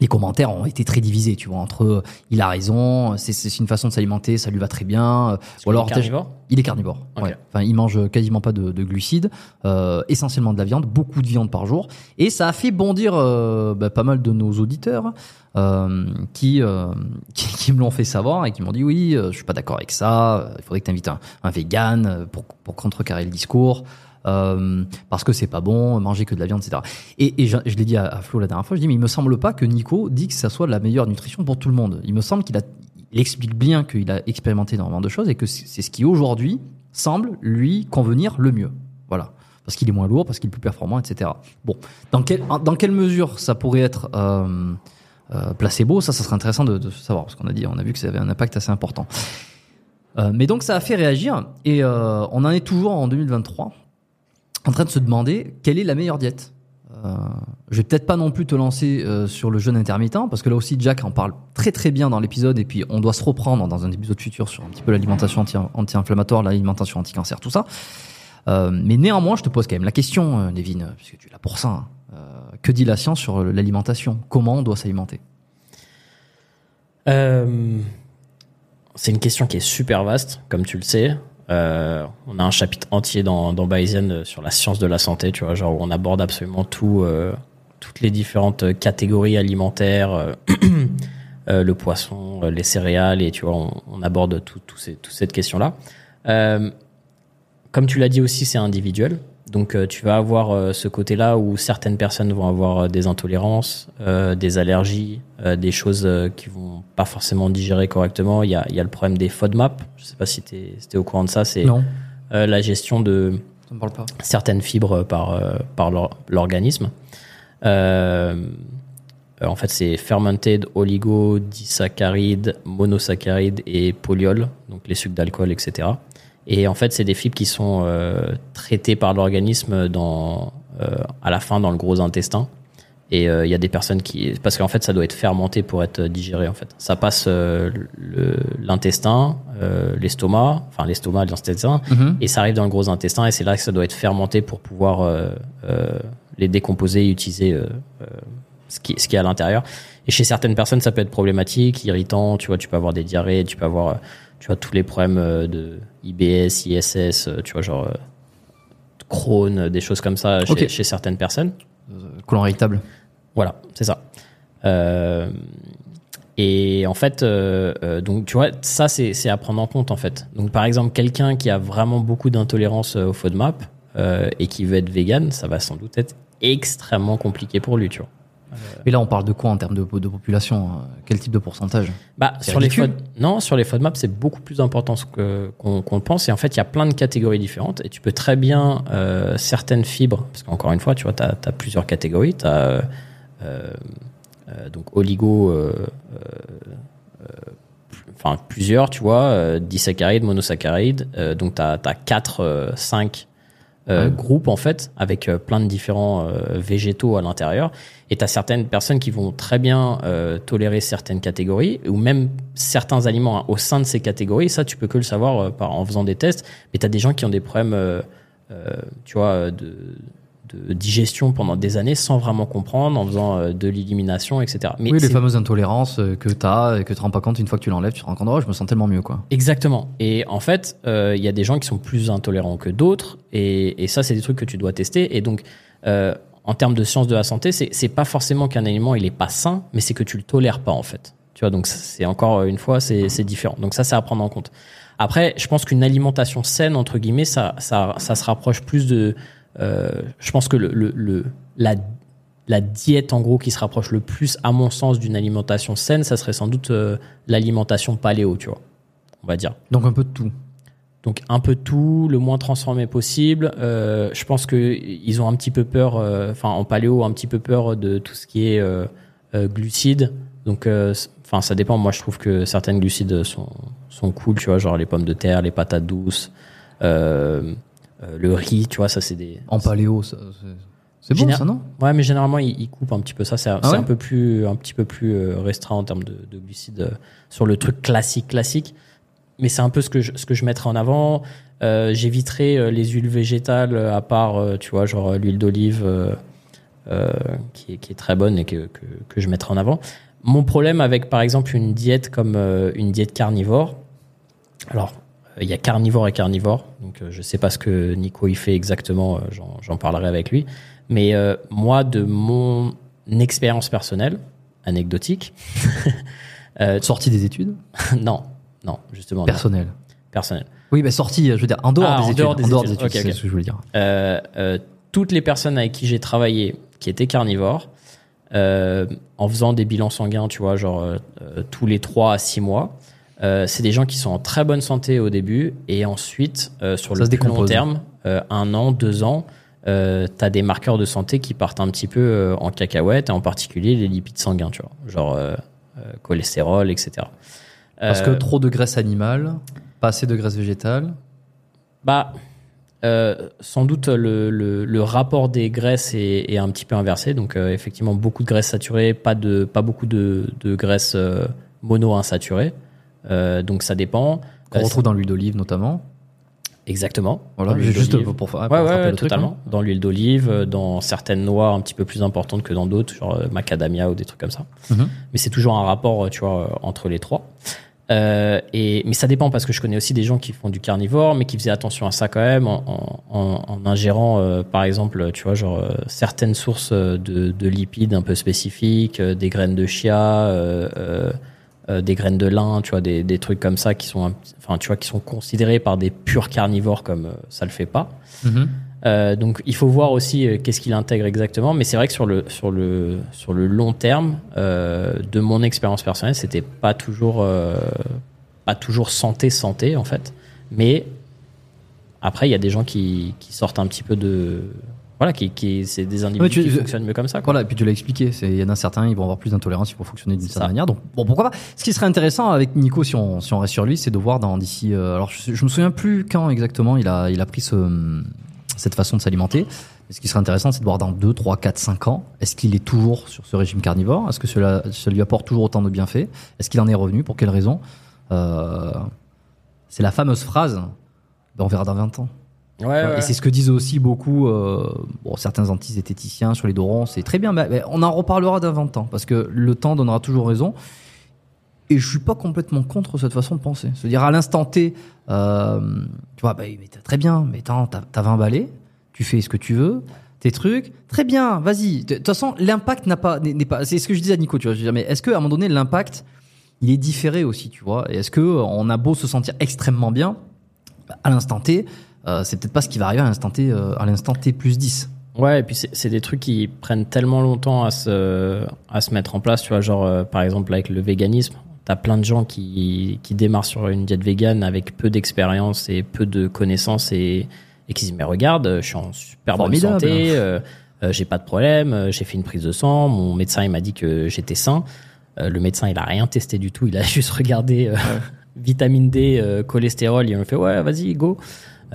S2: les commentaires ont été très divisés, tu vois, entre euh, il a raison, c'est- c'est une façon de s'alimenter, ça lui va très bien, euh, ou alors
S3: carnivore
S2: il est carnivore. Ouais. Enfin, il mange quasiment pas de, de glucides, euh, essentiellement de la viande, beaucoup de viande par jour, et ça a fait bondir euh, bah, pas mal de nos auditeurs euh, qui, euh, qui qui me l'ont fait savoir et qui m'ont dit oui, euh, je suis pas d'accord avec ça. Il faudrait que tu invites un, un vegan pour pour contrecarrer le discours. Euh, parce que c'est pas bon, manger que de la viande, etc. Et, et je, je l'ai dit à, Flo la dernière fois, je dis mais il me semble pas que Nico dit que ça soit la meilleure nutrition pour tout le monde. Il me semble qu'il a, il explique bien qu'il a expérimenté énormément de choses et que c'est ce qui aujourd'hui semble lui convenir le mieux. Voilà. Parce qu'il est moins lourd, parce qu'il est plus performant, etc. Bon, dans, quel, dans quelle mesure ça pourrait être euh, euh, placebo Ça, ça serait intéressant de, de savoir, parce qu'on a dit, on a vu que ça avait un impact assez important. Euh, mais donc ça a fait réagir, et euh, on en est toujours en 2023, en train de se demander quelle est la meilleure diète. Euh, je vais peut-être pas non plus te lancer euh, sur le jeûne intermittent, parce que là aussi Jack en parle très très bien dans l'épisode, et puis on doit se reprendre dans un épisode futur sur un petit peu l'alimentation anti- anti-inflammatoire, l'alimentation anti-cancer, tout ça. Euh, mais néanmoins, je te pose quand même la question, Nevin, euh, puisque tu es là pour ça. hein. Que dit la science sur l'alimentation? Comment on doit s'alimenter?
S3: C'est une question qui est super vaste, comme tu le sais. Euh, on a un chapitre entier dans, dans Bayesian euh, sur la science de la santé, tu vois, genre où on aborde absolument tout, euh, toutes les différentes catégories alimentaires, euh, euh, le poisson, euh, les céréales, et tu vois, on, aborde tout, tout ces, toute cette question-là. Euh, comme tu l'as dit aussi, c'est individuel. Donc euh, tu vas avoir euh, ce côté-là où certaines personnes vont avoir euh, des intolérances, euh, des allergies, euh, des choses euh, qui vont pas forcément digérer correctement. Il y a, il y a le problème des FODMAP. Je sais pas si tu es, au courant de ça. C'est
S2: Non,
S3: euh, la gestion de
S2: ça me parle pas.
S3: certaines fibres par, euh, par l'or- l'organisme. Euh, euh, en fait, c'est fermented oligodisaccharides, monosaccharides et polyols, donc les sucres d'alcool, etc. Et en fait, c'est des fibres qui sont euh, traitées par l'organisme dans euh, à la fin dans le gros intestin. Et euh, il y a des personnes qui parce qu'en fait ça doit être fermenté pour être digéré en fait. Ça passe euh, le- l'intestin, euh, l'estomac, enfin l'estomac, l'intestin,
S2: Mhm.
S3: et ça arrive dans le gros intestin et c'est là que ça doit être fermenté pour pouvoir les décomposer et utiliser ce qui ce qui est à l'intérieur. Et chez certaines personnes ça peut être problématique, irritant, tu vois, tu peux avoir des diarrhées, tu peux avoir tu vois tous les problèmes de IBS, ISS, euh, tu vois genre euh, Crohn, euh, des choses comme ça chez, certaines personnes.
S2: Colon irritable.
S3: Voilà, c'est ça. Euh, et en fait, euh, donc tu vois, ça c'est à prendre en compte en fait. Donc par exemple, quelqu'un qui a vraiment beaucoup d'intolérance au FODMAP euh, et qui veut être vegan, ça va sans doute être extrêmement compliqué pour lui, tu vois.
S2: Et là, on parle de quoi en termes de, de population euh, Quel type de pourcentage?
S3: Bah, sur les. FOD... Non, sur les FODMAP, c'est beaucoup plus important qu'on le pense. Et en fait, il y a plein de catégories différentes. Et tu peux très bien, euh, certaines fibres, parce qu'encore une fois, tu vois, tu as, plusieurs catégories. Tu as donc oligo, euh, euh, euh, enfin plusieurs, tu vois, euh, disaccharides, monosaccharides. Euh, donc tu as, 4, 5
S2: Ouais.
S3: groupes, en fait, avec euh, plein de différents euh, végétaux à l'intérieur. Et tu as certaines personnes qui vont très bien euh, tolérer certaines catégories ou même certains aliments hein, au sein de ces catégories. Ça, tu peux que le savoir euh, par, en faisant des tests. Mais tu as des gens qui ont des problèmes, euh, euh, tu vois, euh, de de digestion pendant des années sans vraiment comprendre, en faisant euh, de l'élimination, etc.
S2: oui, les fameuses intolérances euh, que tu as et que tu te rends pas compte une fois que tu l'enlèves, tu te rends compte, oh, je me sens tellement mieux, quoi.
S3: Exactement. Et en fait, euh, il y a des gens qui sont plus intolérants que d'autres, et, et ça, c'est des trucs que tu dois tester. Et donc, euh, en termes de sciences de la santé, c'est c'est pas forcément qu'un aliment il est pas sain, mais c'est que tu le tolères pas en fait. Tu vois, donc c'est encore une fois, c'est c'est différent. Donc ça, c'est à prendre en compte. Après, je pense qu'une alimentation saine entre guillemets, ça, ça, ça se rapproche plus de. Euh, je pense que le, le, le- la la diète en gros qui se rapproche le plus à mon sens d'une alimentation saine, ça serait sans doute euh, l'alimentation paléo, tu vois. On va dire.
S2: Donc un peu de tout.
S3: Donc un peu de tout, le moins transformé possible. Euh, je pense que ils ont un petit peu peur, euh, enfin en paléo, un petit peu peur de tout ce qui est euh, glucides. Donc, euh, enfin ça dépend. Moi, je trouve que certaines glucides sont sont cool, tu vois, genre les pommes de terre, les patates douces, euh, le riz, tu vois, ça c'est des.
S2: En paléo, ça, c'est- bon,
S3: Général-
S2: ça, non?
S3: Ouais, mais généralement ils, ils coupent un petit peu ça. C'est c'est
S2: Ah ouais
S3: un peu plus un petit peu plus euh, restreint en termes de, de glucides euh, sur le truc classique classique. Mais c'est un peu ce que je, ce que je mettrais en avant. Euh, J'éviterai euh, les huiles végétales euh, à part, euh, tu vois, genre euh, l'huile d'olive euh, euh, qui, est, qui est très bonne et que, que, que je mettrai en avant. Mon problème avec par exemple une diète comme euh, une diète carnivore, alors euh, il y a carnivore et carnivore, donc euh, je sais pas ce que Nico il fait exactement, euh, j'en- parlerai avec lui. Mais euh, moi, de mon expérience personnelle, anecdotique, euh,
S2: Sortie des études
S3: non, non, justement, non,
S2: Personnel.
S3: personnelle.
S2: Oui, mais sortie, je veux dire, en dehors
S3: Ah,
S2: des
S3: en
S2: études.
S3: dehors des
S2: en dehors des études,
S3: Ok,
S2: c'est
S3: ok.
S2: ce que je voulais dire.
S3: Euh, euh, toutes les personnes avec qui j'ai travaillé qui étaient carnivores, euh, en faisant des bilans sanguins, tu vois, genre euh, euh, tous les 3 à 6 mois, euh, c'est des gens qui sont en très bonne santé au début et ensuite, euh, sur
S2: Ça
S3: le plus long terme, euh, un an, deux ans, euh, t'as des marqueurs de santé qui partent un petit peu en cacahuète, et en particulier les lipides sanguins, tu vois, genre cholestérol, etc.
S2: Parce que trop de graisse animale, pas assez de graisse végétale.
S3: Bah, euh, sans doute le, le, le rapport des graisses est, est un petit peu inversé. Donc euh, effectivement beaucoup de graisses saturées, pas de pas beaucoup de, de graisses euh, mono-insaturées. Euh, donc ça dépend.
S2: Qu'on
S3: Euh,
S2: retrouve dans l'huile d'olive notamment.
S3: Exactement.
S2: Voilà, juste pour, pour,
S3: Ouais,
S2: pour
S3: ouais,
S2: le truc,
S3: totalement.
S2: hein.
S3: Dans l'huile d'olive, euh, dans certaines noix un petit peu plus importantes que dans d'autres, genre macadamia ou des trucs comme ça.
S2: Mhm.
S3: Mais c'est toujours un rapport, tu vois, entre les trois. Euh, et, mais ça dépend parce que je connais aussi des gens qui font du carnivore, mais qui faisaient attention à ça quand même en, en, en- en ingérant, euh, par exemple, tu vois, genre euh, certaines sources de, de lipides un peu spécifiques, des graines de chia, euh, des graines de lin, tu vois, des, des trucs comme ça qui sont, enfin, tu vois, qui sont considérés par des purs carnivores comme euh, ça le fait pas.
S2: Mhm.
S3: Euh, donc il faut voir aussi euh, qu'est-ce qu'il intègre exactement, mais c'est vrai que sur le sur le sur le long terme, euh, de mon expérience personnelle, c'était pas toujours pas toujours santé santé en fait, mais après il y a des gens qui qui sortent un petit peu de voilà qui qui c'est des individus
S2: Ouais, tu-
S3: qui
S2: je-
S3: fonctionnent mieux comme ça. Quoi.
S2: Voilà, et puis tu l'as expliqué, c'est- il y en a certains, ils vont avoir plus d'intolérance, ils vont fonctionner d'une certaine
S3: ça.
S2: manière. Donc, bon, pourquoi pas Ce qui serait intéressant avec Nico, si on, si on reste sur lui, c'est de voir dans d'ici. euh, alors, je, je me souviens plus quand exactement il a, il a pris ce, cette façon de s'alimenter. Ce qui serait intéressant, c'est de voir dans 2, 3, 4, 5 ans, est-ce qu'il est toujours sur ce régime carnivore? Est-ce que cela, ça lui apporte toujours autant de bienfaits? Est-ce qu'il en est revenu? Pour quelles raisons Euh, C'est la fameuse phrase ben, on verra dans 20 ans.
S3: Ouais, ouais.
S2: Et c'est ce que disent aussi beaucoup euh, bon, certains antizététiciens sur les dorons. C'est très bien, mais, on en reparlera dans 20 ans parce que le temps donnera toujours raison. Et je suis pas complètement contre cette façon de penser. C'est-à-dire à l'instant T, euh, tu vois, bah, mais très bien, mais t'as t'as 20 balais, tu fais ce que tu veux, tes trucs, très bien, vas-y. De toute façon, l'impact n'a pas, n'est pas. C'est ce que je disais à Nico, tu vois. Je disais, mais est-ce que à un moment donné, l'impact, il est différé aussi, tu vois? Et est-ce que euh, on a beau se sentir extrêmement bien, à l'instant T, euh, c'est peut-être pas ce qui va arriver à l'instant T, euh, à l'instant T plus 10.
S3: Ouais, et puis c'est des trucs qui prennent tellement longtemps à se, à se mettre en place, tu vois, genre euh, par exemple avec le véganisme, t'as plein de gens qui, qui démarrent sur une diète végane avec peu d'expérience et peu de connaissances et, et qui disent mais regarde, je suis en super bonne
S2: Formidable.
S3: santé, euh, euh, j'ai pas de problème, j'ai fait une prise de sang, mon médecin il m'a dit que j'étais sain, le médecin il a rien testé du tout, il a juste regardé vitamine D, cholestérol, il m'a fait ouais vas-y go.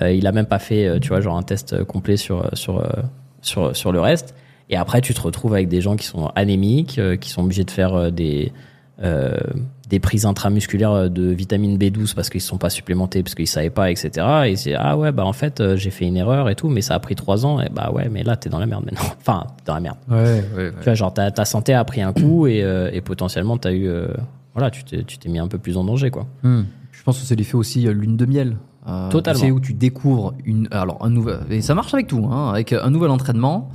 S3: Euh, il a même pas fait, euh, tu vois, genre un test euh, complet sur sur sur sur le reste. Et après, tu te retrouves avec des gens qui sont anémiques, euh, qui sont obligés de faire euh, des euh, des prises intramusculaires de vitamine B12 parce qu'ils se sont pas supplémentés parce qu'ils savaient pas etc et c'est ah ouais bah en fait euh, j'ai fait une erreur et tout mais ça a pris trois ans et bah ouais mais là t'es dans la merde maintenant enfin dans la merde
S2: Ouais, ouais,
S3: tu vois genre ta, ta santé a pris un coup et, euh, et potentiellement t'as eu euh, voilà tu t'es tu t'es mis un peu plus en danger quoi
S2: Hmm. Je pense que c'est l'effet aussi lune de miel. Euh,
S3: Totalement.
S2: C'est où tu découvres une, alors un nouvel, et ça marche avec tout, hein, avec un nouvel entraînement,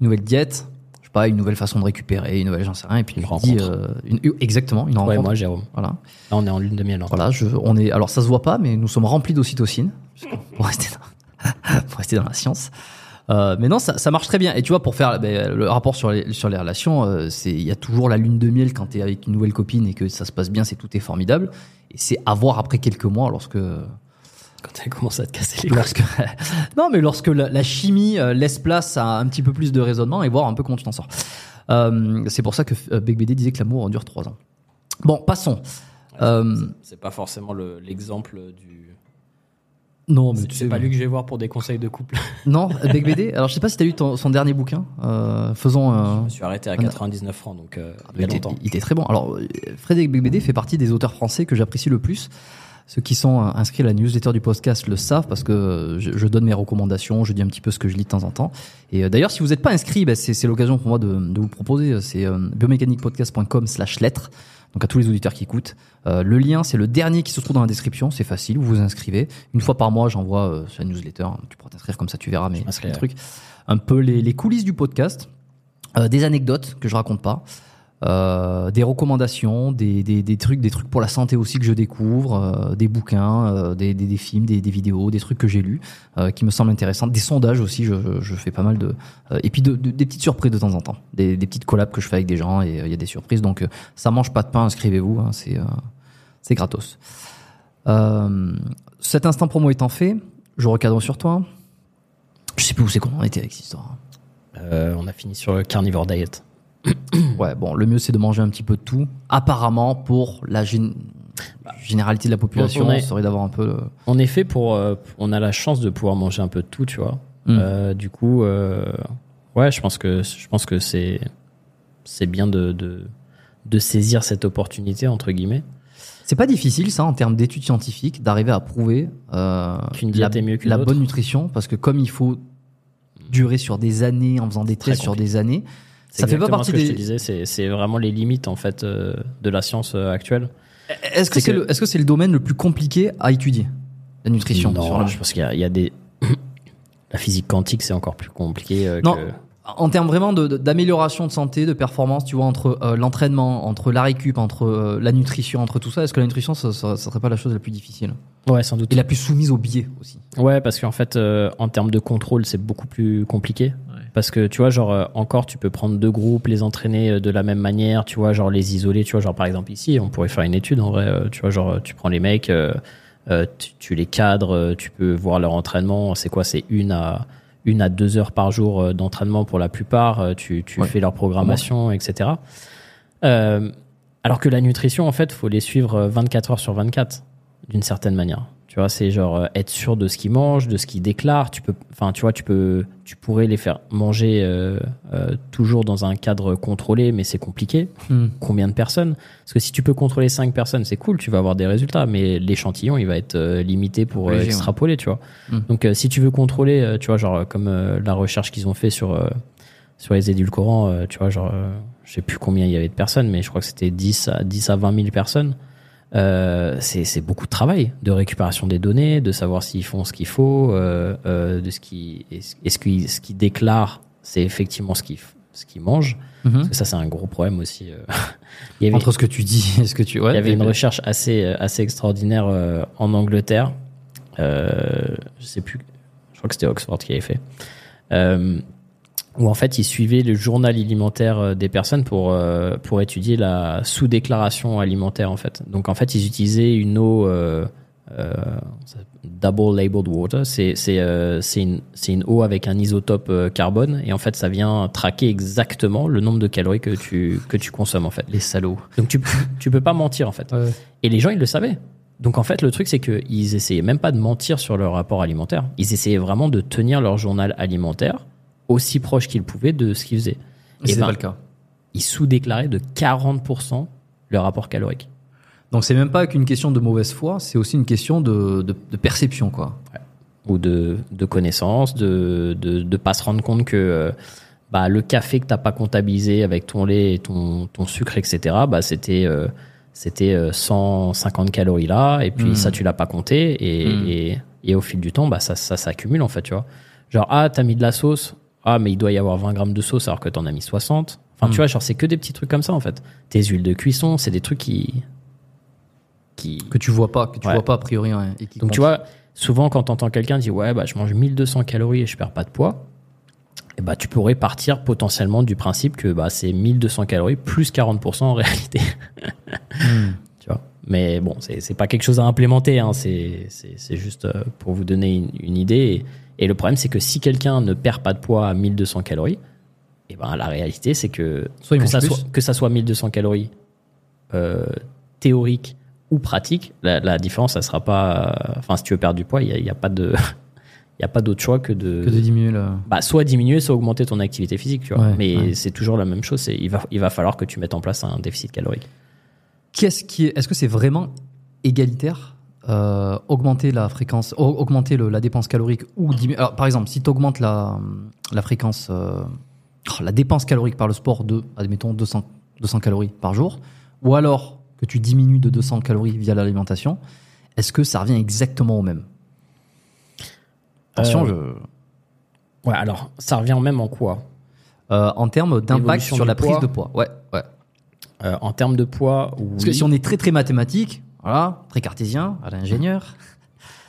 S2: une nouvelle diète, je sais pas, une nouvelle façon de récupérer, une nouvelle, j'en sais rien, et puis
S3: Une
S2: dis,
S3: rencontre.
S2: euh, une- exactement, une
S3: ouais
S2: rencontre.
S3: moi Jérôme
S2: Voilà.
S3: là on est en lune de miel hein.
S2: Voilà, je, on est, alors ça se voit pas, mais nous sommes remplis d'ocytocine, pour rester dans, pour rester dans la science. Euh, mais non, ça, ça marche très bien. Et tu vois, pour faire ben, le rapport sur les, sur les relations, euh, c'est il y a toujours la lune de miel quand tu es avec une nouvelle copine et que ça se passe bien, c'est tout est formidable. Et c'est à voir après quelques mois lorsque
S3: quand elle commence à te casser les
S2: lorsque non mais lorsque la, la chimie euh, laisse place à un petit peu plus de raisonnement et voir un peu comment tu t'en sors. Euh, c'est pour ça que euh, Bec BD disait que l'amour dure trois ans. Bon, passons. Euh,
S3: c'est pas forcément le- l'exemple du
S2: non, mais
S3: c'est pas lui que je vais voir pour des conseils de couple
S2: Non, Bec BD. Alors je sais pas si t'as lu ton- son dernier bouquin. Euh, faisons. euh,
S3: je me suis arrêté à 99 francs donc euh, il
S2: était,
S3: longtemps
S2: il était très bon. Alors euh, Frédéric Bec BD fait partie des auteurs français que j'apprécie le plus. Ceux qui sont euh, inscrits à la newsletter du podcast le savent parce que euh, je, je donne mes recommandations, je dis un petit peu ce que je lis de temps en temps. Et euh, d'ailleurs, si vous n'êtes pas inscrit, bah, c'est l'occasion pour moi de, de vous le proposer. C'est euh, biomécaniquepodcast.com slash lettres. Donc à tous les auditeurs qui écoutent. Euh, le lien, c'est le dernier qui se trouve dans la description. C'est facile, vous vous inscrivez. Une fois par mois, j'envoie euh, sur la newsletter. Tu pourras t'inscrire comme ça, tu verras mes, trucs. Un peu les, les coulisses du podcast. Euh, des anecdotes que je raconte pas, euh, des recommandations, des, des, des trucs, des trucs pour la santé aussi que je découvre, euh, des bouquins, euh, des, des, films, des, vidéos, des trucs que j'ai lus euh, qui me semblent intéressants, des sondages aussi, je, je, fais pas mal de, euh, et puis de, de- des petites surprises de temps en temps, des, petites collabs que je fais avec des gens et euh, il y a des surprises, donc ça mange pas de pain, inscrivez-vous, hein, c'est c'est gratos. Cet instant promo étant fait, je recadre sur toi. Je sais plus où c'est qu'on en était avec cette histoire.
S3: On a fini sur le carnivore diet
S2: Ouais, bon, le mieux c'est de manger un petit peu de tout. Apparemment, pour la gén- généralité de la population,
S3: On est-
S2: serait d'avoir un peu.
S3: On est fait pour. euh, on a la chance de pouvoir manger un peu de tout, tu vois.
S2: Mm.
S3: Euh, du coup, euh, ouais, je pense que je pense que c'est c'est bien de, de de saisir cette opportunité entre guillemets.
S2: C'est pas difficile, ça, en termes d'études scientifiques, d'arriver à prouver
S3: Qu'une
S2: la,
S3: diète est mieux qu'une
S2: la bonne nutrition, parce que comme il faut durer sur des années en faisant des
S3: Très
S2: tests sur des années, ça fait pas partie
S3: ce que je
S2: des.
S3: te disais. C'est vraiment les limites en fait euh, de la science euh, actuelle.
S2: Est-ce que
S3: c'est que-
S2: le, domaine le plus compliqué à étudier, la nutrition
S3: Non, je pense qu'il y a, il y a des la physique quantique, c'est encore plus compliqué. euh,
S2: Non.
S3: que-
S2: En termes vraiment de- de- d'amélioration de, santé, de performance, tu vois, entre euh, l'entraînement, entre la récup, entre euh, la nutrition, entre tout ça, est-ce que la nutrition, ça, ça, ça serait pas la chose la plus difficile?
S3: Ouais, sans doute.
S2: Et la plus soumise au biais aussi
S3: Ouais, parce qu'en fait, euh, en termes de contrôle, c'est beaucoup plus compliqué. Parce que tu vois, genre, euh, encore, tu peux prendre deux groupes, les entraîner de la même manière, tu vois, genre les isoler, tu vois, genre par exemple ici, on pourrait faire une étude en vrai, euh, tu vois, genre, tu prends les mecs, euh, euh, tu, tu les cadres, tu peux voir leur entraînement, c'est quoi, c'est une à une à deux heures par jour euh, d'entraînement pour la plupart, euh, tu, tu
S2: Ouais.
S3: fais leur programmation, etc. Euh, alors que la nutrition, en fait, faut les suivre euh, 24 heures sur 24, d'une certaine manière. Tu vois, c'est genre euh, être sûr de ce qu'ils mangent, de ce qu'ils déclarent. Tu peux, enfin, tu vois, tu peux, tu pourrais les faire manger euh, euh, toujours dans un cadre contrôlé, mais c'est compliqué. Combien de personnes? Parce que si tu peux contrôler 5 personnes, c'est cool, tu vas avoir des résultats, mais l'échantillon, il va être euh, limité pour euh, extrapoler, tu vois.
S2: Mm.
S3: Donc, euh, si tu veux contrôler, euh, tu vois, genre comme euh, la recherche qu'ils ont fait sur euh, sur les édulcorants, euh, tu vois, genre, euh, je sais plus combien il y avait de personnes, mais je crois que c'était 10 à 10 à 20 000 personnes. Euh, c'est beaucoup de travail de récupération des données, de savoir s'ils font ce qu'il faut, euh, euh, de ce qui est-ce qu'ils ce qu'ils déclarent, c'est effectivement ce qu'ils ce qu'ils mangent.
S2: Mhm.
S3: Parce que ça c'est un gros problème aussi. euh. il y avait,
S2: Entre ce que tu dis et ce que tu. Ouais,
S3: il y avait une
S2: mais-
S3: recherche assez euh, assez extraordinaire euh, en Angleterre. Euh, je sais plus. Je crois que c'était Oxford qui avait fait. Où en fait ils suivaient le journal alimentaire euh, des personnes pour euh, pour étudier la sous-déclaration alimentaire en fait. Donc en fait ils utilisaient une eau euh, euh, double labeled water. C'est c'est euh, c'est une c'est une eau avec un isotope carbone et en fait ça vient traquer exactement le nombre de calories que tu que tu consommes en fait.
S2: Les salauds.
S3: Donc tu tu peux pas mentir en fait. Et les gens, ils le savaient. Donc en fait, le truc, c'est qu'ils essayaient même pas de mentir sur leur rapport alimentaire. Ils essayaient vraiment de tenir leur journal alimentaire aussi proche qu'ils pouvaient de ce qu'ils faisaient.
S2: Et c'est
S3: ben,
S2: pas le cas.
S3: Ils sous-déclaraient de 40% le rapport calorique.
S2: Donc c'est même pas qu'une question de mauvaise foi, c'est aussi une question de, de, de perception, quoi.
S3: ou de, de connaissances, de, de de pas se rendre compte que euh, bah, le café que t'as pas comptabilisé avec ton lait, et ton, ton sucre, etc. Bah, c'était euh, c'était euh, 150 calories là, et puis
S2: Mm.
S3: ça tu l'as pas compté, et,
S2: Mm.
S3: et, et au fil du temps, bah, ça, ça s'accumule en fait, tu vois. Genre ah t'as mis de la sauce, ah mais il doit y avoir 20 grammes de sauce alors que t'en as mis 60. Enfin
S2: Mm.
S3: tu vois, genre c'est que des petits trucs comme ça en fait. Tes huiles de cuisson, c'est des trucs qui qui
S2: Que tu vois pas, que tu
S3: Ouais.
S2: vois pas a priori. et qui
S3: donc
S2: comptent.
S3: tu vois, souvent quand t'entends quelqu'un dire ouais bah je mange 1200 calories et je perds pas de poids, et bah tu pourrais partir potentiellement du principe que bah c'est 1200 calories plus 40% en réalité.
S2: Hmm.
S3: tu vois. Mais bon, c'est pas quelque chose à implémenter, hein, c'est juste euh, pour vous donner une, une idée. Et, et le problème c'est que si quelqu'un ne perd pas de poids à 1200 calories, et ben la réalité c'est que
S2: Soit
S3: que ça soit que ça soit 1200 calories euh, théorique ou pratique, la, la différence, ça sera pas. euh, Enfin, si tu veux perdre du poids, il y a, y a pas de, il y a pas d'autre choix que de,
S2: que de diminuer le.
S3: bah, soit diminuer, soit augmenter ton activité physique, tu vois.
S2: Ouais,
S3: Mais
S2: ouais.
S3: c'est toujours la même chose. Il va, il va falloir que tu mettes en place un déficit calorique.
S2: Qu'est-ce qui est Est-ce que c'est vraiment égalitaire? Euh, augmenter la fréquence, au- augmenter le- la dépense calorique ou diminuer. Alors, par exemple, si tu augmentes la, la fréquence, euh, oh, la dépense calorique par le sport de, admettons, 200, 200 calories par jour, ou alors que tu diminues de 200 calories via l'alimentation, est-ce que ça revient exactement au même? Attention,
S3: Euh, Ouais, alors, ça revient même en quoi?
S2: Je, en termes d'impact sur la prise de poids. Ouais, ouais.
S3: En termes de poids, oui.
S2: Parce que si on est très très mathématique, voilà, très cartésien, à l'ingénieur,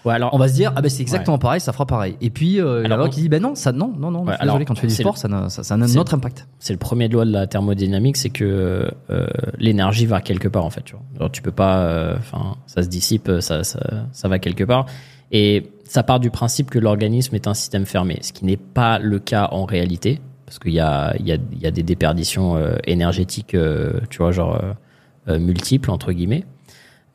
S3: Ouais, alors,
S2: on va se dire ah ben c'est exactement pareil, ça fera pareil. Et puis euh, il y en a
S3: Alors,
S2: l'autre qui dit ben non, ça non non non,
S3: Ouais, alors,
S2: désolé quand tu fais du sport,
S3: le-
S2: ça, n'a- ça, ça a un
S3: c'est-
S2: autre impact.
S3: c'est le premier loi de la thermodynamique, c'est que euh, l'énergie va quelque part en fait. Tu vois. Alors tu peux pas, euh, enfin, ça se dissipe, ça, ça, ça va quelque part. Et ça part du principe que l'organisme est un système fermé, ce qui n'est pas le cas en réalité, parce qu'il y a, il y a, il y a des déperditions euh, énergétiques, euh, tu vois, genre euh, euh, multiples entre guillemets.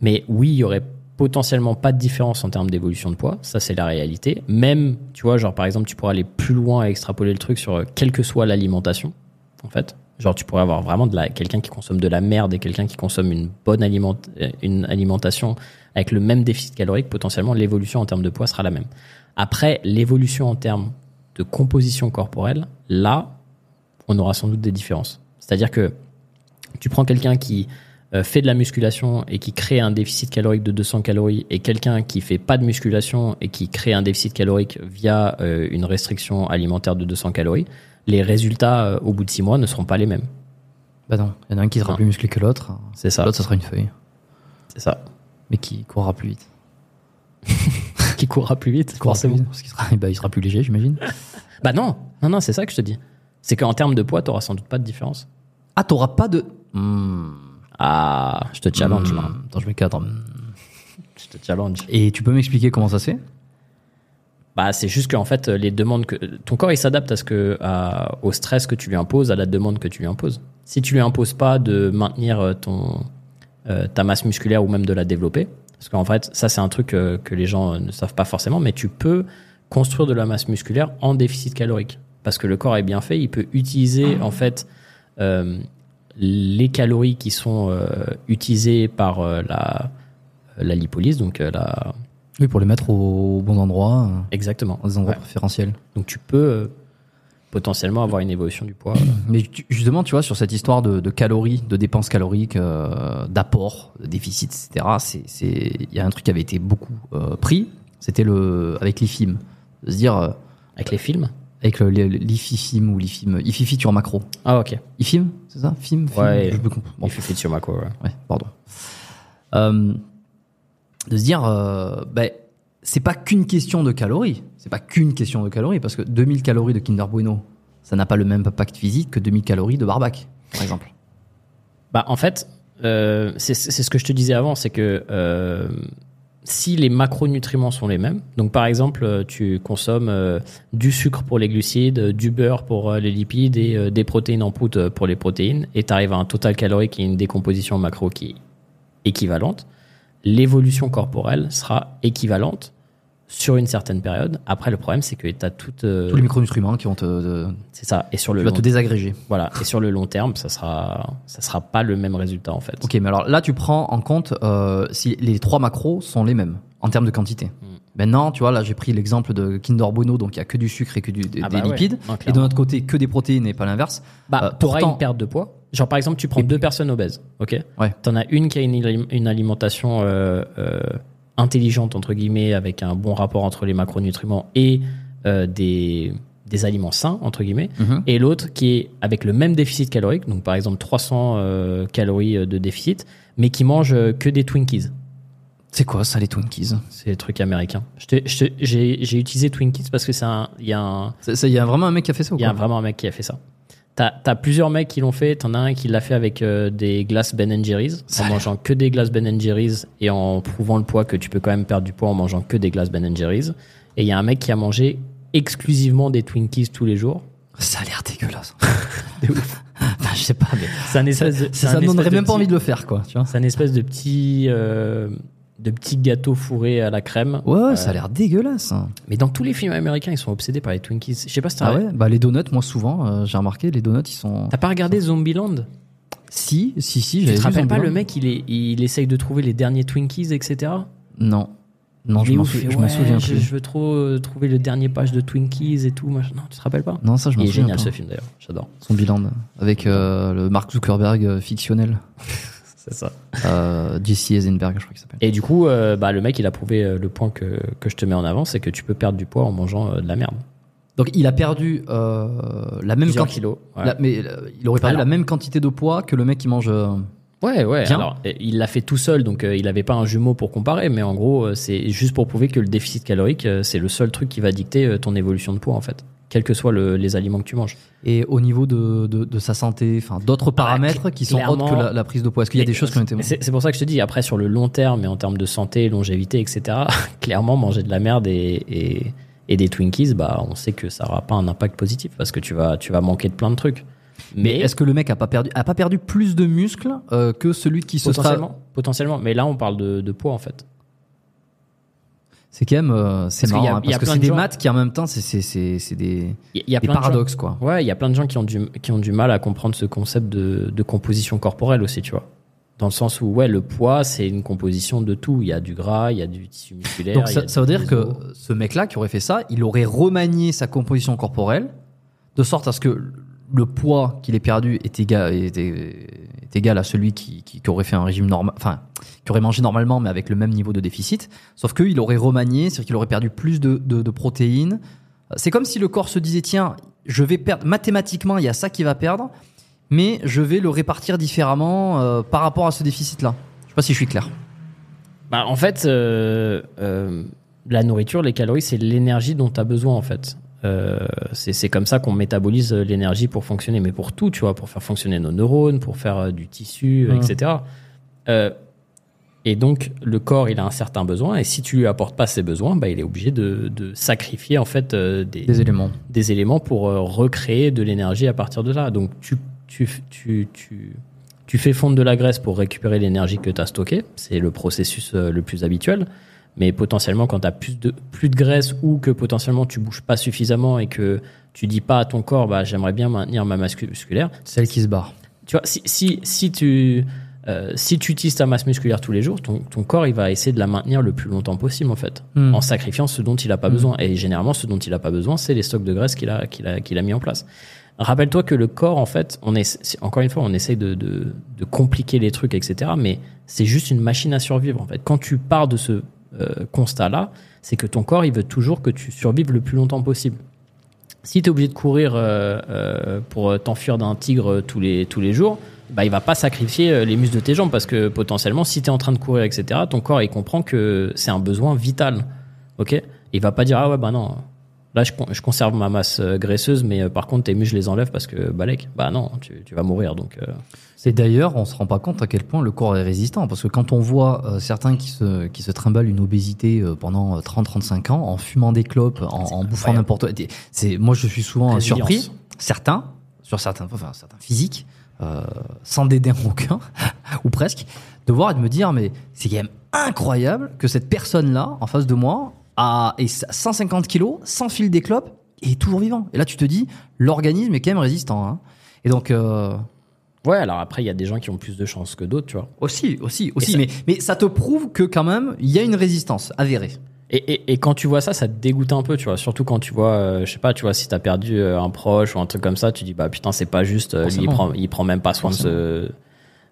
S3: Mais oui, il y aurait potentiellement pas de différence en termes d'évolution de poids, ça c'est la réalité. Même, tu vois, genre par exemple, tu pourrais aller plus loin et extrapoler le truc sur euh, quelle que soit l'alimentation, en fait. Genre tu pourrais avoir vraiment de quelqu'un qui consomme de la merde et quelqu'un qui consomme une bonne aliment, euh, une alimentation avec le même déficit calorique, potentiellement l'évolution en termes de poids sera la même. Après, l'évolution en termes de composition corporelle, là, on aura sans doute des différences. C'est-à-dire que tu prends quelqu'un qui fait de la musculation et qui crée un déficit calorique de 200 calories et quelqu'un qui fait pas de musculation et qui crée un déficit calorique via euh, une restriction alimentaire de 200 calories, les résultats euh, au bout de 6 mois ne seront pas les mêmes.
S2: Bah non, il y en a un qui sera
S3: Non.
S2: plus musclé que l'autre,
S3: C'est ça.
S2: l'autre ça sera une feuille,
S3: C'est ça.
S2: mais qui courra plus vite.
S3: qui courra plus vite,
S2: courra plus
S3: forcément.
S2: vite, parce qu'il sera, bah, il sera plus léger, j'imagine.
S3: Bah non, non, non, c'est ça que je te dis. C'est qu'en termes de poids, tu sans doute pas de différence.
S2: Ah, t'auras pas de. Hmm.
S3: Ah, je te challenge
S2: Hmm.
S3: là.
S2: Attends, je mets 4.
S3: Je te challenge.
S2: Et tu peux m'expliquer comment ça se fait?
S3: Bah, c'est juste qu'en fait, les demandes que ton corps il s'adapte à ce que à- au stress que tu lui imposes, à la demande que tu lui imposes. Si tu lui imposes pas de maintenir euh, ton euh, ta masse musculaire ou même de la développer, parce qu'en fait, ça c'est un truc euh, que les gens ne savent pas forcément, mais tu peux construire de la masse musculaire en déficit calorique, parce que le corps est bien fait, il peut utiliser en fait euh, les calories qui sont euh, utilisées par euh, la la lipolyse, donc euh, la
S2: Oui, pour les mettre au bon endroit,
S3: exactement.
S2: des endroits
S3: Ouais.
S2: préférentiels.
S3: Donc tu peux potentiellement avoir une évolution du poids.
S2: Mais tu- justement, tu vois, sur cette histoire de, de calories, de dépenses caloriques, d'apport, de déficit, etc., c'est, c'est, il y a un truc qui avait été beaucoup pris, c'était le, avec l'IFIM. De se dire,
S3: Avec les films?
S2: Avec le- l'IFIFIM ou l'IFIM, IFIFI en macro.
S3: Ah ok.
S2: IFIM, c'est ça? FIM, FIM?
S3: Ouais.
S2: je me comprends.
S3: Fait sur macro. Ouais.
S2: ouais, pardon. Euh, de se dire, euh, ben, c'est pas qu'une question de calories. C'est pas qu'une question de calories, parce que 2000 calories de Kinder Bueno, ça n'a pas le même impact physique que 2000 calories de Barbac, par exemple.
S3: Bah en fait, euh, c'est ce que je te disais avant, c'est que euh, si les macronutriments sont les mêmes, donc par exemple euh, tu consommes euh, du sucre pour les glucides, euh, du beurre pour les lipides et des protéines en poudre pour les protéines, et tu arrives à un total calorique et une décomposition macro qui est équivalente, l'évolution corporelle sera équivalente sur une certaine période. Après, le problème, c'est que tu as toute. euh,
S2: Tous les micronutriments qui vont te, te-
S3: c'est ça. Et sur le
S2: tu vas te désagréger.
S3: voilà. Et sur le long terme, ça sera, ça sera pas le même résultat en fait.
S2: Ok, mais alors là, tu prends en compte euh, si les trois macros sont les mêmes en termes de quantité.
S3: Mm.
S2: Maintenant, tu vois, là, j'ai pris l'exemple de Kinder Bueno, donc il y a que du sucre et que du, des,
S3: Ah bah
S2: lipides. Et de notre côté, que des protéines et pas l'inverse.
S3: Bah,
S2: Euh, pourtant-
S3: une perte de poids. Genre, par exemple, tu prends
S2: Et-
S3: deux personnes obèses, ok?
S2: Ouais.
S3: T'en as une qui a une, une alimentation euh, intelligente, entre guillemets, avec un bon rapport entre les macronutriments et euh, des, des aliments sains, entre guillemets.
S2: Mhm.
S3: Et l'autre qui est avec le même déficit calorique, donc par exemple 300 euh, calories de déficit, mais qui mange euh, que des Twinkies.
S2: C'est quoi ça, les Twinkies?
S3: C'est des trucs américains. J'ai j'ai utilisé Twinkies parce que c'est un, il y a un,
S2: y a vraiment un mec qui a fait ça
S3: il y a vraiment un mec qui a fait ça. T'as as plusieurs mecs qui l'ont fait. T'en as un qui l'a fait avec euh, des glaces Ben Jerry's,
S2: Ça
S3: en mangeant que des glaces Ben Jerry's et en prouvant le poids que tu peux quand même perdre du poids en mangeant que des glaces Ben Jerry's. Et il y a un mec qui a mangé exclusivement des Twinkies tous les jours.
S2: Ça a l'air dégueulasse. Enfin, je sais pas, mais
S3: de,
S2: ça, ça me
S3: espèce
S2: donnerait
S3: de
S2: même pas envie de le faire, quoi. Tu vois
S3: C'est un espèce de petit, euh, de petit gâteau fourré à la crème.
S2: Ouais,
S3: Euh,
S2: ça a l'air dégueulasse. hein.
S3: Mais dans tous les films américains, ils sont obsédés par les Twinkies. Je sais pas si t'as
S2: Ah ouais Bah les donuts, moi souvent, euh, j'ai remarqué, les donuts, ils sont.
S3: T'as pas regardé Zombieland?
S2: Si, si, si.
S3: Tu
S2: j'avais
S3: te
S2: vu
S3: rappelles pas
S2: Zombieland.
S3: le mec, il, est, il essaye de trouver les derniers Twinkies, etc.
S2: Non, non,
S3: Il
S2: je
S3: est
S2: m'en
S3: ouf,
S2: sou-
S3: il fait,
S2: je m'en
S3: ouais,
S2: souviens
S3: je,
S2: plus.
S3: je veux trop euh, trouver le dernier page de Twinkies et tout. machin. Non, tu te rappelles pas?
S2: Non, ça, je m'en
S3: Il est
S2: souviens
S3: génial
S2: pas.
S3: ce film d'ailleurs, j'adore.
S2: Zombieland avec euh, le Mark Zuckerberg euh, fictionnel,
S3: C'est ça.
S2: euh, Jesse Eisenberg, je crois qu'il s'appelle.
S3: Et du coup, euh, bah, le mec, il a prouvé euh, le point que, que je te mets en avant, c'est que tu peux perdre du poids en mangeant euh, de la merde.
S2: Donc il a perdu euh, la même
S3: Plusieurs
S2: quantité.
S3: kilos. Ouais.
S2: la- mais euh, il aurait perdu
S3: Alors.
S2: la même quantité de poids que le mec qui mange. euh,
S3: Ouais, ouais.
S2: Bien.
S3: Alors, euh, il l'a fait tout seul, donc euh, il n'avait pas un jumeau pour comparer, mais en gros, euh, c'est juste pour prouver que le déficit calorique, euh, c'est le seul truc qui va dicter euh, ton évolution de poids, en fait. Quels que soient le- les aliments que tu manges.
S2: Et au niveau de, de, de sa santé, enfin d'autres paramètres qui sont autres que la, la prise de poids. Est-ce qu'il y a des choses qui ont été
S3: C'est pour ça que je te dis, après, sur le long terme, et en termes de santé, longévité, etc., clairement, manger de la merde et, et, et des Twinkies, bah, on sait que ça n'aura pas un impact positif parce que tu vas, tu vas manquer de plein de trucs.
S2: Mais est-ce que le mec a pas perdu a pas perdu plus de muscles euh, que celui qui se sera
S3: potentiellement, potentiellement. Mais là, on parle de, de poids, en fait.
S2: C'est quand même euh, c'est
S3: qu'il y a-
S2: marrant hein,
S3: y a
S2: parce que c'est
S3: de
S2: des
S3: gens-
S2: maths qui en même temps c'est c'est c'est des,
S3: Il y a- il y a
S2: des
S3: plein de gens-
S2: paradoxes quoi.
S3: Ouais, il y a plein de gens qui ont du, qui ont du mal à comprendre ce concept de, de composition corporelle aussi, tu vois. Dans le sens où, ouais, le poids, c'est une composition de tout. Il y a du gras, il y a du tissu musculaire.
S2: Donc ça, veut dire que ce mec-là qui aurait fait ça, il aurait remanié sa composition corporelle de sorte à ce que le poids qu'il ait perdu est égal, à celui qui, aurait fait un régime normal, enfin qui aurait mangé normalement mais avec le même niveau de déficit. Sauf qu'il aurait remanié, c'est-à-dire qu'il aurait perdu plus de, protéines. C'est comme si le corps se disait tiens, je vais perdre mathématiquement, il y a ça qui va perdre, mais je vais le répartir différemment euh, par rapport à ce déficit-là. Je sais pas si je suis clair.
S3: Bah, en fait, euh, euh, la nourriture, les calories, c'est l'énergie dont tu as besoin, en fait. Euh, c'est comme ça qu'on métabolise l'énergie pour fonctionner, mais pour tout, tu vois, pour faire fonctionner nos neurones, pour faire euh, du tissu, euh, etc. Euh, et donc, le corps, il a un certain besoin, et si tu lui apportes pas ses besoins, bah, il est obligé de, de sacrifier, en fait, euh, des,
S2: Des éléments.
S3: des éléments pour recréer de l'énergie à partir de là. Donc tu, tu, tu, tu, tu fais fondre de la graisse pour récupérer l'énergie que tu as stockée. C'est le processus le plus habituel. Mais potentiellement, quand tu as plus de, plus de graisse ou que potentiellement tu bouges pas suffisamment et que tu dis pas à ton corps, bah, j'aimerais bien maintenir ma masse musculaire,
S2: Celle qui se barre.
S3: tu vois, si, si, si tu euh, si tu utilises ta masse musculaire tous les jours, ton, ton corps il va essayer de la maintenir le plus longtemps possible en fait,
S2: Hmm.
S3: en sacrifiant ce dont il n'a pas
S2: Hmm.
S3: besoin. Et généralement, ce dont il n'a pas besoin, c'est les stocks de graisse qu'il a, qu'il a, qu'il a mis en place. Rappelle-toi que le corps, en fait, on est, encore une fois, on essaye de, de, de compliquer les trucs, etc. Mais c'est juste une machine à survivre. En fait, quand tu pars de ce constat-là, c'est que ton corps, il veut toujours que tu survives le plus longtemps possible. Si tu es obligé de courir euh, euh, pour euh, t'enfuir d'un tigre euh, tous les, tous les jours, bah, il va pas sacrifier euh, les muscles de tes jambes parce que potentiellement, si tu es en train de courir, etc., ton corps, il comprend que c'est un besoin vital. Ok? Il va pas dire, ah ouais, bah non, là, je, con- je conserve ma masse euh, graisseuse, mais euh, par contre, tes muscles, je les enlève parce que, balèque, bah non, tu, tu vas mourir. Donc, euh,
S2: Et d'ailleurs, on se rend pas compte à quel point le corps est résistant. Parce que quand on voit euh, certains qui se, qui se trimballent une obésité euh, pendant 30-35 ans en fumant des clopes, en, en bouffant n'importe quoi, c'est, moi je suis souvent
S3: Résilience.
S2: surpris. Certains, sur certains, enfin, certains physiques, sans dédain aucun, ou presque, de voir et de me dire, mais c'est quand même incroyable que cette personne-là, en face de moi, à et 150 kilos, sans fil des clopes, et est toujours vivant. Et là, tu te dis, l'organisme est quand même résistant. hein. Et donc, euh,
S3: Ouais, alors après, il y a des gens qui ont plus de chances que d'autres, tu vois.
S2: aussi, aussi, aussi.
S3: ça-
S2: Mais, mais ça te prouve que quand même, il y a une résistance avérée.
S3: Et, et, et quand tu vois ça, ça te dégoûte un peu, tu vois. Surtout quand tu vois, euh, je sais pas, tu vois, si t'as perdu euh, un proche ou un truc comme ça, tu dis, bah putain, c'est pas juste, euh, lui, il prend, il prend même pas soin de, ce-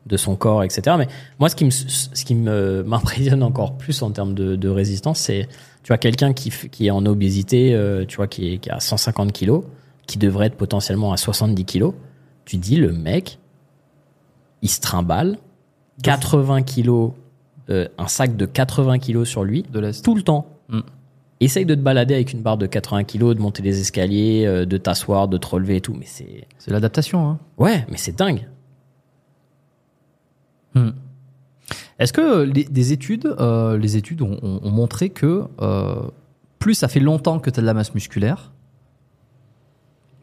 S3: de son corps, etc. Mais moi, ce qui me, ce qui me, m'impressionne encore plus en termes de, de résistance, c'est, tu vois, quelqu'un qui, qui est en obésité, euh, tu vois, qui est, qui a 150 kilos, qui devrait être potentiellement à 70 kilos. Tu dis, le mec, il se trimballe, 80 kilos, euh, un sac de 80 kilos sur lui,
S2: De
S3: tout le temps.
S2: Mm.
S3: Essaye de te balader avec une barre de 80 kilos, de monter les escaliers, euh, de t'asseoir, de te relever et tout. Mais c'est.
S2: C'est l'adaptation. Hein.
S3: Ouais, mais c'est dingue.
S2: Est-ce que les, des études, euh, les études ont, ont- ont montré que euh, plus ça fait longtemps que tu as de la masse musculaire,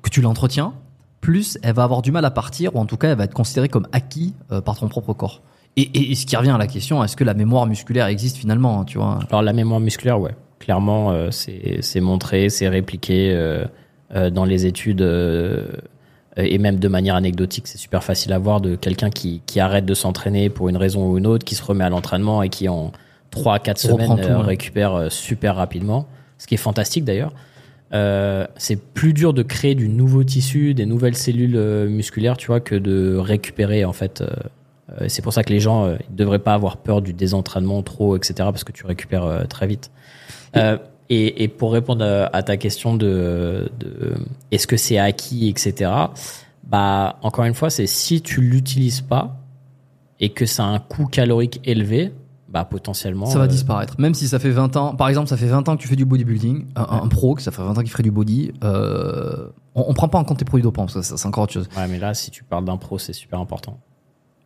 S2: que tu l'entretiens, plus elle va avoir du mal à partir, ou en tout cas elle va être considérée comme acquis euh, par ton propre corps. Et, et- ce qui revient à la question, est-ce que la mémoire musculaire existe finalement hein, tu vois?
S3: Alors la mémoire musculaire, ouais. Clairement, c'est montré, c'est répliqué dans les études et même de manière anecdotique, c'est super facile à voir de quelqu'un qui, qui arrête de s'entraîner pour une raison ou une autre, qui se remet à l'entraînement et qui en 3 à 4
S2: Reprend
S3: semaines
S2: tout, ouais.
S3: récupère euh, super rapidement, ce qui est fantastique d'ailleurs. Euh, c'est plus dur de créer du nouveau tissu, des nouvelles cellules euh, musculaires, tu vois, que de récupérer en fait. euh, euh, c'est pour ça que les gens euh, ils devraient pas avoir peur du désentraînement trop, etc. Parce que tu récupères très vite. Euh, et, et pour répondre à, à ta question de, de est-ce que c'est acquis, etc. Bah encore une fois, c'est si tu l'utilises pas et que ça a un coût calorique élevé, bah potentiellement.
S2: Ça va
S3: euh,
S2: disparaître. Même si ça fait 20 ans, par exemple, ça fait 20 ans que tu fais du bodybuilding, un, un pro, que ça fait 20 ans qu'il ferait du body, euh, on, on prend pas en compte tes produits dopants, parce que ça, c'est encore autre chose.
S3: Ouais, mais là, si tu parles d'un pro, c'est super important.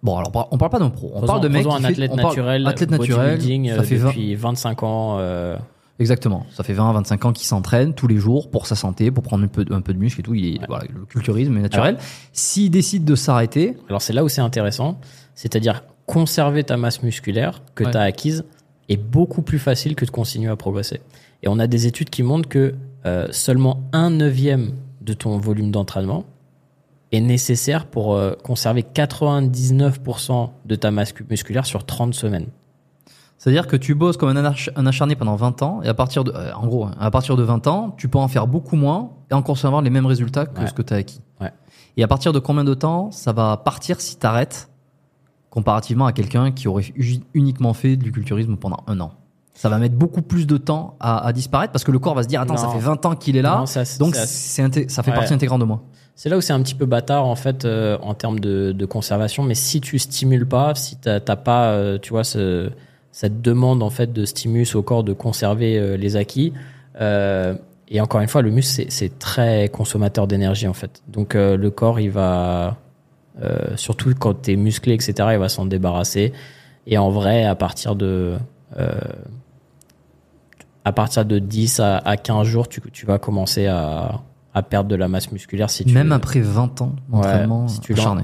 S2: Bon, alors on parle pas d'un pro, on parle de mec qui
S3: un
S2: fait-
S3: athlète
S2: on parle-
S3: naturel,
S2: athlète naturel,
S3: bodybuilding,
S2: ça
S3: euh,
S2: fait 20
S3: depuis 25 ans. euh,
S2: Exactement. Ça fait 20 25 ans qu'il s'entraîne tous les jours pour sa santé, pour prendre un peu, un peu de muscle et tout. Il est, voilà, le culturisme est naturel. S'il décide de s'arrêter,
S3: Alors c'est là où c'est intéressant, c'est-à-dire conserver ta masse musculaire que
S2: Ouais.
S3: tu as acquise est beaucoup plus facile que de continuer à progresser. Et on a des études qui montrent que euh, seulement un neuvième de ton volume d'entraînement est nécessaire pour euh, conserver 99% de ta masse musculaire sur 30 semaines.
S2: C'est-à-dire que tu bosses comme un, ach- un acharné pendant 20 ans, et à partir de, euh, en gros, à partir de 20 ans, tu peux en faire beaucoup moins et encore avoir les mêmes résultats que
S3: Ouais.
S2: ce que tu as acquis.
S3: Ouais.
S2: Et à partir de combien de temps ça va partir si tu arrêtes comparativement à quelqu'un qui aurait uniquement fait du culturisme pendant un an? Ça va mettre beaucoup plus de temps à, à disparaître parce que le corps va se dire attends, ça fait 20 ans qu'il est là,
S3: Non,
S2: donc
S3: ça-
S2: c'est inté- ça fait
S3: Ouais.
S2: partie intégrante de moi.
S3: C'est là où c'est un petit peu bâtard en fait euh, en termes de, de conservation. Mais si tu stimules pas, si t'as t'as pas, euh, tu vois, ce, cette demande en fait de stimulus au corps de conserver euh, les acquis. euh, et encore une fois, le muscle c'est- très consommateur d'énergie en fait. Donc euh, le corps il va, euh, surtout quand t'es musclé etc, il va s'en débarrasser. Et en vrai, à partir de euh, à partir de 10 à, à 15 jours, tu, tu vas commencer à, à perdre de la masse musculaire si tu
S2: Même après 20 ans d'entraînement
S3: Ouais, si tu
S2: acharné.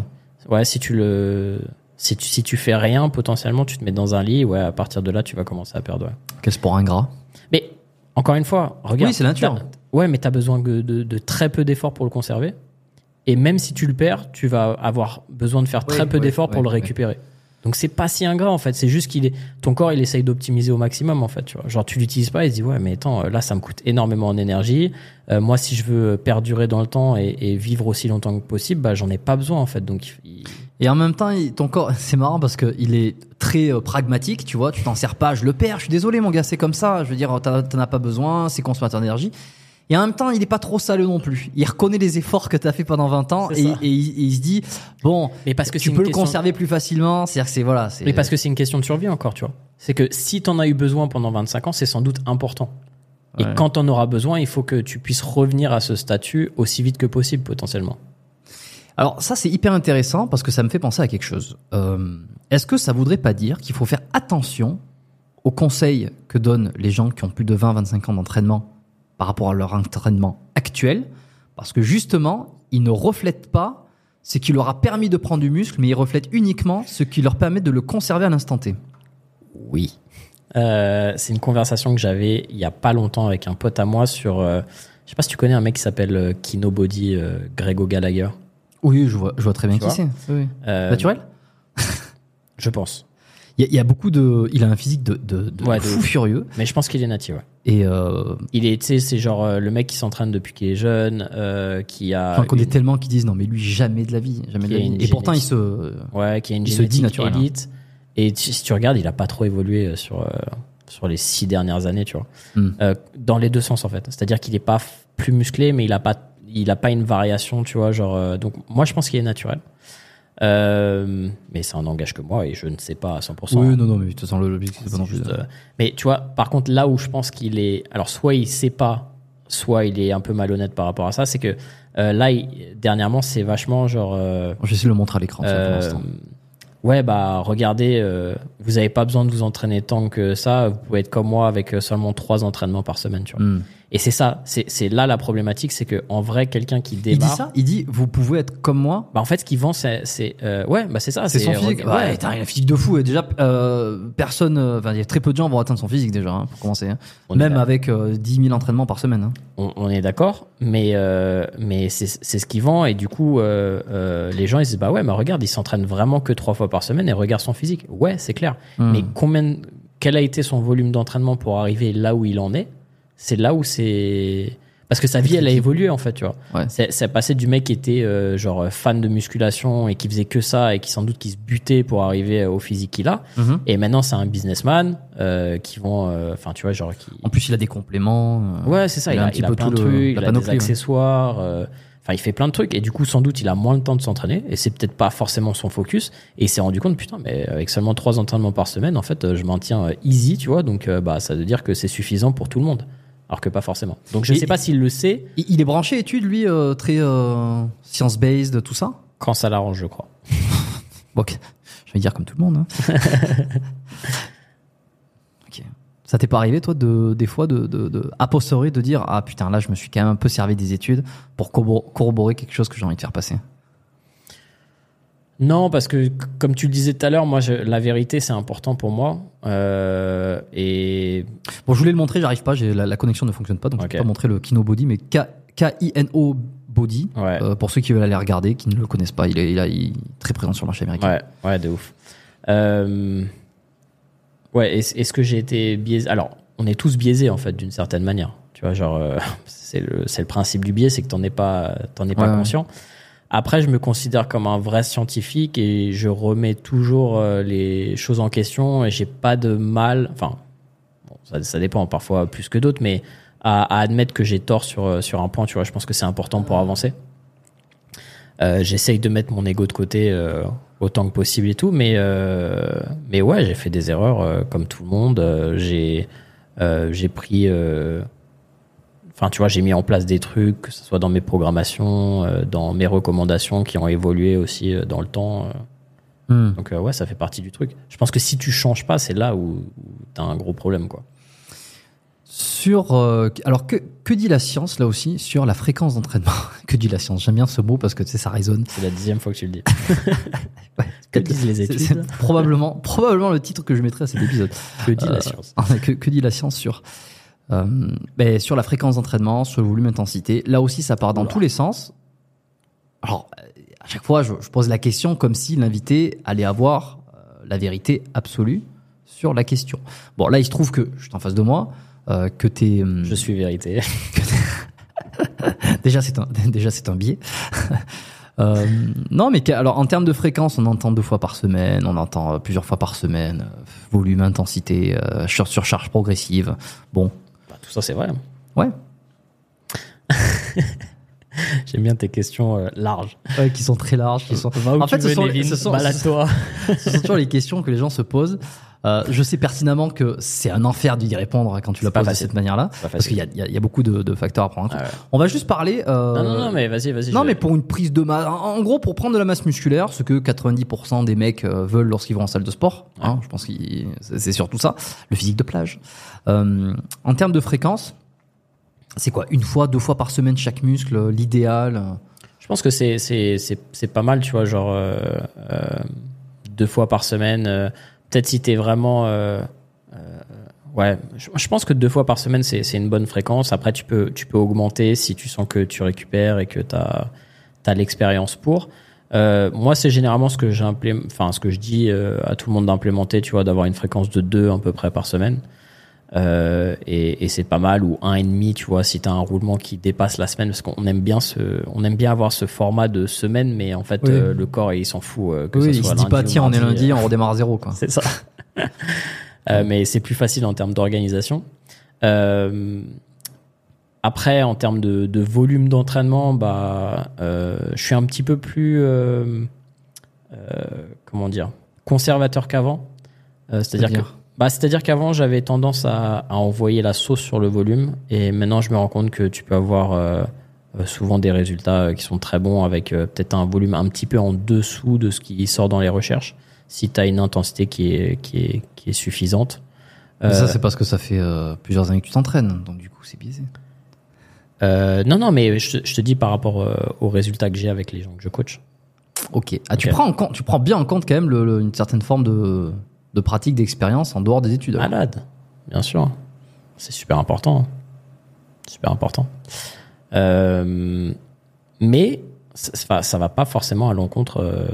S3: Ouais, si tu le si tu, si tu fais rien potentiellement, tu te mets dans un lit, ouais, à partir de là, tu vas commencer à perdre. ouais.
S2: Quel sport ingrat.
S3: Mais encore une fois, regarde.
S2: Oui, c'est nature.
S3: Ouais, mais tu as besoin de, de- de très peu d'efforts pour le conserver. Et même si tu le perds, tu vas avoir besoin de faire
S2: Oui,
S3: très peu
S2: oui,
S3: d'efforts pour le récupérer. Donc c'est pas si ingrat en fait, c'est juste qu'il est ton corps il essaye d'optimiser au maximum en fait, tu vois. Genre tu l'utilises pas, il se dit ouais mais attends là ça me coûte énormément en énergie. Euh, moi si je veux perdurer dans le temps et, et vivre aussi longtemps que possible, bah j'en ai pas besoin en fait. Donc il-
S2: Et en même temps, ton corps, c'est marrant parce que il est très euh, pragmatique, tu vois. Tu t'en sers pas, je le perds, je suis désolé, mon gars, c'est comme ça. Je veux dire, t'en as pas besoin, c'est consommateur d'énergie. Et en même temps, il est pas trop salaud non plus. Il reconnaît les efforts que t'as fait pendant 20 ans
S3: C'est
S2: et, il, et il se dit, bon,
S3: Mais parce que c'est
S2: tu peux le conserver plus facilement. C'est-à-dire que c'est voilà, c'est.
S3: Mais parce que c'est une question de survie encore, tu vois. C'est que si t'en as eu besoin pendant 25 ans, c'est sans doute important. Et quand t'en auras besoin, il faut que tu puisses revenir à ce statut aussi vite que possible potentiellement.
S2: Alors ça c'est hyper intéressant parce que ça me fait penser à quelque chose. Euh, Est-ce que ça voudrait pas dire qu'il faut faire attention aux conseils que donnent les gens qui ont plus de 20-25 ans d'entraînement? Par rapport à leur entraînement actuel Parce que justement, ils ne reflètent pas ce qui leur a permis de prendre du muscle, mais ils reflètent uniquement ce qui leur permet de le conserver à l'instant T.
S3: Oui. Euh, c'est une conversation que j'avais il y a pas longtemps avec un pote à moi sur. euh, je sais pas si tu connais un mec qui s'appelle euh, Kino Body, euh, Grego Gallagher.
S2: Oui, je vois, je vois très bien
S3: Tu
S2: qui c'est. Oui, Naturel?
S3: Je pense.
S2: Il y, a, il y a beaucoup de. Il a un physique de, de, de
S3: Ouais, de
S2: fou furieux.
S3: Mais je pense qu'il est natif, ouais.
S2: Et euh,
S3: Il est, tu sais, c'est genre euh, le mec qui s'entraîne depuis qu'il est jeune, euh, qui a.
S2: j'en connais
S3: une-
S2: tellement qui disent non, mais lui, jamais de la vie. Jamais de la
S3: a
S2: vie. Et pourtant, il se.
S3: Ouais, qui a une
S2: Il se dit naturel, hein.
S3: élite. Et tu- si tu regardes, il a pas trop évolué euh, sur, sur les six dernières années, tu vois.
S2: Hmm.
S3: Dans les deux sens, en fait. C'est-à-dire qu'il est pas plus musclé, mais il a pas, il a pas une variation, tu vois. Genre, donc, moi, je pense qu'il est naturel. Euh, mais ça n'engage que moi et je ne sais pas à 100%.
S2: Oui, non, non, mais de toute façon, l'objectif, c'est pas non plus.
S3: euh, mais tu vois, par contre, là où je pense qu'il est. Alors, soit il sait pas, soit il est un peu malhonnête par rapport à ça, c'est que euh, là, il- dernièrement, c'est vachement genre.
S2: Je vais essayer de le montrer à l'écran, pour l'instant.
S3: ouais, bah, regardez, vous avez pas besoin de vous entraîner tant que ça. Vous pouvez être comme moi avec seulement trois entraînements par semaine, tu vois.
S2: Hmm.
S3: Et c'est ça, c'est là la problématique, c'est que en vrai, quelqu'un qui
S2: Il dit
S3: démarre.
S2: ça? Il dit vous pouvez être comme moi?
S3: Bah, en fait, ce qu'il vend, c'est. euh, ouais, bah, c'est ça.
S2: C'est son physique.
S3: Ouais,
S2: Ouais, putain, il a un physique de fou. Et déjà, euh, personne, euh, enfin, il y a très peu de gens vont atteindre son physique déjà, hein, pour commencer. hein. Même avec euh, 10 000 entraînements par semaine. hein.
S3: On, on est d'accord, mais euh, mais c'est ce qu'ils vend et du coup euh, euh, les gens ils se disent bah ouais mais regarde il s'entraîne vraiment que trois fois par semaine et regarde son physique ouais c'est clair
S2: Hmm.
S3: mais combien quel a été son volume d'entraînement pour arriver là où il en est? C'est là où c'est parce que sa vie elle a évolué en fait tu vois
S2: Ouais.
S3: c'est passé du mec qui était euh, genre fan de musculation et qui faisait que ça et qui sans doute qui se butait pour arriver au physique qu'il a
S2: Mhm.
S3: et maintenant c'est un businessman euh, qui vend euh, enfin tu vois genre qui
S2: En plus, il a des compléments. euh,
S3: Ouais, c'est ça.
S2: il
S3: Il
S2: a un petit
S3: il a
S2: peu
S3: plein
S2: tout
S3: de trucs, il a des accessoires. euh, Enfin, il fait plein de trucs. Et du coup, sans doute, il a moins le temps de s'entraîner. Et c'est peut-être pas forcément son focus. Et il s'est rendu compte, putain, mais avec seulement trois entraînements par semaine, en fait, euh, je m'en tiens euh, easy, tu vois. Donc, euh, bah, ça veut dire que c'est suffisant pour tout le monde. Alors que pas forcément. Donc, je
S2: Et-
S3: sais pas s'il le sait
S2: Il est branché études, lui, euh, très euh, science-based, tout ça?
S3: quand ça l'arrange, je crois.
S2: Bon, ok. je vais dire comme tout le monde. hein. ok. Ça t'est pas arrivé, toi, de, des fois, de, de, de a posteriori, de dire Ah putain, là, je me suis quand même un peu servi des études pour corro- corroborer quelque chose que j'ai envie de faire passer?
S3: Non, parce que comme tu le disais tout à l'heure, moi, je- la vérité, c'est important pour moi. Euh, et
S2: Bon, je voulais le montrer, j'arrive pas, j'ai- la, la connexion ne fonctionne pas, donc je
S3: Ok.
S2: peux pas montrer le Kino Body, mais K- K-I-N-O Body.
S3: ouais.
S2: Euh, pour ceux qui veulent aller regarder, qui ne le connaissent pas, il est, il il est très présent sur le marché américain.
S3: Ouais, ouais, de ouf. Euh, ouais, est-ce que j'ai été biaisé? Alors, on est tous biaisés en fait, d'une certaine manière. Tu vois, genre, c'est le, principe du biais, c'est que t'en es pas, t'en es pas
S2: Ouais, ouais.
S3: Après, je me considère comme un vrai scientifique et je remets toujours euh, les choses en question et j'ai pas de mal. Enfin, bon, ça, ça dépend parfois plus que d'autres, mais à, à admettre que j'ai tort sur euh, sur un point, tu vois, je pense que c'est important pour avancer. Euh, J'essaye de mettre mon ego de côté euh, autant que possible et tout, mais euh, mais ouais, j'ai fait des erreurs euh, comme tout le monde. Euh, j'ai euh, j'ai pris, euh, enfin tu vois, j'ai mis en place des trucs, que ce soit dans mes programmations, euh, dans mes recommandations qui ont évolué aussi euh, dans le temps. euh.
S2: Hmm.
S3: Donc ouais, ça fait partie du truc. Je pense que si tu changes pas, c'est là où, où t'as un gros problème quoi.
S2: Sur, alors que, que dit la science là aussi sur la fréquence d'entraînement? Que dit la science? J'aime bien ce mot parce que tu sais, ça résonne.
S3: C'est la dixième fois que tu le dis.
S2: Ouais,
S3: Que disent les études?
S2: probablement, probablement le titre que je mettrais à cet épisode.
S3: Que dit la science?
S2: que, que dit la science sur ben, sur la fréquence d'entraînement, sur le volume intensité Là aussi, ça part dans tous les sens. Alors, euh, à chaque fois, je, je pose la question comme si l'invité allait avoir euh, la vérité absolue sur la question. Bon, là, il se trouve que je suis en face de moi, euh, que t'es. hum,
S3: Je suis vérité.
S2: déjà c'est un déjà c'est un biais. Euh, non mais alors en termes de fréquence, on entend deux fois par semaine, on entend plusieurs fois par semaine, volume, intensité, euh, sur surcharge progressive. Bon,
S3: tout ça c'est vrai.
S2: ouais,
S3: J'aime bien tes questions euh, larges.
S2: ouais, qui sont très larges, qui sont.
S3: Va où
S2: En
S3: tu
S2: fait, ce sont- ce sont-. Ce sont toujours les questions que les gens se posent. Euh, je sais pertinemment que c'est un enfer d'y répondre quand tu la poses de cette manière-là, parce qu'il y a, y a- y a beaucoup de, de facteurs à prendre en compte.
S3: Ah ouais.
S2: On va juste parler. euh,
S3: Non, non, non, mais vas-y, vas-y.
S2: Non,
S3: je-
S2: mais pour une prise de masse, en gros, pour prendre de la masse musculaire, ce que 90% des mecs euh, veulent lorsqu'ils vont en salle de sport, hein, je pense que c'est surtout ça, le physique de plage. Euh, en termes de fréquence, c'est quoi Une fois, deux fois par semaine chaque muscle, euh, l'idéal
S3: Je pense que c'est c'est c'est pas mal, tu vois, genre euh, euh, deux fois par semaine. Peut-être si t'es vraiment euh, euh, Ouais, je, pense que deux fois par semaine, c'est une bonne fréquence. Après, tu peux, tu peux augmenter si tu sens que tu récupères et que tu as, l'expérience pour. Euh, moi, c'est généralement ce que enfin, ce que je dis euh, à tout le monde d'implémenter, tu vois, d'avoir une fréquence de deux à peu près par semaine. Euh, et, et c'est pas mal ou un et demi, tu vois, si tu as un roulement qui dépasse la semaine, parce qu'on aime bien ce, on aime bien avoir ce format de semaine, mais en fait,
S2: Oui.
S3: euh, le corps il s'en fout euh, que
S2: Oui,
S3: ça
S2: il
S3: soit
S2: se dit pas tiens, on est lundi, on redémarre à zéro quoi.
S3: c'est ça. Euh, mais c'est plus facile en termes d'organisation. Euh, après, en termes de, de volume d'entraînement, bah, euh, je suis un petit peu plus, euh, euh, comment dire, conservateur qu'avant. Euh, c'est-à-dire que, bah, c'est-à-dire qu'avant, j'avais tendance à, à envoyer la sauce sur le volume, et maintenant, je me rends compte que tu peux avoir euh, euh, souvent des résultats euh, qui sont très bons avec euh, peut-être un volume un petit peu en dessous de ce qui sort dans les recherches si tu as une intensité qui est, qui est, qui est suffisante.
S2: Mais
S3: Euh,
S2: ça, c'est parce que ça fait euh, plusieurs années que tu t'entraînes, donc du coup, c'est biaisé.
S3: euh, non, non, mais je, te- je te dis par rapport euh, aux résultats que j'ai avec les gens que je coach.
S2: Ok. Ah, tu prends en compte, tu prends bien en compte quand même le- le- une certaine forme de, de pratique, d'expérience en dehors des études.
S3: Malade, bien sûr. C'est super important. Super important. Euh, mais ça, ça- va pas forcément à l'encontre. euh,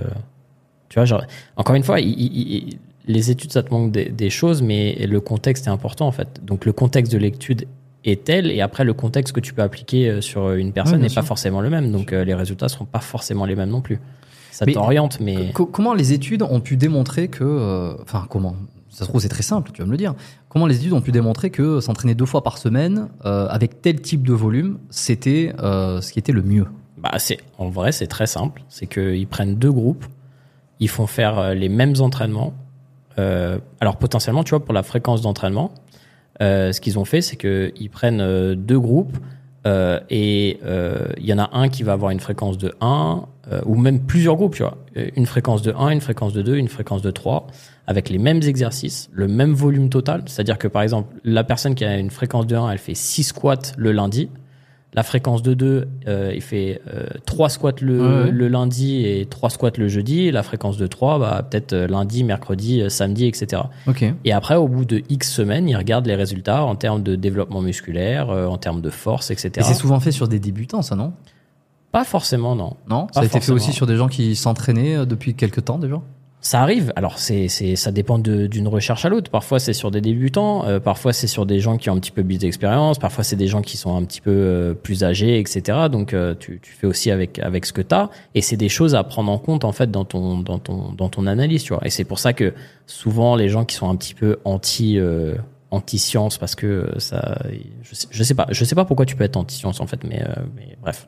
S3: tu vois, genre, encore une fois, il- il- il- les études, ça te manque des, des choses, mais le contexte est important en fait. Donc le contexte de l'étude est tel, et après le contexte que tu peux appliquer euh, sur une personne n'est pas forcément le même. Donc euh, les résultats seront pas forcément les mêmes non plus. Ça t'oriente, mais
S2: Co- comment les études ont pu démontrer que, euh, enfin comment Ça se trouve c'est très simple, tu vas me le dire. Comment les études ont pu démontrer que s'entraîner deux fois par semaine euh, avec tel type de volume, c'était euh, ce qui était le mieux?
S3: Bah, c'est, en vrai, c'est très simple. C'est qu'ils prennent deux groupes, ils font faire les mêmes entraînements. Euh, alors, potentiellement, tu vois, pour la fréquence d'entraînement, ce qu'ils ont fait, c'est qu'ils prennent deux groupes et il y en a un qui va avoir une fréquence de 1, euh, ou même plusieurs groupes, tu vois. Euh, Une fréquence de 1, une fréquence de 2, une fréquence de 3, avec les mêmes exercices, le même volume total. C'est-à-dire que, par exemple, la personne qui a une fréquence de 1, elle fait 6 squats le lundi. La fréquence de 2, euh, il fait euh, 3 squats le,
S2: Ouais,
S3: le lundi et 3 squats le jeudi. Et la fréquence de 3, bah, peut-être euh, lundi, mercredi, euh, samedi, etc.
S2: Ok.
S3: Et après, au bout de X semaines, ils regardent les résultats en termes de développement musculaire, euh, en termes de force, etc.
S2: Et c'est souvent fait sur des débutants, ça non?
S3: Pas forcément, non.
S2: Non
S3: Pas
S2: Ça a été fait aussi sur des gens qui s'entraînaient euh, depuis quelques temps déjà
S3: Ça arrive. Alors, c'est, c'est, ça dépend de- d'une recherche à l'autre. Parfois, c'est sur des débutants. euh, parfois, c'est sur des gens qui ont un petit peu plus d'expérience. Parfois, c'est des gens qui sont un petit peu euh, plus âgés, etc. Donc, euh, tu, tu fais aussi avec, avec ce que tu as. Et c'est des choses à prendre en compte, en fait, dans ton, dans ton, dans ton analyse, tu vois. Et c'est pour ça que souvent, les gens qui sont un petit peu anti, euh, anti-science, parce que ça, je sais, je sais pas, je sais pas pourquoi tu peux être anti-science, en fait, mais, euh, mais bref.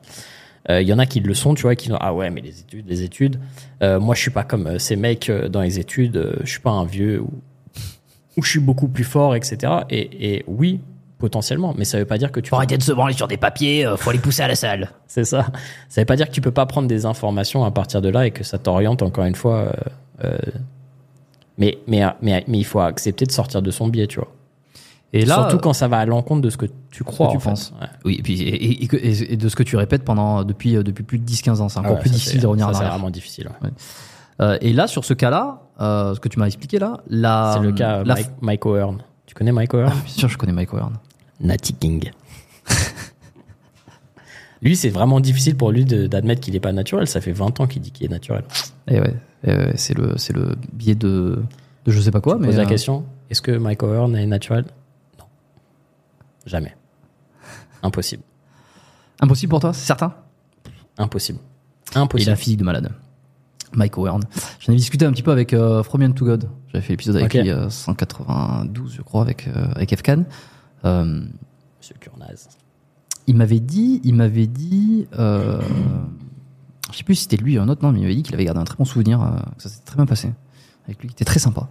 S3: Euh, Il y en a qui le sont, tu vois, qui disent ah ouais, mais les études, les études. Euh, moi, je suis pas comme euh, ces mecs euh, dans les études. euh, je suis pas un vieux ou, ou je suis beaucoup plus fort, etc. Et, et oui, potentiellement, mais ça veut pas dire que tu. peux-
S2: de se branler sur des papiers, euh, faut aller pousser à la salle.
S3: C'est ça. Ça veut pas dire que tu peux pas prendre des informations à partir de là et que ça t'oriente encore une fois. euh, euh, mais, mais, mais, mais il faut accepter de sortir de son biais, tu vois.
S2: Et là,
S3: Surtout quand ça va à l'encontre de ce que tu crois.
S2: tu
S3: en fait.
S2: penses.
S3: Ouais.
S2: oui, et puis et, et- et- et de ce que tu répètes pendant depuis euh, depuis plus de 10-15 ans, c'est encore
S3: Ah ouais,
S2: plus difficile de revenir en
S3: ça, C'est vraiment difficile. ouais.
S2: Euh, et là, sur ce cas-là, euh, ce que tu m'as expliqué là, la,
S3: c'est le cas euh,
S2: la-
S3: Mike, Mike O'Hearn. Tu connais Mike O'Hearn
S2: Bien sûr, je connais Mike O'Hearn.
S3: Natty King. lui, c'est vraiment difficile pour lui d'admettre qu'il n'est pas naturel. Ça fait 20 ans qu'il dit qu'il est naturel.
S2: Et ouais, et ouais, c'est le c'est le biais de de je sais pas quoi, mais
S3: Pose la
S2: euh,
S3: question est-ce que Mike O'Hearn est naturel? Jamais. Impossible.
S2: impossible pour toi, c'est certain?
S3: Impossible.
S2: Il a
S3: Impossible.
S2: la physique de malade. Mike O'Hearn. J'en ai discuté un petit peu avec euh, From Young to God. J'avais fait l'épisode avec lui euh, 192, je crois, avec euh, avec Efkan. Euh,
S3: Monsieur Kurnaz.
S2: il m'avait dit, il m'avait dit, euh, je sais plus si c'était lui ou un autre, non, mais il m'avait dit qu'il avait gardé un très bon souvenir, euh, que ça s'était très bien passé avec lui, il était très sympa,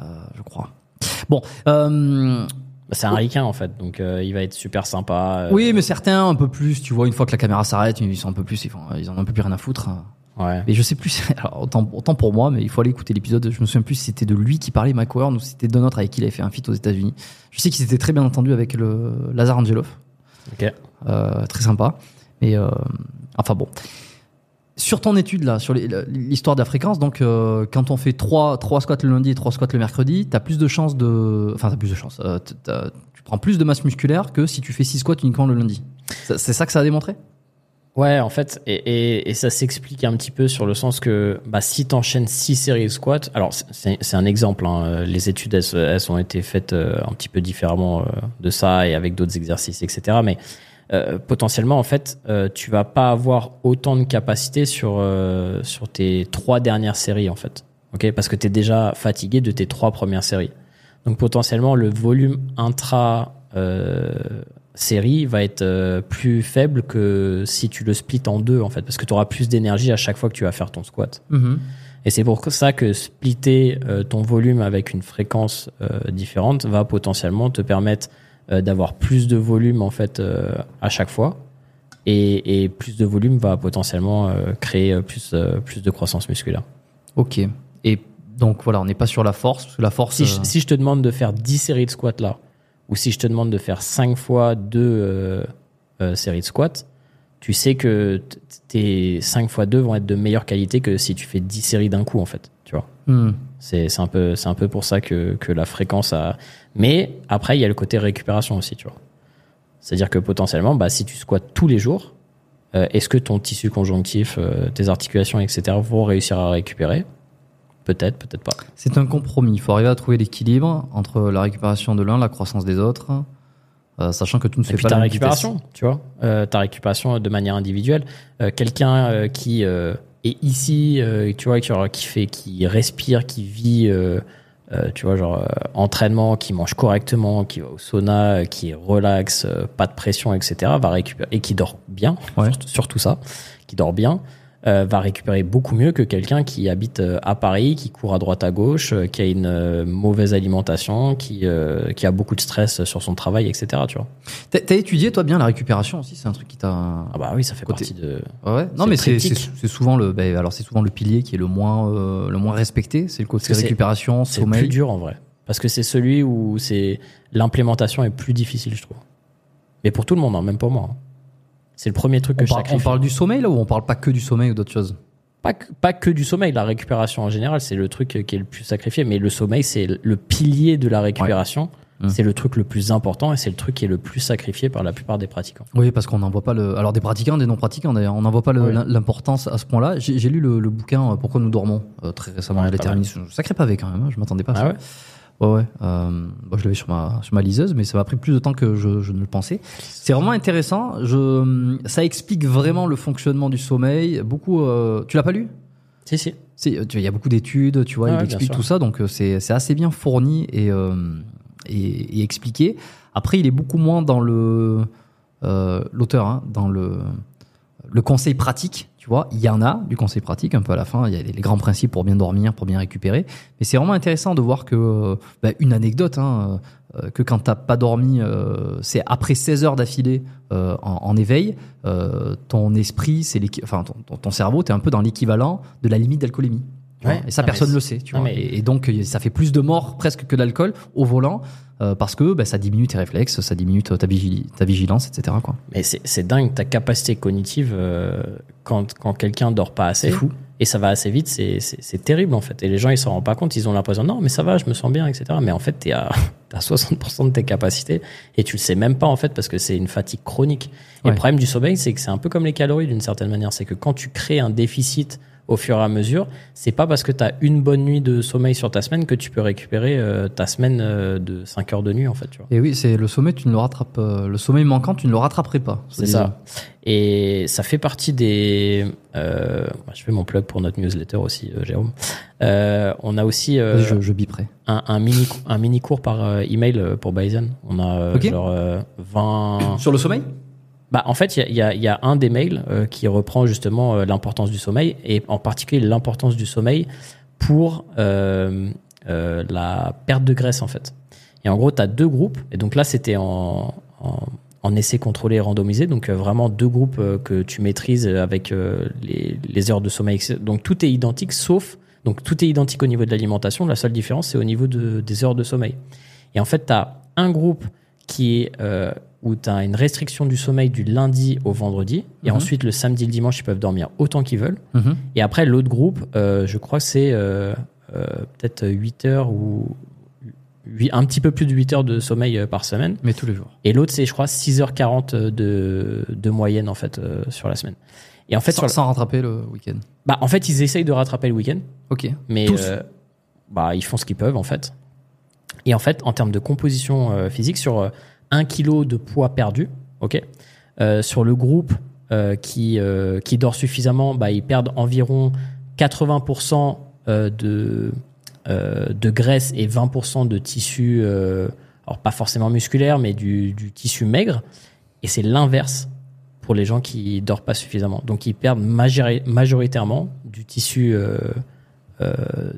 S2: euh, je crois. Bon, euh,
S3: c'est un ricain en fait, donc euh, il va être super sympa. euh,
S2: oui, mais certains un peu plus, tu vois, une fois que la caméra s'arrête, ils sont un peu plus, ils, ils en ont un peu plus rien à foutre.
S3: Ouais.
S2: Mais je sais plus, alors, autant, autant pour moi, mais il faut aller écouter l'épisode. Je me souviens plus si c'était de lui qui parlait, Mike Warren, ou si c'était d'un autre avec qui il avait fait un feat aux États-Unis. Je sais qu'il s'était très bien entendu avec le Lazar Angelov.
S3: Ok.
S2: Euh, très sympa. Mais euh, enfin bon. Sur ton étude là, sur l'histoire de la fréquence, donc euh, quand on fait 3, trois squats le lundi et 3 squats le mercredi, t'as plus de chances de. Enfin, t'as plus de chances. euh, tu prends plus de masse musculaire que si tu fais 6 squats uniquement le lundi. C'est ça que ça a démontré?
S3: Ouais, en fait, et, et, et ça s'explique un petit peu sur le sens que bah, si tu enchaînes 6 séries de squats, alors c'est un exemple, hein, les études elles, elles ont été faites euh, un petit peu différemment euh, de ça et avec d'autres exercices, etc. Mais euh, potentiellement, en fait, euh, tu vas pas avoir autant de capacité sur, euh, sur tes trois dernières séries, en fait. ok Parce que tu es déjà fatigué de tes trois premières séries. Donc potentiellement, le volume intra euh, série va être euh, plus faible que si tu le splits en deux, en fait, parce que tu auras plus d'énergie à chaque fois que tu vas faire ton squat. Et c'est pour ça que splitter ton volume avec une fréquence différente va potentiellement te permettre d'avoir plus de volume en fait euh, à chaque fois. Et, et plus de volume va potentiellement euh, créer euh, plus, euh, plus de croissance musculaire.
S2: Ok. Et donc voilà, on n'est pas sur la force, parce que la force.
S3: Si,
S2: euh,
S3: je, si je te demande de faire 10 séries de squats là, ou si je te demande de faire 5 fois 2 séries de squats, tu sais que tes 5 fois 2 vont être de meilleure qualité que si tu fais 10 séries d'un coup en fait. Tu vois.
S2: hmm.
S3: C'est c'est un peu c'est un peu pour ça que que la fréquence a. Mais après il y a le côté récupération aussi, tu vois. C'est-à-dire que potentiellement, bah si tu squattes tous les jours, euh, est-ce que ton tissu conjonctif, euh, tes articulations, etc. vont réussir à récupérer? Peut-être, peut-être pas.
S2: C'est un compromis. Il faut arriver à trouver l'équilibre entre la récupération de l'un, la croissance des autres, euh, sachant que tu ne
S3: Et
S2: fais
S3: puis
S2: pas
S3: ta
S2: la
S3: récupération,
S2: vitesse.
S3: tu vois, ta récupération de manière individuelle. Quelqu'un qui est ici, tu vois, qui fait, qui respire, qui vit, euh, tu vois, genre euh, entraînement, qui mange correctement, qui va au sauna, euh, qui est relax, euh, pas de pression, etc. Va récupérer et qui dort bien,
S2: Ouais.
S3: ça, qui dort bien. Euh, va récupérer beaucoup mieux que quelqu'un qui habite euh, à Paris, qui court à droite à gauche, euh, qui a une mauvaise alimentation, qui, euh, qui a beaucoup de stress sur son travail, etc. Tu vois.
S2: T'as étudié toi bien la récupération aussi, c'est un truc qui t'a.
S3: Ah bah oui, ça fait
S2: Côté-
S3: partie de.
S2: Ouais. Non
S3: C'est
S2: mais c'est c'est- c'est souvent le ben, alors c'est souvent le pilier qui est le moins euh, le moins respecté, c'est le côté
S3: c'est-
S2: récupération,
S3: C'est le plus
S2: sommeil.
S3: dur en vrai. Parce que c'est celui où c'est l'implémentation est plus difficile, je trouve. Mais pour tout le monde, hein, même pour moi. hein. C'est le premier truc que
S2: On,
S3: je
S2: parle- on
S3: sacrifie.
S2: parle du sommeil là ou on parle pas que du sommeil ou d'autres choses
S3: Pas, que, pas que du sommeil, la récupération en général, c'est le truc qui est le plus sacrifié. Mais le sommeil, c'est le pilier de la récupération. C'est le truc le plus important et c'est le truc qui est le plus sacrifié par la plupart des pratiquants.
S2: Oui, parce qu'on n'en voit pas le. Alors des pratiquants, des non pratiquants d'ailleurs, on n'en voit pas l'importance à ce point-là. J'ai lu le, le bouquin euh, Pourquoi nous dormons euh, très récemment,
S3: Ouais,
S2: il a terminé. Sacré pavé quand même, hein, je m'attendais pas à ça.
S3: Ah ouais?
S2: Ouais, ouais. Euh, bon, je l'avais sur ma, sur ma liseuse, mais ça m'a pris plus de temps que je, je ne le pensais. C'est vraiment intéressant. Je, ça explique vraiment le fonctionnement du sommeil. Beaucoup. euh, tu l'as pas lu?
S3: Si, si.
S2: Il y a beaucoup d'études, tu vois, il
S3: ouais,
S2: explique tout ça, donc euh, c'est c'est assez bien fourni et, euh, et, et expliqué. Après, il est beaucoup moins dans le euh, l'auteur, hein, dans le le conseil pratique. Tu vois, il y en a du conseil pratique un peu à la fin. Il y a les, les grands principes pour bien dormir, pour bien récupérer. Mais c'est vraiment intéressant de voir que bah, une anecdote, hein, euh, que quand t'as pas dormi, euh, c'est après 16 heures d'affilée euh, en, en éveil, euh, ton esprit, c'est enfin ton, ton, ton cerveau, t'es un peu dans l'équivalent de la limite d'alcoolémie.
S3: Ouais.
S2: et ça,
S3: Non,
S2: personne
S3: mais
S2: le sait. Tu vois.
S3: mais-
S2: Et, et donc, euh, ça fait plus de morts presque que d'alcool au volant euh, parce que bah, ça diminue tes réflexes, ça diminue ta, vigilance, etc. Quoi.
S3: Mais c'est dingue ta capacité cognitive euh, quand, quand quelqu'un dort pas assez.
S2: Fou.
S3: Et ça va assez vite, c'est- terrible en fait. Et les gens ils s'en rendent pas compte, ils ont l'impression non mais ça va, je me sens bien, etc. Mais en fait t'es à, t'as 60% de tes capacités et tu le sais même pas en fait parce que c'est une fatigue chronique. Et
S2: Ouais.
S3: le problème du sommeil c'est que c'est un peu comme les calories d'une certaine manière, c'est que quand tu crées un déficit au fur et à mesure, c'est pas parce que tu as une bonne nuit de sommeil sur ta semaine que tu peux récupérer euh, ta semaine euh, de 5 heures de nuit en fait, tu vois.
S2: Et oui, c'est le sommeil, tu ne le rattrapes. euh, le sommeil manquant, tu ne le rattraperais pas.
S3: C'est ça. Et ça fait partie des. Euh, je fais mon plug pour notre newsletter aussi, euh, Jérôme. Euh, on a aussi euh,
S2: Je, je biperai.
S3: un, un mini un mini cours par email pour Bayesian. On a euh,
S2: Ok.
S3: genre euh, 20.
S2: Sur le sommeil?
S3: Bah en fait, il y a, un des mails euh, qui reprend justement euh, l'importance du sommeil et en particulier l'importance du sommeil pour euh, la perte de graisse en fait. Et en gros, tu as deux groupes. Et donc là, c'était en, essai contrôlé et randomisé. Donc vraiment deux groupes que tu maîtrises avec les, heures de sommeil. Donc tout est identique sauf... Donc tout est identique au niveau de l'alimentation. La seule différence, c'est au niveau de, des heures de sommeil. Et en fait, tu as un groupe qui est où tu as une restriction du sommeil du lundi au vendredi. Et
S2: Mhm.
S3: ensuite, le samedi et le dimanche, ils peuvent dormir autant qu'ils veulent.
S2: Mhm.
S3: Et après, l'autre groupe, euh, je crois que c'est euh, euh, peut-être 8 heures ou huit- un petit peu plus de 8 heures de sommeil par semaine.
S2: Mais tous les jours.
S3: Et l'autre, c'est, je crois, 6h40 de, de moyenne, en fait, sur la semaine. Et en fait,
S2: sans,
S3: sur le-
S2: sans rattraper le week-end.
S3: bah, en fait, ils essayent de rattraper le week-end.
S2: Ok.
S3: Mais bah, ils font ce qu'ils peuvent en fait. Et en fait, en termes de composition physique, sur 1 kg de poids perdu, ok, euh, sur le groupe euh, qui, euh, qui dort suffisamment, bah, ils perdent environ 80% euh, de, de graisse et 20% de tissu, alors pas forcément musculaire, mais du, du tissu maigre. Et c'est l'inverse pour les gens qui dorment pas suffisamment. Donc ils perdent majori- majoritairement du tissu euh, euh,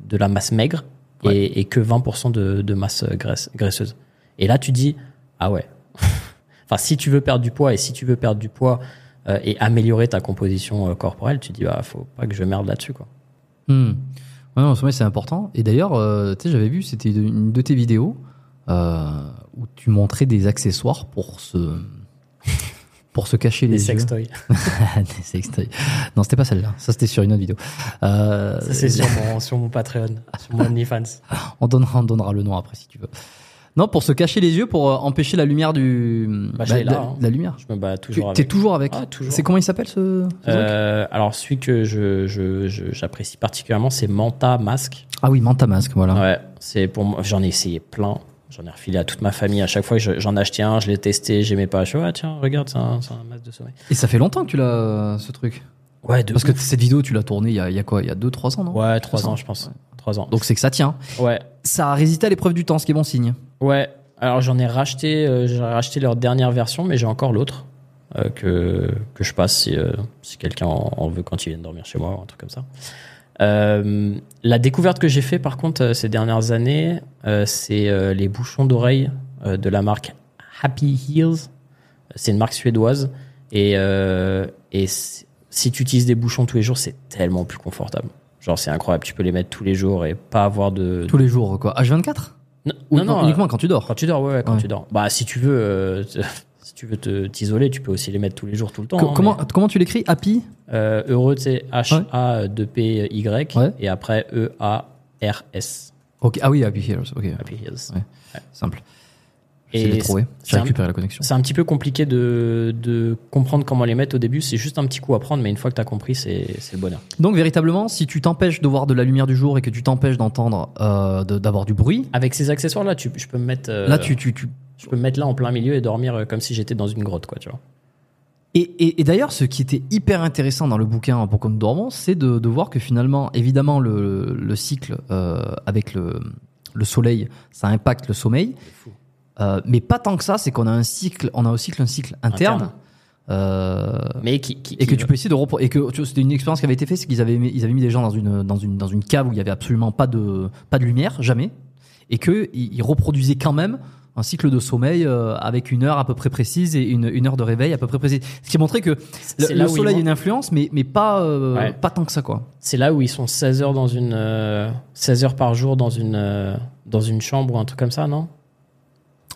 S3: de la masse maigre
S2: Ouais.
S3: et que 20% de, de masse graisse, graisseuse. Et là tu dis ah ouais. enfin si tu veux perdre du poids et si tu veux perdre du poids euh, et améliorer ta composition euh, corporelle, tu dis bah faut pas que je merde là-dessus quoi.
S2: Hmm. Ouais, non, c'est important. Et d'ailleurs, euh, tu sais, j'avais vu, c'était une de tes vidéos euh, où tu montrais des accessoires pour se pour se cacher les,
S3: Les sextoys.
S2: des sextoys. Non, c'était pas celle-là. Ça, c'était sur une autre vidéo. Euh,
S3: Ça c'est sur mon, sur mon Patreon, sur mon OnlyFans.
S2: on donnera, on donnera le nom après si tu veux. Non, pour se cacher les yeux, pour euh, empêcher la lumière du.
S3: Bah, l'ai
S2: de-
S3: là, hein.
S2: la lumière.
S3: Je me bats
S2: Tu
S3: toujours
S2: es
S3: avec.
S2: toujours avec.
S3: Ah, toujours.
S2: C'est comment il s'appelle ce,
S3: Euh, alors celui que je je- je- j'apprécie particulièrement, c'est Manta Mask.
S2: Ah oui, Manta Mask, voilà.
S3: Ouais, c'est pour moi. J'en ai essayé plein. J'en ai refilé à toute ma famille. À chaque fois, je- j'en achetais un, je l'ai testé, j'aimais pas. Je suis ah tiens, regarde, c'est un, c'est un masque de sommeil.
S2: Et ça fait longtemps que tu l'as, ce truc?
S3: Ouais, de
S2: Parce que cette vidéo, tu l'as tournée il y a, il y a quoi? Il y a 2-3 ans, non?
S3: Ouais, trois ans. je pense. Trois ans.
S2: Donc c'est que ça tient.
S3: ouais,
S2: Ça a résisté à l'épreuve du temps, ce qui est bon signe.
S3: ouais. Alors j'en ai racheté, euh, j'ai racheté leur dernière version, mais j'ai encore l'autre euh, que que je passe si euh, si quelqu'un en, en veut quand il vient dormir chez moi ou un truc comme ça. La découverte que j'ai fait par contre ces dernières années, c'est les bouchons d'oreille de la marque Happy Heels. C'est une marque suédoise et et si tu utilises des bouchons tous les jours, c'est tellement plus confortable. Genre c'est incroyable, tu peux les mettre tous les jours et pas avoir de
S2: Tous les jours, quoi. H24
S3: non,
S2: Ou
S3: non, non,
S2: uniquement quand tu dors.
S3: quand tu dors, ouais, ouais, quand
S2: Ouais.
S3: tu dors. Bah, si tu veux, euh, si tu veux te t'isoler, tu peux aussi les mettre tous les jours, tout le temps.
S2: Co-
S3: hein,
S2: comment,
S3: mais,
S2: comment tu l'écris? Happy?
S3: Euh, heureux, c'est H-A-2-P-Y
S2: Ouais.
S3: et après E E-A-R-S.
S2: Ok. Ah oui, Happy Heroes. Ok.
S3: Happy.
S2: Ouais. Simple.
S3: Et
S2: J'ai
S3: un-
S2: récupéré la connexion.
S3: C'est un petit peu compliqué de, de comprendre comment les mettre au début. C'est juste un petit coup à prendre, mais une fois que tu as compris, c'est c'est le bonheur.
S2: Donc véritablement, si tu t'empêches de voir de la lumière du jour et que tu t'empêches d'entendre, euh, de- d'avoir du bruit,
S3: Avec ces accessoires-là, tu, je peux me mettre. euh,
S2: là tu, tu, tu...
S3: Je peux me mettre là en plein milieu et dormir euh, comme si j'étais dans une grotte, quoi, tu vois.
S2: Et, et, et d'ailleurs, ce qui était hyper intéressant dans le bouquin Pourquoi nous dormons, c'est de, de voir que finalement, évidemment, le, le cycle euh, avec le, le soleil, ça impacte le sommeil.
S3: fou.
S2: Euh, mais pas tant que ça, c'est qu'on a un cycle, on a aussi un cycle interne.
S3: Interne.
S2: euh,
S3: Mais qui, qui-
S2: et que
S3: qui-
S2: tu peux essayer de repro- et que c'était une expérience qui avait été faite c'est qu'ils avaient mis, ils avaient mis des gens dans une dans une dans une cave où il y avait absolument pas de pas de lumière jamais et que ils, reproduisaient quand même un cycle de sommeil euh, avec une heure à peu près précise et une, une heure de réveil à peu près précise ce qui montrait que le, soleil a une influence mais mais pas euh,
S3: Ouais.
S2: pas tant que ça quoi
S3: C'est là où ils sont 16 heures dans une euh, 16 heures par jour dans une dans une chambre ou un truc comme ça, non?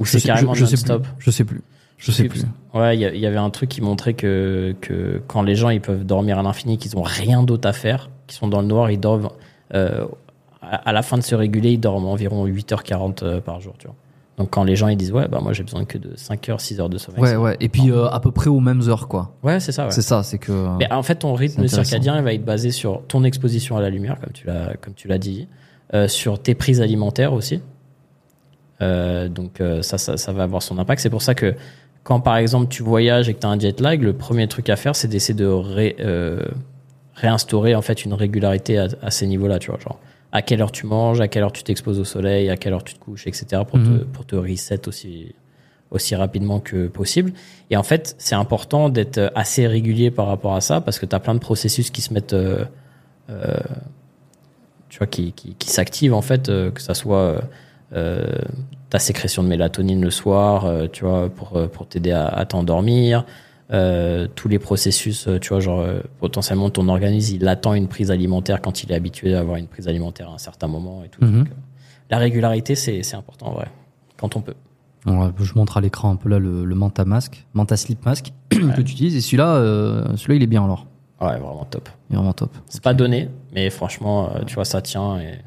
S3: Ou c'est carrément
S2: je, je sais plus
S3: non-stop
S2: je sais plus je sais plus
S3: Ouais, il y, avait un truc qui montrait que que quand les gens ils peuvent dormir à l'infini, qu'ils ont rien d'autre à faire, qu'ils sont dans le noir, ils dorment euh, à, à la fin de se réguler, ils dorment environ 8h40 euh, par jour, tu vois. Donc quand les gens ils disent ouais, bah moi j'ai besoin que de 5 heures, 6 heures de sommeil.
S2: ouais ouais et puis euh, à peu près aux mêmes heures quoi
S3: Ouais, c'est ça ouais.
S2: c'est ça c'est que
S3: Mais en fait, ton rythme circadien il va être basé sur ton exposition à la lumière, comme tu l'as, comme tu l'as dit, euh, sur tes prises alimentaires aussi. Euh, donc euh, ça, ça, ça va avoir son impact. C'est pour ça que quand par exemple tu voyages et que tu as un jet lag, le premier truc à faire, c'est d'essayer de ré- euh, réinstaurer en fait une régularité à, à ces niveaux-là, tu vois, genre à quelle heure tu manges, à quelle heure tu t'exposes au soleil, à quelle heure tu te couches, etc. pour
S2: Mhm.
S3: te pour te reset aussi aussi rapidement que possible. Et en fait, c'est important d'être assez régulier par rapport à ça parce que tu as plein de processus qui se mettent, euh, euh, tu vois, qui, qui, qui s'activent en fait, euh, que ça soit euh, ta sécrétion de mélatonine le soir, euh, tu vois, pour, euh, pour t'aider à, à t'endormir. Euh, tous les processus, euh, tu vois, genre euh, potentiellement ton organisme il attend une prise alimentaire quand il est habitué à avoir une prise alimentaire à un certain moment et tout.
S2: Mhm.
S3: Donc, euh, la régularité c'est important en vrai, quand on peut.
S2: Je montre à l'écran un peu là le, le Manta Mask, Manta Sleep Mask que tu utilises. Et celui-là, euh, celui-là, il est bien alors.
S3: Ouais, vraiment top.
S2: Il est vraiment top.
S3: C'est pas donné, mais franchement, euh, tu vois, ça tient et,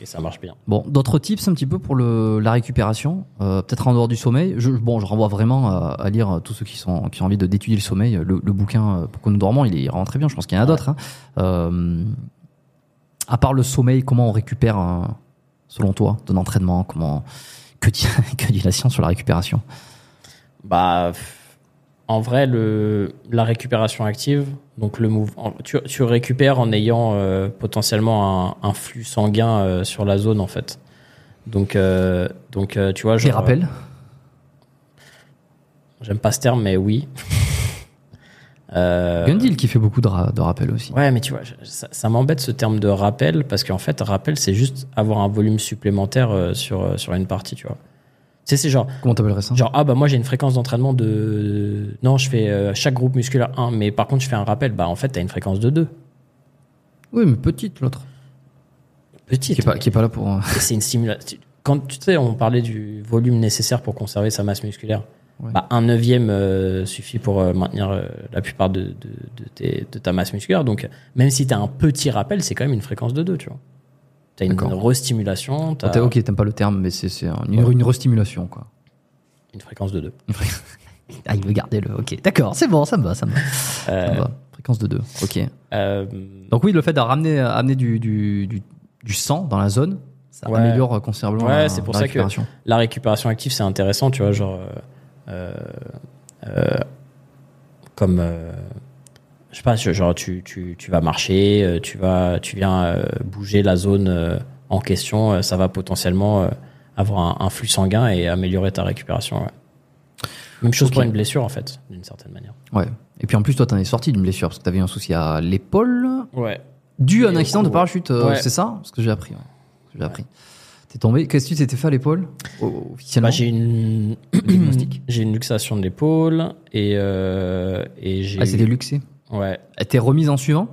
S3: et ça marche bien.
S2: Bon, d'autres tips un petit peu pour le, la récupération, euh, peut-être en dehors du sommeil. Je, bon, je renvoie vraiment à, à lire tous ceux qui sont qui ont envie de d'étudier le sommeil. Le, le bouquin euh, Pourquoi nous dormons, il est vraiment très bien. Je pense qu'il y en a d'autres. Hein. Euh, à part le sommeil, comment on récupère, euh, selon toi, d'un entraînement Comment que dit, que dit la science sur la récupération?
S3: Bah, en vrai, le, la récupération active, donc le mouvement, tu, tu récupères en ayant euh, potentiellement un, un flux sanguin euh, sur la zone en fait. Donc, euh, donc euh, tu vois,
S2: Des
S3: genre,
S2: rappels
S3: J'aime pas ce terme, mais oui. Euh,
S2: Gundil qui fait beaucoup de, ra- de rappels aussi.
S3: Ouais, mais tu vois, je- ça, ça m'embête ce terme de rappel parce qu'en fait, rappel, c'est juste avoir un volume supplémentaire euh, sur, euh, sur une partie, tu vois. Sais, c'est genre,
S2: Comment t'appellerais ça?
S3: Genre, ah bah moi j'ai une fréquence d'entraînement de. Non, je fais euh, chaque groupe musculaire 1, mais par contre, je fais un rappel. Bah en fait, t'as une fréquence de 2.
S2: Oui, mais petite l'autre.
S3: Petite.
S2: Qui est pas qui est pas là pour. euh,
S3: c'est une stimulation. Quand tu sais, on parlait du volume nécessaire pour conserver sa masse musculaire.
S2: Ouais.
S3: Bah, un neuvième euh, suffit pour euh, maintenir euh, la plupart de, de, de, tes- de ta masse musculaire. Donc, même si tu as un petit rappel, c'est quand même une fréquence de 2, tu vois. Tu as une restimulation,
S2: t'as- ok, t'aimes pas le terme, mais c'est c'est un- une, une restimulation quoi.
S3: une fréquence de 2.
S2: Ah, il veut garder le. Ok, d'accord, c'est bon, ça me va, ça me va. Ça me va. Fréquence de 2. Ok.
S3: Euh,
S2: Donc oui, le fait de ramener, amener du, du, du, du sang dans la zone, ça
S3: Ouais.
S2: améliore considérablement
S3: Ouais,
S2: la,
S3: c'est pour
S2: la
S3: ça que- la récupération active, c'est intéressant, tu vois, genre. euh, euh, comme. Je sais pas, genre, tu, tu, tu vas marcher, euh, tu, vas, tu viens euh, bouger la zone euh, en question, ça va potentiellement avoir un, un flux sanguin et améliorer ta récupération. ouais. Même chose pour une blessure, en fait, d'une certaine manière.
S2: Ouais. Et puis en plus, toi, t'en es sorti d'une blessure parce que t'avais un souci à l'épaule
S3: Ouais.
S2: dû à un accident de parachute. euh,
S3: ouais.
S2: C'est ça Ce que j'ai appris. j'ai appris. T'es tombé. Qu'est-ce que tu t'étais fait à l'épaule Officiellement?
S3: Bah, j'ai une j'ai une luxation de l'épaule et euh, et j'ai
S2: Ah, c'était
S3: eu-
S2: luxé.
S3: Ouais
S2: Elle t'est remise en suivant?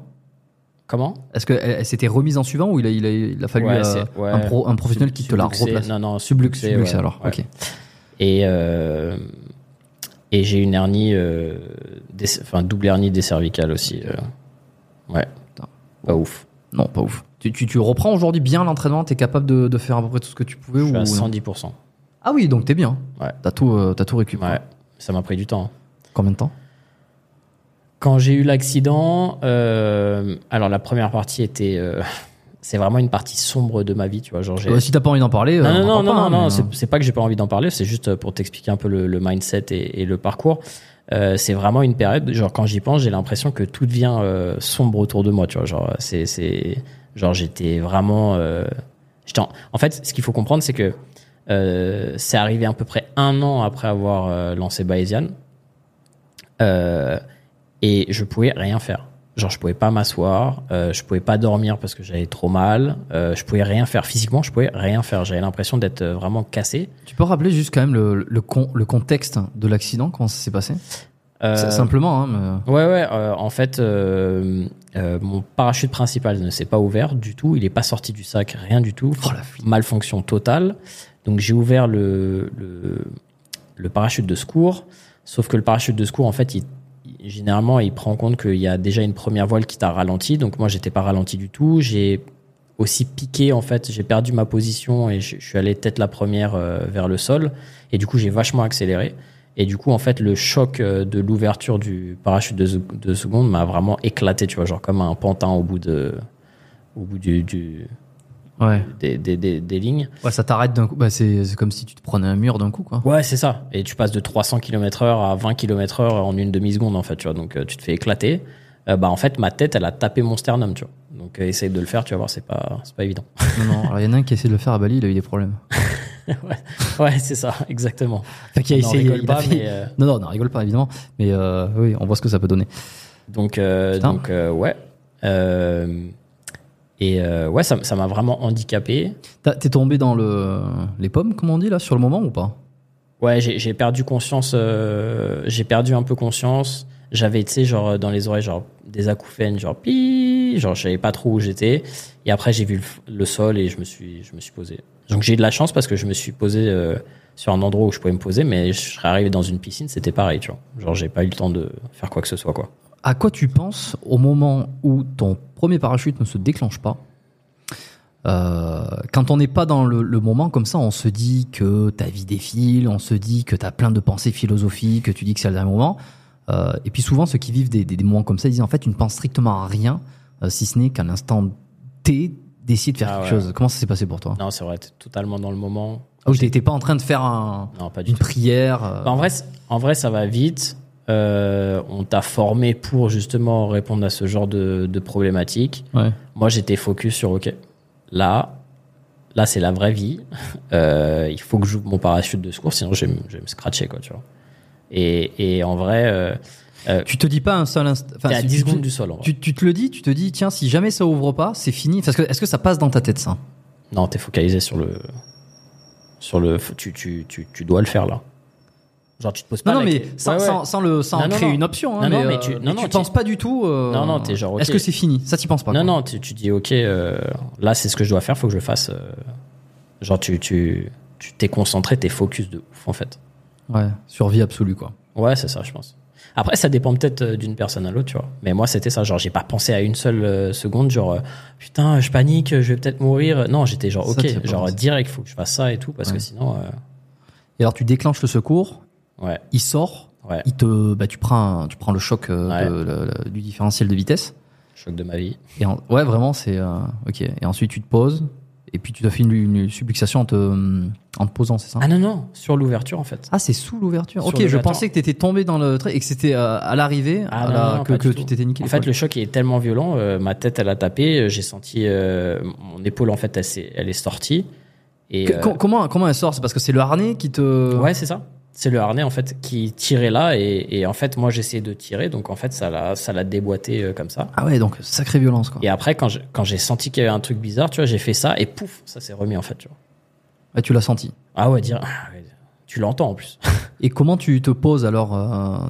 S3: Comment?
S2: Est-ce qu'elle elle, s'était remise en suivant ou il a, il a, il a fallu
S3: Ouais,
S2: euh,
S3: ouais.
S2: un, pro- un professionnel qui te la replace?
S3: Non non
S2: Subluxé, subluxé
S3: ouais,
S2: alors. Ok.
S3: et euh, et j'ai une hernie euh, des- enfin double hernie des cervicales aussi euh. ouais
S2: Putain.
S3: pas ouf
S2: Non, pas ouf. Tu, tu, tu reprends aujourd'hui bien l'entraînement? T'es capable de, de faire à peu près tout ce que tu pouvais
S3: je suis
S2: ou
S3: à
S2: non?
S3: 110%
S2: Ah oui, donc t'es bien.
S3: Ouais.
S2: T'as tout, t'as tout récupéré.
S3: ouais ça m'a pris du temps
S2: Combien de temps?
S3: Quand j'ai eu l'accident, euh, alors la première partie était, euh, c'est vraiment une partie sombre de ma vie, tu vois. Genre, j'ai-
S2: Euh, Si t'as pas envie d'en parler, euh,
S3: non,
S2: on
S3: non,
S2: en
S3: non,
S2: parle
S3: non,
S2: pas,
S3: non, non,
S2: mais,
S3: c'est
S2: euh,
S3: c'est pas que j'ai pas envie d'en parler, c'est juste pour t'expliquer un peu le, le mindset et, et le parcours. Euh, c'est vraiment une période, genre quand j'y pense, j'ai l'impression que tout devient euh, sombre autour de moi, tu vois. Genre, c'est, c'est, genre j'étais vraiment, euh, j'étais en, en fait, ce qu'il faut comprendre, c'est que euh, c'est arrivé à peu près un an après avoir euh, lancé Bayesian. Euh, et je pouvais rien faire. Genre, je pouvais pas m'asseoir, euh, je pouvais pas dormir parce que j'avais trop mal, euh, je pouvais rien faire physiquement, je pouvais rien faire. J'avais l'impression d'être euh, vraiment cassé.
S2: Tu peux rappeler juste quand même le, le, con- le contexte de l'accident, comment ça s'est passé?
S3: Euh,
S2: Simplement, hein, mais-
S3: Ouais, ouais. euh, en fait, euh, euh, mon parachute principal ne s'est pas ouvert du tout. Il est pas sorti du sac, rien du tout.
S2: Oh.
S3: Malfonction totale. Donc j'ai ouvert le, le le parachute de secours. Sauf que le parachute de secours, en fait, il- généralement, il prend en compte qu'il y a déjà une première voile qui t'a ralenti. Donc moi, j'étais pas ralenti du tout. J'ai aussi piqué, en fait. J'ai perdu ma position et je, suis allé tête la première euh, vers le sol. Et du coup, j'ai vachement accéléré. Et du coup, en fait, le choc euh, de l'ouverture du parachute de, de seconde m'a vraiment éclaté, tu vois, genre comme un pantin au bout de, au bout du
S2: ouais.
S3: des, des, des, des lignes.
S2: Ouais, ça t'arrête d'un coup. Bah, c'est c'est comme si tu te prenais un mur d'un coup, quoi.
S3: Ouais, c'est ça. Et tu passes de 300 km heure à 20 km heure en une demi-seconde, en fait, tu vois. Donc, euh, tu te fais éclater. Euh, bah, en fait, ma tête, elle a tapé mon sternum, tu vois. Donc, euh, essaye de le faire, tu vas voir, c'est pas, c'est pas évident.
S2: Non, non. Alors, il y en a un qui a essayé de le faire à Bali, il a eu des problèmes.
S3: ouais, c'est ça, exactement.
S2: Enfin, qui a essayé.
S3: rigole
S2: il a
S3: mais, euh,
S2: Non, non, non, rigole pas, évidemment. Mais euh, oui, on voit ce que ça peut donner.
S3: Donc, euh, donc euh, ouais. Et euh, ouais, ça ça m'a vraiment handicapé.
S2: T'es tombé dans le les pommes, comme on dit là, sur le moment ou pas?
S3: Ouais, j'ai perdu conscience. euh, j'ai perdu un peu conscience. J'avais, tu sais, genre dans les oreilles, genre des acouphènes, genre pi. genre je savais pas trop où j'étais. Et après j'ai vu le, le sol et je me suis je me suis posé. Donc j'ai eu de la chance parce que je me suis posé euh, sur un endroit où je pouvais me poser, mais je serais arrivé dans une piscine, c'était pareil, tu vois. Genre j'ai pas eu le temps de faire quoi que ce soit quoi.
S2: À quoi tu penses au moment où ton premier parachute ne se déclenche pas Euh, Quand on n'est pas dans le, le moment comme ça, on se dit que ta vie défile, on se dit que tu as plein de pensées philosophiques, que tu dis que c'est le dernier moment. Euh, et puis souvent, ceux qui vivent des, des, des moments comme ça, ils disent en fait, tu ne penses strictement à rien, euh, si ce n'est qu'à l'instant T, décide de faire
S3: Ah
S2: quelque
S3: ouais.
S2: chose. Comment ça s'est passé pour toi?
S3: Non, c'est vrai, totalement dans le moment.
S2: Ah oui, t'étais pas en train de faire un,
S3: Non, pas du
S2: une
S3: tout.
S2: prière. euh,
S3: Bah, en vrai, en vrai, ça va vite. Euh, on t'a formé pour justement répondre à ce genre de, de problématiques.
S2: ouais.
S3: Moi, j'étais focus sur OK. Là, là, c'est la vraie vie. Euh, il faut que j'ouvre mon parachute de secours, sinon je vais, me- je vais me scratcher, quoi, tu vois. Et, et en vrai, euh,
S2: Tu te dis pas un seul instant. enfin,
S3: à
S2: si
S3: 10
S2: tu-
S3: secondes du sol. En vrai.
S2: Tu, tu te le dis, tu te dis, tiens, si jamais ça ouvre pas, c'est fini. Parce que est-ce que ça passe dans ta tête ça?
S3: Non, t'es focalisé sur le, sur le. Tu, tu, tu, tu dois le faire là. Genre, tu te poses pas.
S2: Non, non, mais sans,
S3: Ouais, ouais.
S2: sans, sans le, sans
S3: Non, non,
S2: créer une option.
S3: Non,
S2: Hein,
S3: non,
S2: mais,
S3: mais tu-
S2: euh, tu penses
S3: tu-
S2: pas du tout. euh,
S3: Non, non, t'es genre,
S2: Est-ce que c'est fini? Ça, tu penses pas.
S3: Non,
S2: quoi.
S3: non, tu, tu dis ok, euh, là c'est ce que je dois faire, faut que je le fasse. euh, genre tu tu tu t'es concentré, t'es focus de ouf en fait.
S2: Ouais, survie absolue, quoi.
S3: Ouais, c'est ça, je pense. Après, ça dépend peut-être d'une personne à l'autre, tu vois. Mais moi, c'était ça. Genre, j'ai pas pensé à une seule seconde, genre, putain, je panique, je vais peut-être mourir. Non, j'étais genre,
S2: Ça,
S3: ok,
S2: tu
S3: genre, direct, faut que je fasse ça et tout, parce
S2: Ouais.
S3: que sinon,
S2: Et alors, tu déclenches le secours,
S3: ouais,
S2: il sort,
S3: ouais,
S2: il te, bah, tu prends, tu prends le choc euh,
S3: Ouais.
S2: de- le- le- du différentiel de vitesse.
S3: choc de ma vie.
S2: Et en- ouais, vraiment, c'est euh, ok. Et ensuite, tu te poses, et puis tu te fais une, une subluxation en te, en te posant, c'est ça?
S3: Ah non, non, sur l'ouverture, en fait.
S2: Ah, c'est sous l'ouverture. Ok, je pensais que t'étais tombé dans le trait et que c'était euh, à l'arrivée
S3: Ah non, non,
S2: que, tu t'étais niqué.
S3: En fait, le choc est tellement violent, euh, ma tête, elle a tapé, j'ai senti euh, mon épaule, en fait, elle, est sortie. Et,
S2: Que- com- comment, comment elle sort? C'est parce que c'est le harnais qui te.
S3: Ouais, c'est ça. C'est le harnais en fait qui tirait là et, et en fait moi j'essayais de tirer donc en fait ça l'a ça l'a déboîté euh, comme ça.
S2: Ah ouais, donc sacrée violence quoi.
S3: Et après quand j'ai quand j'ai senti qu'il y avait un truc bizarre, tu vois, j'ai fait ça et pouf, ça s'est remis en fait, tu vois.
S2: Ouais, tu l'as senti.
S3: Ah ouais, dire ah tu l'entends en plus.
S2: Et comment tu te poses alors euh,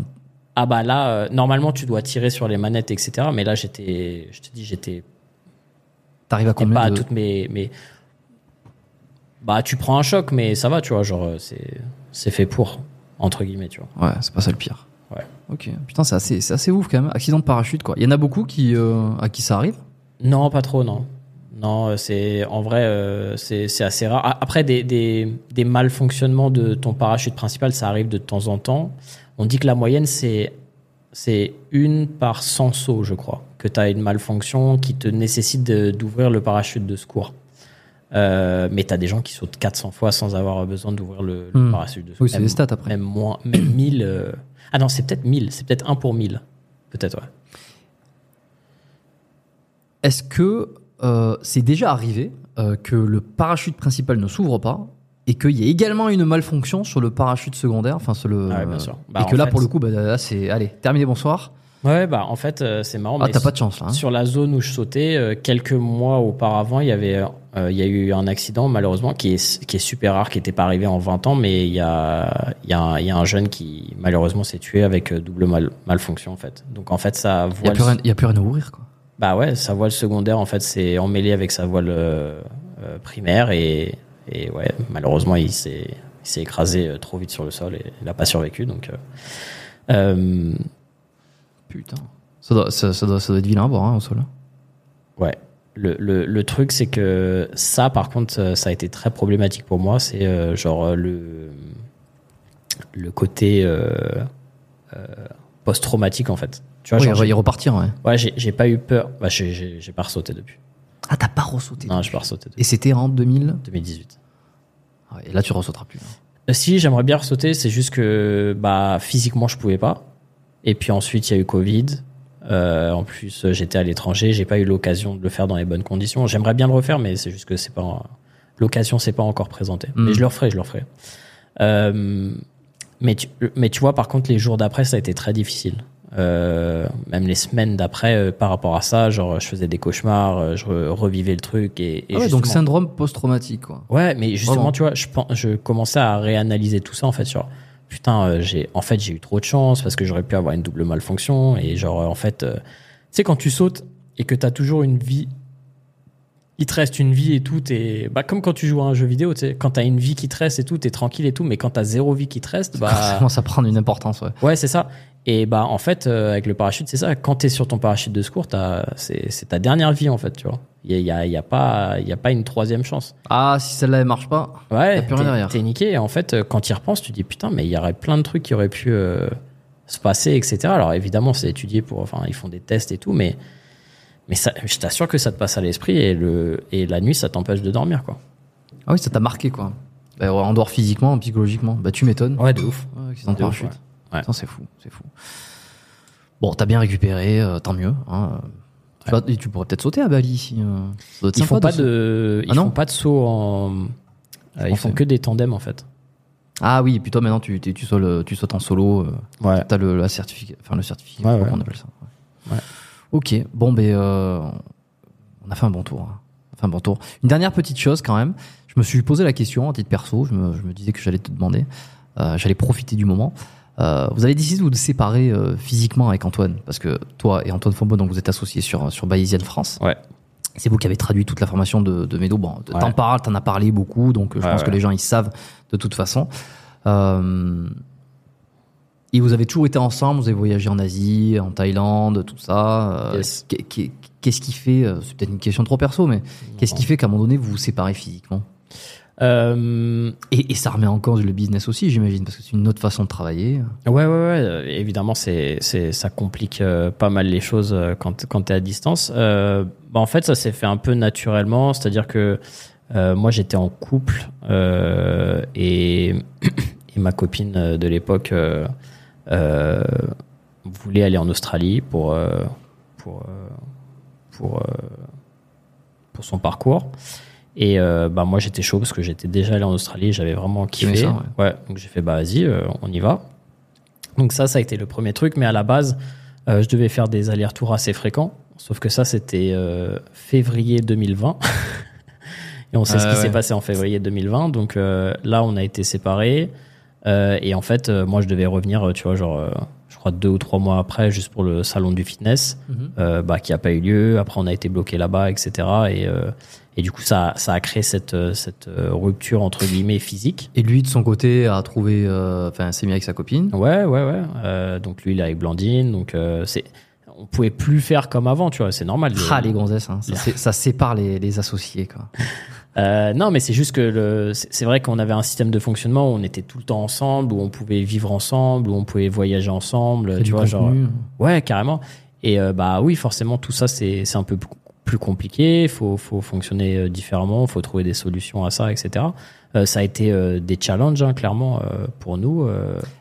S3: Ah bah là euh, normalement tu dois tirer sur les manettes etc. Mais là j'étais je te dis j'étais
S2: T'arrives à combien
S3: pas à
S2: de...
S3: toutes mes mes bah tu prends un choc mais ça va tu vois genre c'est c'est fait pour entre guillemets tu vois.
S2: Ouais, c'est pas ça le pire.
S3: Ouais.
S2: Ok. Putain, c'est assez, c'est assez ouf quand même. Accident de parachute quoi. Il y en a beaucoup qui, euh, à qui ça arrive?
S3: Non, pas trop, non. Non, c'est en vrai, euh, c'est c'est assez rare. Après, des, des, des malfonctionnements de ton parachute principal, ça arrive de temps en temps. On dit que la moyenne, c'est c'est une par 100 sauts, je crois, que tu as une malfonction qui te nécessite de- d'ouvrir le parachute de secours. Euh, mais tu as des gens qui sautent 400 fois sans avoir besoin d'ouvrir le, le
S2: Hmm.
S3: parachute.
S2: Oui, c'est des stats après.
S3: Même moins, même 1000. euh, Ah non, c'est peut-être 1000, c'est peut-être 1 pour 1000. Peut-être, ouais.
S2: Est-ce que euh, c'est déjà arrivé euh, que le parachute principal ne s'ouvre pas et qu'il y ait également une malfonction sur le parachute secondaire, enfin sur le
S3: Ah ouais, bien sûr. Bah,
S2: et que là
S3: fait-
S2: pour le coup, bah, là c'est allez terminé bonsoir.
S3: Ouais, bah en fait, euh, c'est marrant.
S2: Ah t'as pas de chance là. hein.
S3: Sur la zone où je sautais, euh, quelques mois auparavant, il y avait, euh, il y a eu un accident malheureusement qui est qui est super rare, qui n'était pas arrivé en 20 ans, mais il y a il y a un, il y a un jeune qui malheureusement s'est tué avec euh, double mal- malfonction en fait. Donc en fait, ça
S2: Il y a
S3: voile,
S2: plus rien, il y a plus rien à ouvrir quoi.
S3: bah ouais, sa voile secondaire en fait c'est emmêlé avec sa voile euh, euh, primaire et et ouais, malheureusement il s'est il s'est écrasé trop vite sur le sol et il a pas survécu donc. euh,
S2: Putain. Ça doit, ça, ça doit, ça doit être vilain à voir hein, au sol.
S3: Ouais. Le, le, le truc, c'est que ça, par contre, euh, ça a été très problématique pour moi. C'est euh, genre euh, le, le côté euh, euh, post-traumatique, en fait. Tu vois,
S2: Oui,
S3: genre,
S2: il repartir. Ouais.
S3: ouais, j'ai pas eu peur. Bah, j'ai- pas ressauté depuis.
S2: Ah t'as pas ressauté.
S3: Non, j'ai pas ressauté depuis
S2: Et c'était en 2000.
S3: 2018.
S2: Ah et là tu ressauteras plus. hein.
S3: Si, j'aimerais bien ressauter, c'est juste que bah, physiquement, je pouvais pas. Et puis ensuite, il y a eu Covid. Euh, en plus, j'étais à l'étranger, j'ai pas eu l'occasion de le faire dans les bonnes conditions. J'aimerais bien le refaire, mais c'est juste que c'est pas l'occasion, c'est pas encore présentée.
S2: Mm.
S3: Mais je le referai, je le referai. Euh, mais tu, mais tu vois, par contre, les jours d'après, ça a été très difficile. Euh, même les semaines d'après, euh, par rapport à ça, genre, je faisais des cauchemars, euh, je re- revivais le truc et, et
S2: Ah ouais, donc syndrome post-traumatique quoi.
S3: Ouais, mais justement,
S2: Vraiment.
S3: tu vois, je, je commençais à réanalyser tout ça en fait sur putain, euh, j'ai en fait j'ai eu trop de chance parce que j'aurais pu avoir une double malfonction et genre euh, en fait, euh, tu sais quand tu sautes, et que tu as toujours une vie, il te reste une vie et tout, et bah, comme quand tu joues à un jeu vidéo, tu sais, quand tu as une vie qui te reste et tout, tu es tranquille et tout, mais quand tu as zéro vie qui te reste, bah.
S2: Ça commence à prendre une importance, ouais.
S3: Ouais, c'est ça. Et bah en fait, euh, avec le parachute, c'est ça. Quand t'es sur ton parachute de secours, t'as- c'est c'est ta dernière vie en fait, tu vois. Il y a, y, a, il y a pas il y a pas une troisième chance.
S2: Ah, si celle-là, elle marche pas.
S3: Ouais, t'es-
S2: derrière.
S3: t'es niqué. Et en fait, euh, quand tu y repenses, tu dis putain, mais il y aurait plein de trucs qui auraient pu euh, se passer, etc. Alors évidemment, c'est étudié pour, enfin, ils font des tests et tout, mais mais ça, je t'assure que ça te passe à l'esprit et le et la nuit, ça t'empêche de dormir, quoi.
S2: Ah oui, ça t'a marqué, quoi. Bah, en dehors physiquement, psychologiquement. Bah, tu m'étonnes.
S3: Ouais, de ouf.
S2: Ouais, accident de
S3: ouf, ouais. Ouais.
S2: C'est fou, c'est fou. Bon, t'as bien récupéré, euh, tant mieux. Hein. Tu, vas- et tu pourrais peut-être sauter à Bali euh.
S3: Ils font pas de, ils
S2: Ah non
S3: font pas de saut en, euh, ils
S2: En
S3: font que des tandems en fait.
S2: Ah oui, et puis toi maintenant tu, tu, tu, sautes, le- tu sautes en solo. euh,
S3: Ouais.
S2: T'as le, la certificat, enfin le certificat,
S3: Ouais,
S2: on appelle ça. Ouais. Ok, bon ben on a fait un bon tour. hein. On a fait un bon tour. Une dernière petite chose quand même. Je me suis posé la question à titre perso. Je me, je me disais que j'allais te demander. J'allais profiter du moment. Euh, vous avez décidé de vous séparer euh, physiquement avec Antoine parce que toi et Antoine Fombo donc vous êtes associés sur sur Bayesian France.
S3: Ouais.
S2: C'est vous qui avez traduit toute la formation de, de Médo. Bon, t'en parles, t'en as parlé beaucoup, donc euh, je
S3: Ouais,
S2: pense que les gens ils savent de toute façon. Euh, et vous avez toujours été ensemble, vous avez voyagé en Asie, en Thaïlande, tout ça. Euh,
S3: Yes.
S2: qu'est- qu'est- Qu'est-ce qui fait, c'est peut-être une question trop perso, mais qu'est-ce qui fait qu'à un moment donné vous vous séparez physiquement?
S3: Euh,
S2: et, ça remet en cause le business aussi, j'imagine, parce que c'est une autre façon de travailler.
S3: Ouais, ouais, ouais. euh, Évidemment, c'est, ça complique euh, pas mal les choses quand, quand t'es à distance. Bah, en fait, ça s'est fait un peu naturellement. C'est-à-dire que moi, j'étais en couple et, et ma copine de l'époque voulait aller en Australie pour, pour, pour, pour son parcours. Et euh, bah moi j'étais chaud parce que j'étais déjà allé en Australie, j'avais vraiment kiffé.
S2: ça, ouais.
S3: ouais. donc j'ai fait bah vas-y, euh, on y va. Donc ça, ça a été le premier truc, mais à la base, euh, je devais faire des allers-retours assez fréquents. Sauf que ça, c'était euh, février 2020. et on sait ce
S2: Ah
S3: qui
S2: ouais.
S3: s'est passé en février 2020. Donc euh, là, on a été séparés. Euh, et en fait, euh, moi, je devais revenir, tu vois, genre, euh, crois deux ou trois mois après, juste pour le salon du fitness, euh, bah, qui a pas eu lieu. Après, on a été bloqué là-bas, etc. Et, euh, et du coup, ça, ça a créé cette, euh, cette euh, rupture entre guillemets physique.
S2: Et lui, de son côté, a trouvé, euh, enfin, s'est mis avec sa copine.
S3: Ouais, ouais, ouais. Euh, donc lui, il est avec Blandine. Donc euh, c'est, on pouvait plus faire comme avant, tu vois. C'est normal.
S2: Ah, les gonzesses, hein. ça, ça sépare les, les associés, quoi.
S3: Euh, non, mais c'est juste que le, c'est vrai qu'on avait un système de fonctionnement où on était tout le temps ensemble, où on pouvait vivre ensemble, où on pouvait voyager ensemble, tu vois, genre. Ouais, carrément. Et euh, bah oui, forcément, tout ça c'est c'est un peu plus compliqué. Faut faut fonctionner euh, différemment, faut trouver des solutions à ça, etc. Euh, ça a été euh, des challenges, hein, clairement, euh, pour nous.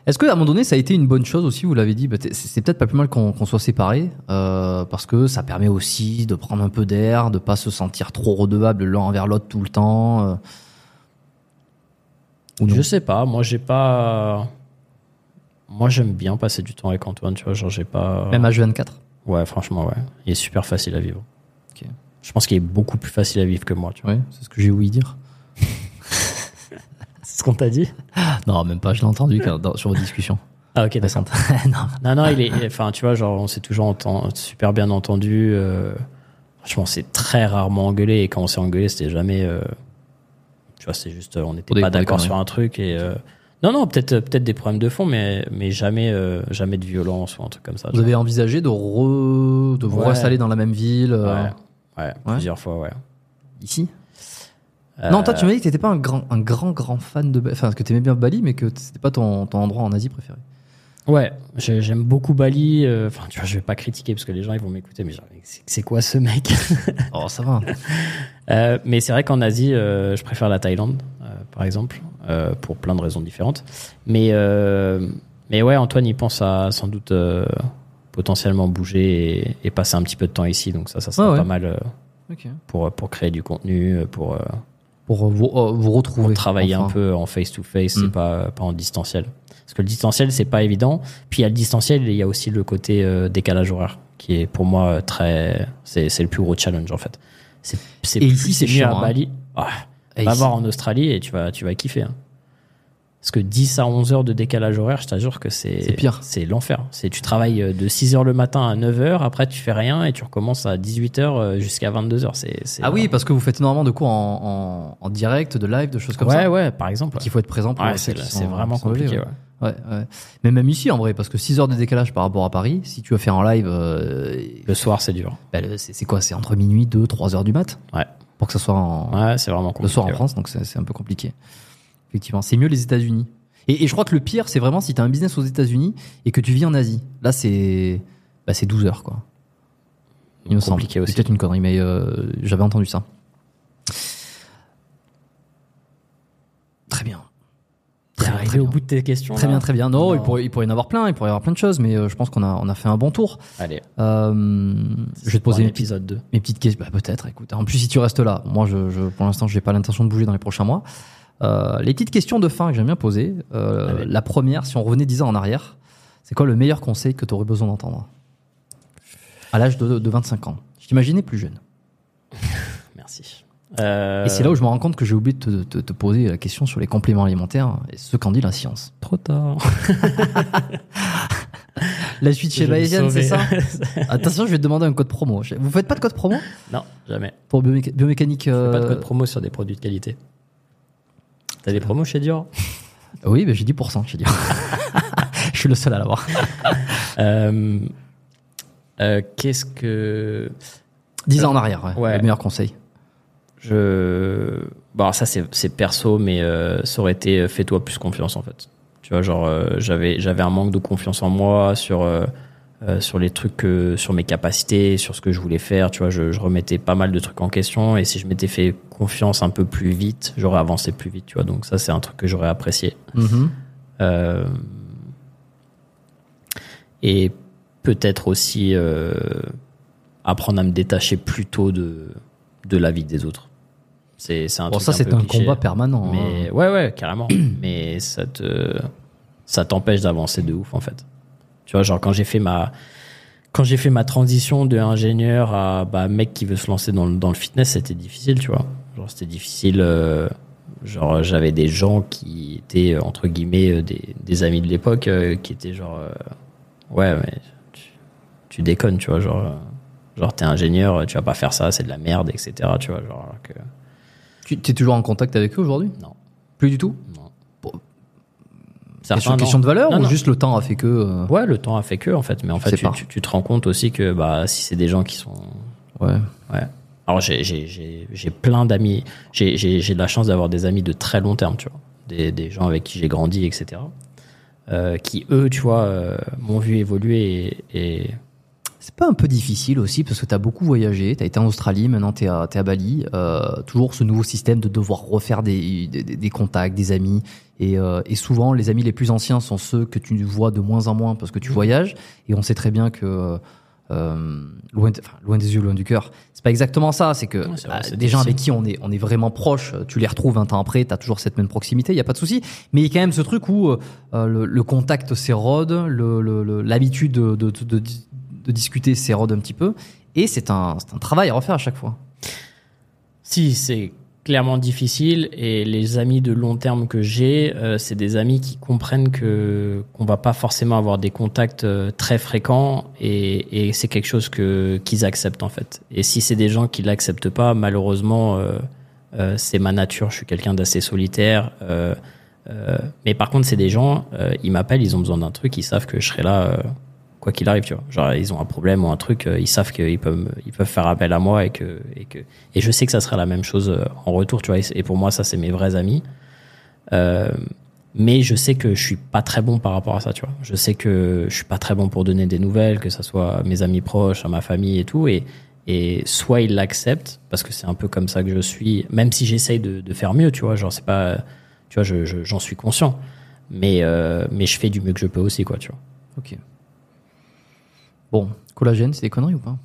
S2: Est-ce qu'à un moment donné, ça a été une bonne chose aussi Vous l'avez dit, bah, c'est peut-être pas plus mal qu'on soit séparés, parce que ça permet aussi de prendre un peu d'air, de pas se sentir trop redevable l'un envers l'autre tout le temps. Ou
S3: Je sais pas. Moi, j'ai pas. Moi, j'aime bien passer du temps avec Antoine. Tu vois, genre j'ai pas.
S2: Même âge 24
S3: Ouais, franchement, ouais. Il est super facile à vivre.
S2: Ok.
S3: Je pense qu'il est beaucoup plus facile à vivre que moi. Tu vois.
S2: Ouais, c'est ce que j'ai ouï dire.
S3: C'est ce qu'on t'a dit.
S2: Non, même pas, je l'ai entendu quand- dans- sur vos discussions
S3: Ah ok, d'accord.
S2: non.
S3: Non, non, il est. Enfin, tu vois, genre, on s'est toujours enten- super bien entendu. euh, franchement, c'est très rarement engueulé. Et quand on s'est engueulé, c'était jamais. euh, tu vois, c'est juste, euh, on n'était pas d'accord sur un truc. Et euh, non, non, peut-être, peut-être des problèmes de fond, mais, mais jamais, euh, jamais de violence ou un truc comme ça.
S2: Vous avez envisagé de, re... de vous
S3: Ouais.
S2: réinstaller dans la même ville euh,
S3: Ouais, ouais, plusieurs fois, ouais.
S2: ici? Non, toi, tu m'as dit que t'étais pas un grand, un grand, grand fan de Bali, enfin, que t'aimais bien Bali, mais que c'était pas ton, ton endroit en Asie préféré.
S3: Ouais, j'ai- j'aime beaucoup Bali. euh, Enfin, tu vois, je vais pas critiquer parce que les gens ils vont m'écouter, mais c'est quoi ce mec?
S2: Oh, ça va.
S3: Euh, Mais c'est vrai qu'en Asie, euh, je préfère la Thaïlande, euh, par exemple, euh, pour plein de raisons différentes. Mais euh, mais ouais, Antoine, il pense à sans doute euh, potentiellement bouger et, et passer un petit peu de temps ici, donc ça, ça sera
S2: Ah ouais.
S3: pas mal euh, pour pour créer du contenu, euh, pour, euh,
S2: Pour euh, vous, euh, vous retrouver.
S3: pour travailler
S2: enfin.
S3: un peu en face to face,
S2: Mm.
S3: c'est pas pas en distanciel. Parce que le distanciel, c'est pas évident. Puis il y a le distanciel, et il y a aussi le côté euh, décalage horaire, qui est pour moi euh, très, c'est c'est le plus gros challenge en fait. C'est c'est mieux à
S2: hein.
S3: Bali. Ah, va
S2: ici-
S3: voir en Australie et tu vas tu vas kiffer. hein. Parce que 10 à 11 heures de décalage horaire, je t'assure que c'est
S2: C'est pire.
S3: C'est l'enfer. C'est tu travailles euh, de 6 heures le matin à 9 heures, après tu fais rien et tu recommences à 18 heures euh, jusqu'à 22 heures. C'est
S2: Ah oui, parce que vous faites énormément de cours en, en, en direct, de live, de choses comme
S3: ouais
S2: ça.
S3: ouais, par exemple.
S2: Qu'il faut être présent pour
S3: Ouais, c'est vraiment compliqué.
S2: ouais.
S3: ouais.
S2: Ouais, ouais. Mais même ici, en vrai, parce que 6 heures de décalage par rapport à Paris, si tu veux faire en live, euh,
S3: Le soir, c'est dur.
S2: bah, c'est quoi C'est entre minuit, 2, 3 heures du mat?
S3: Ouais.
S2: Pour que ça soit en,
S3: Ouais, c'est vraiment compliqué.
S2: le soir en
S3: ouais.
S2: France, donc c'est un peu compliqué. Effectivement, c'est mieux les États-Unis. Et, et je crois que le pire, c'est vraiment si tu as un business aux États-Unis et que tu vis en Asie. Là, c'est bah, c'est 12 heures, quoi. Il me semble. C'est peut-être une connerie, mais euh, j'avais entendu ça. Très bien. Très bien, très
S3: au
S2: bien.
S3: bout de tes questions.
S2: Très
S3: là
S2: bien, très bien. Non,
S3: Non.
S2: Il, pourrait, il pourrait y en avoir plein, il pourrait y avoir plein de choses, mais euh, je pense qu'on a, on a fait un bon tour.
S3: Allez.
S2: Euh, je vais te poser mes petites,
S3: épisode 2.
S2: mes petites questions. Bah, peut-être, écoute. En plus, si tu restes là, moi, je, je, pour l'instant, je n'ai pas l'intention de bouger dans les prochains mois. Euh, les petites questions de fin que j'aime bien poser. Euh, la première, si on revenait 10 ans en arrière, c'est quoi le meilleur conseil que tu aurais besoin d'entendre À l'âge de, de 25 ans. Je t'imaginais plus jeune.
S3: Merci. Euh,
S2: Et c'est là où je me rends compte que j'ai oublié de te, poser la question sur les compléments alimentaires et ce qu'en dit la science.
S3: Trop tard.
S2: La suite chez Bayesian, c'est ça. Attention, je vais te demander un code promo. Vous faites pas de code promo?
S3: Non, jamais.
S2: pour bioméca- biomécanique
S3: Je fais pas de
S2: euh,
S3: code promo sur des produits de qualité. T'as des promos chez Dior?
S2: Oui, mais j'ai 10%, j'ai dit. je suis le seul à l'avoir.
S3: Euh, euh, Qu'est-ce que
S2: 10 ans en arrière, ouais.
S3: Ouais.
S2: Le meilleur conseil.
S3: je bon ça c'est perso mais euh, ça aurait été euh, fais-toi plus confiance en fait. Tu vois genre j'avais j'avais un manque de confiance en moi sur euh, sur les trucs que sur mes capacités, sur ce que je voulais faire, tu vois, je, je remettais pas mal de trucs en question et si je m'étais fait confiance un peu plus vite, j'aurais avancé plus vite, tu vois. Donc ça c'est un truc que j'aurais apprécié.
S2: Mhm.
S3: Euh, et peut-être aussi euh, apprendre à me détacher plus tôt de, de la vie des autres. C'est un
S2: Bon,
S3: truc
S2: ça, c'est un
S3: cliché,
S2: combat permanent.
S3: Mais
S2: hein.
S3: ouais, ouais, carrément. mais ça te ça t'empêche d'avancer de ouf en fait. Tu vois, genre quand j'ai fait ma quand j'ai fait ma transition de ingénieur à bah, mec qui veut se lancer dans, le- dans le fitness, c'était difficile, tu vois. Genre c'était difficile. euh, genre j'avais des gens qui étaient euh, entre guillemets euh, des, des amis de l'époque euh, qui étaient genre euh, ouais mais tu, tu déconnes, tu vois, genre genre t'es ingénieur, tu vas pas faire ça, c'est de la merde, etc. Tu vois, genre alors que
S2: Tu es toujours en contact avec eux aujourd'hui?
S3: Non.
S2: Plus du tout?
S3: Non.
S2: Bon.
S3: Certains,
S2: Question, de valeur
S3: Non,
S2: ou
S3: non.
S2: juste le temps a fait que. euh,
S3: Ouais, le temps a fait que, en fait. Mais en fait, tu, tu, tu te rends compte aussi que bah, si c'est des gens qui sont.
S2: Ouais.
S3: Ouais. Alors, j'ai- j'ai j'ai- j'ai plein d'amis. J'ai de la chance d'avoir des amis de très long terme, tu vois. Des, des gens avec qui j'ai grandi, etc. Euh, qui, eux, tu vois, euh, m'ont vu évoluer et. et-
S2: C'est pas un peu difficile aussi parce que tu as beaucoup voyagé, tu as été en Australie, maintenant tu es, à à Bali. euh, toujours ce nouveau système de devoir refaire des, des, des contacts, des amis. Et, euh, et souvent, les amis les plus anciens sont ceux que tu vois de moins en moins parce que tu
S3: Mhm.
S2: voyages. Et on sait très bien que. euh, loin, de- enfin, loin des yeux, loin du cœur. C'est pas exactement ça. C'est que
S3: Ouais, vrai, c'est
S2: des gens avec qui on est, on est vraiment proche, tu les retrouves un temps après, tu as toujours cette même proximité, il y a pas de souci. Mais il y a quand même ce truc où euh, le, le contact s'érode, le- le- le- l'habitude de, de, de, discuter s'érode un petit peu. Et c'est un, c'est un travail à refaire à chaque fois.
S3: Si, c'est clairement difficile et les amis de long terme que j'ai, euh, c'est des amis qui comprennent que qu'on va pas forcément avoir des contacts euh, très fréquents et, et c'est quelque chose que qu'ils acceptent en fait. Et si c'est des gens qui l'acceptent pas, malheureusement, euh, euh, c'est ma nature. Je suis quelqu'un d'assez solitaire. euh, euh, mais par contre, c'est des gens, ils m'appellent, ils ont besoin d'un truc, ils savent que je serai là. Quoi qu'il arrive, tu vois. Genre, ils ont un problème ou un truc, euh, ils savent qu'ils peuvent, ils peuvent faire appel à moi et que, et que, et je sais que ça serait la même chose euh, en retour, tu vois. Et, pour moi, ça, c'est mes vrais amis. Euh, mais je sais que je suis pas très bon par rapport à ça, tu vois. Je sais que je suis pas très bon pour donner des nouvelles, que ça soit à mes amis proches, à ma famille et tout. Et, et soit ils l'acceptent, parce que c'est un peu comme ça que je suis, même si j'essaye de, de faire mieux, tu vois. Genre, c'est pas, tu vois, je, je- j'en suis conscient. Mais, euh, mais je fais du mieux que je peux aussi, quoi, tu vois.
S2: Ok. Bon, collagène, c'est des conneries ou pas?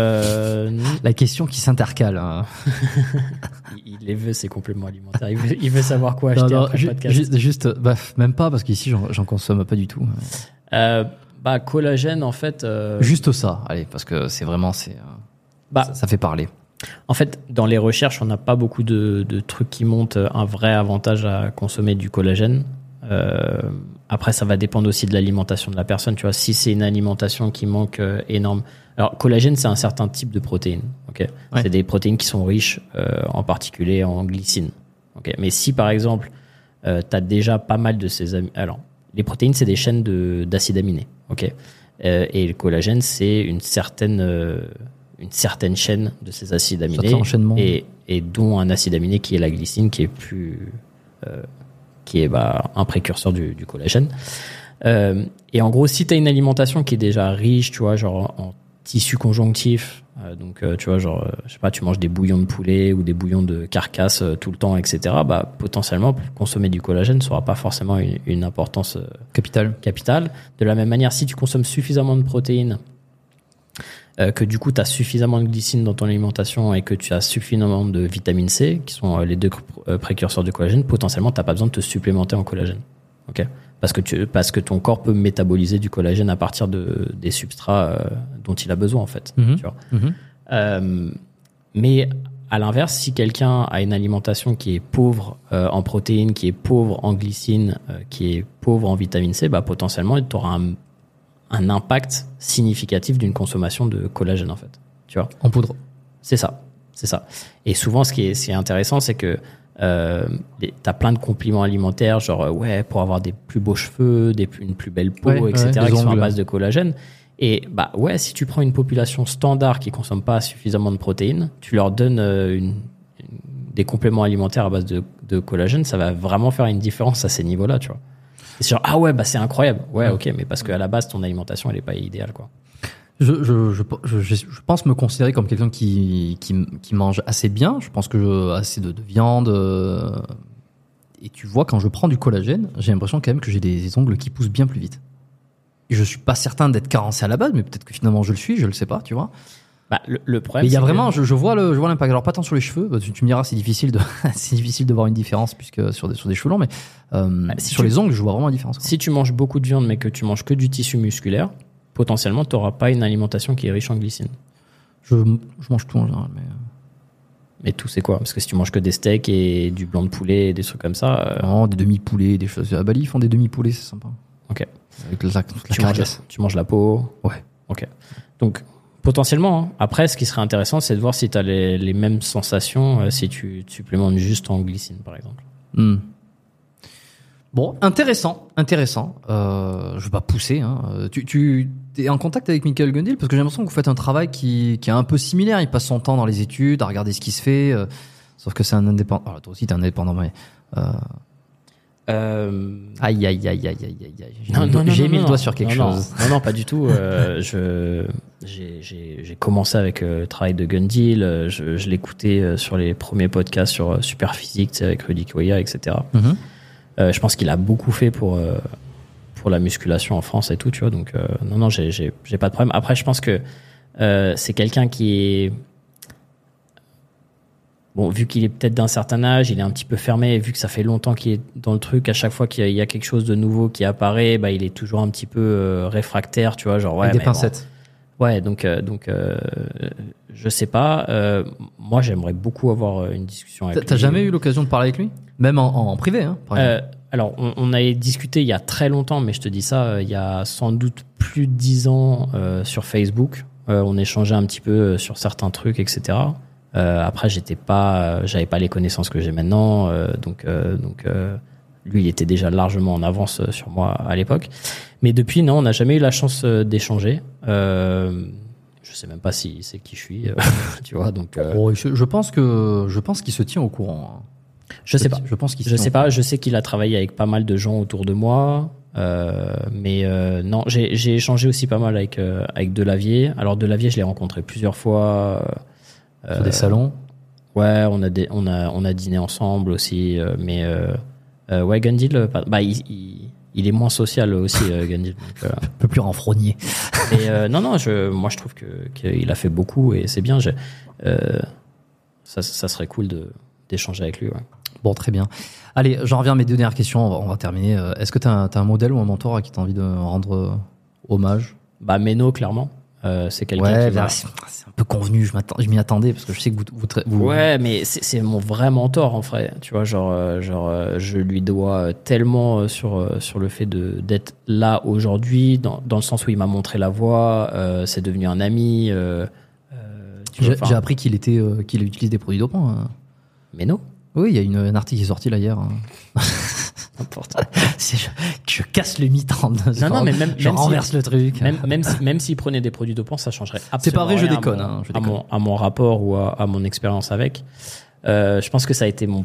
S3: Euh,
S2: La question qui s'intercale. hein.
S3: il, il les veut, ses compléments alimentaires. Il veut, il veut savoir quoi acheter
S2: non,
S3: après
S2: ju-
S3: le podcast.
S2: ju- juste, bah, même pas parce qu'ici j'en consomme pas du tout.
S3: Euh, bah, collagène, en fait. euh,
S2: Juste ça, allez, parce que c'est vraiment, c'est,
S3: bah,
S2: ça, ça fait parler.
S3: En fait, dans les recherches, on n'a pas beaucoup de, de trucs qui montrent un vrai avantage à consommer du collagène. Euh, après, ça va dépendre aussi de l'alimentation de la personne. Tu vois, si c'est une alimentation qui manque euh, énorme. Alors, collagène, c'est un certain type de protéines. Ok,
S2: Ouais.
S3: c'est des protéines qui sont riches, euh, en particulier en glycine. Ok, mais si par exemple, euh, tu as déjà pas mal de ces ami- alors les protéines, c'est des chaînes de d'acides aminés. Ok, et le collagène, c'est une certaine une certaine chaîne de ces acides aminés et, et dont un acide aminé qui est la glycine, qui est plus qui est bah, un précurseur du, du collagène. Euh, et en gros, si tu as une alimentation qui est déjà riche, tu vois, genre en tissu conjonctif, euh, donc euh, tu vois, genre, euh, je sais pas, tu manges des bouillons de poulet ou des bouillons de carcasse euh, tout le temps, etc., bah, potentiellement, consommer du collagène n'aura pas forcément une, une importance euh,
S2: Capital.
S3: capitale. De la même manière, si tu consommes suffisamment de protéines, euh, que du coup tu as suffisamment de glycine dans ton alimentation et que tu as suffisamment de vitamine C, qui sont euh, les deux euh, précurseurs du collagène, potentiellement tu n'as pas besoin de te supplémenter en collagène. ok? Parce, que tu, parce que ton corps peut métaboliser du collagène à partir de, des substrats euh, dont il a besoin en fait.
S2: Mhm.
S3: tu vois.
S2: Mhm.
S3: Euh, mais à l'inverse, si quelqu'un a une alimentation qui est pauvre euh, en protéines, qui est pauvre en glycine, euh, qui est pauvre en vitamine C, bah, potentiellement, tu auras un, un impact significatif d'une consommation de collagène, en fait. Tu vois?
S2: En poudre.
S3: C'est ça. C'est ça. Et souvent, ce qui est, ce qui est intéressant, c'est que euh, tu as plein de compliments alimentaires, genre, euh, ouais, pour avoir des plus beaux cheveux, des, plus- une plus belle peau,
S2: Ouais,
S3: etc.,
S2: ouais,
S3: qui sont à base de collagène. Et bah ouais, si tu prends une population standard qui consomme pas suffisamment de protéines, tu leur donnes euh, une, une- des compléments alimentaires à base de, de collagène, ça va vraiment faire une différence à ces niveaux-là, tu vois. Genre, ah ouais, bah c'est incroyable. Ouais, ok, mais parce qu'à la base, ton alimentation, elle est pas idéale, quoi.
S2: Je, je, je, je, pense me considérer comme quelqu'un qui, qui, qui mange assez bien. Je pense que je, assez de, de viande. euh, et tu vois, quand je prends du collagène, j'ai l'impression quand même que j'ai des, des ongles qui poussent bien plus vite. Et je suis pas certain d'être carencé à la base, mais peut-être que finalement je le suis, je le sais pas, tu vois.
S3: Bah, le, le problème,
S2: Mais il y a
S3: que-
S2: vraiment, je, je vois le, je vois l'impact. Alors pas tant sur les cheveux, bah, tu, tu me diras, c'est difficile de, c'est difficile de voir une différence puisque sur des, sur des cheveux longs, mais euh,
S3: Bah, si
S2: sur
S3: tu-
S2: les ongles, je vois vraiment la différence.
S3: Si tu manges beaucoup de viande mais que tu manges que du tissu musculaire, potentiellement tu n'auras pas une alimentation qui est riche en glycine.
S2: Je, je mange tout en général, mais euh,
S3: Mais tout c'est quoi? Parce que si tu manges que des steaks et du blanc de poulet et des trucs comme ça, euh,
S2: vraiment, des demi-poulets, des choses. À Bali, ils font des demi-poulets, c'est sympa.
S3: ok.
S2: Avec la, la
S3: Tu manges, la,
S2: carcasse.
S3: tu manges la peau.
S2: Ouais.
S3: Ok. Donc potentiellement, hein. après ce qui serait intéressant c'est de voir si tu as les, mêmes sensations euh, si tu, supplémentes juste en glycine par exemple.
S2: Hmm. Bon, intéressant, intéressant. Euh, je vais pas pousser. Hein. Tu, es en contact avec Michael Gundil? Parce que j'ai l'impression que vous faites un travail qui, qui est un peu similaire. Il passe son temps dans les études, à regarder ce qui se fait. euh, sauf que c'est un indépendant. Alors, toi aussi, t'es un indépendant, mais. Euh... Aïe, aïe, aïe, aïe, aïe, aïe, aïe. J'ai
S3: Non,
S2: mis, le
S3: non,
S2: doigt- sur quelque
S3: non,
S2: chose.
S3: Non, non, pas du tout. Euh, je, j'ai, j'ai, j'ai commencé avec euh, le travail de Gundil. euh, Je, je l'écoutais euh, sur les premiers podcasts sur euh, Superphysique, tu sais, avec Rudy Koya, etc.
S2: Mhm.
S3: Euh, je pense qu'il a beaucoup fait pour pour la musculation en France et tout, tu vois. Donc non, non, j'ai, j'ai, j'ai pas de problème. Après, je pense que euh, c'est quelqu'un qui est Bon, vu qu'il est peut-être d'un certain âge, il est un petit peu fermé, et vu que ça fait longtemps qu'il est dans le truc, à chaque fois qu'il y a, il y a quelque chose de nouveau qui apparaît, bah, il est toujours un petit peu euh, réfractaire, tu vois, genre ouais,
S2: Avec des
S3: mais bon.
S2: pincettes.
S3: Ouais, donc euh, donc euh, je sais pas. euh, moi, j'aimerais beaucoup avoir euh, une discussion avec.
S2: T'as- T'as
S3: lui.
S2: jamais eu l'occasion de parler avec lui? Même en, en privé, hein, par exemple.
S3: Euh, alors, on, on avait discuté il y a très longtemps, mais je te dis ça, euh, il y a sans doute plus de dix ans euh, sur Facebook. Euh, on échangeait un petit peu sur certains trucs, etc. Euh, après, j'étais pas, euh, j'avais pas les connaissances que j'ai maintenant, euh, donc euh, donc euh, lui, il était déjà largement en avance sur moi à l'époque. Mais depuis, non, on n'a jamais eu la chance d'échanger. Euh, je sais même pas si c'est qui je suis, tu vois. Donc, euh,
S2: Oh, je, je pense que je pense qu'il se tient au courant. hein.
S3: je sais pas.
S2: Je pense qu'il
S3: Je sais pas, je sais qu'il a travaillé avec pas mal de gens autour de moi, euh, mais euh, non, j'ai échangé aussi pas mal avec euh, avec Delavier. Alors Delavier, je l'ai rencontré plusieurs fois.
S2: Sur des salons.
S3: Ouais, on a des, on a on a dîné ensemble aussi, euh, mais euh, euh, ouais, Gundil, euh, bah il, il, il est moins social aussi, euh, euh,
S2: Un peu plus renfrogné.
S3: euh, non, non, je, moi je trouve qu'il a fait beaucoup et c'est bien. Euh, ça, ça serait cool d'échanger avec lui. Ouais.
S2: Bon, très bien. Allez, j'en reviens à mes deux dernières questions. On va, on va terminer. Euh, Est-ce que tu as, un modèle ou un mentor à qui tu as envie de rendre euh, hommage?
S3: Bah Meno clairement. Euh, c'est quelqu'un
S2: Ouais,
S3: qui va-
S2: c'est un peu convenu. Je m'attends- je m'y attendais parce que je sais que vous, vous, tra- vous-
S3: Ouais, mais c'est mon vrai mentor en vrai. Tu vois, genre, euh, genre, euh, je lui dois tellement sur sur le fait de d'être là aujourd'hui, dans, dans le sens où il m'a montré la voie. euh, c'est devenu un ami. euh,
S2: j'ai appris qu'il était, qu'il utilise des produits dopants. hein.
S3: Mais non,
S2: Oui, il y a une, un article qui est sorti là hier.
S3: n'importe.
S2: Je, je casse le mythe en
S3: Non, non, mais même-
S2: je
S3: même si-
S2: renverse le truc.
S3: Même même si, même des produits dopants, ça changerait absolument.
S2: C'est pas vrai, je
S3: rien à
S2: déconne,
S3: mon-
S2: hein, je
S3: à,
S2: déconne.
S3: mon, à mon rapport ou à, à mon expérience avec. Euh, je pense que ça a été mon,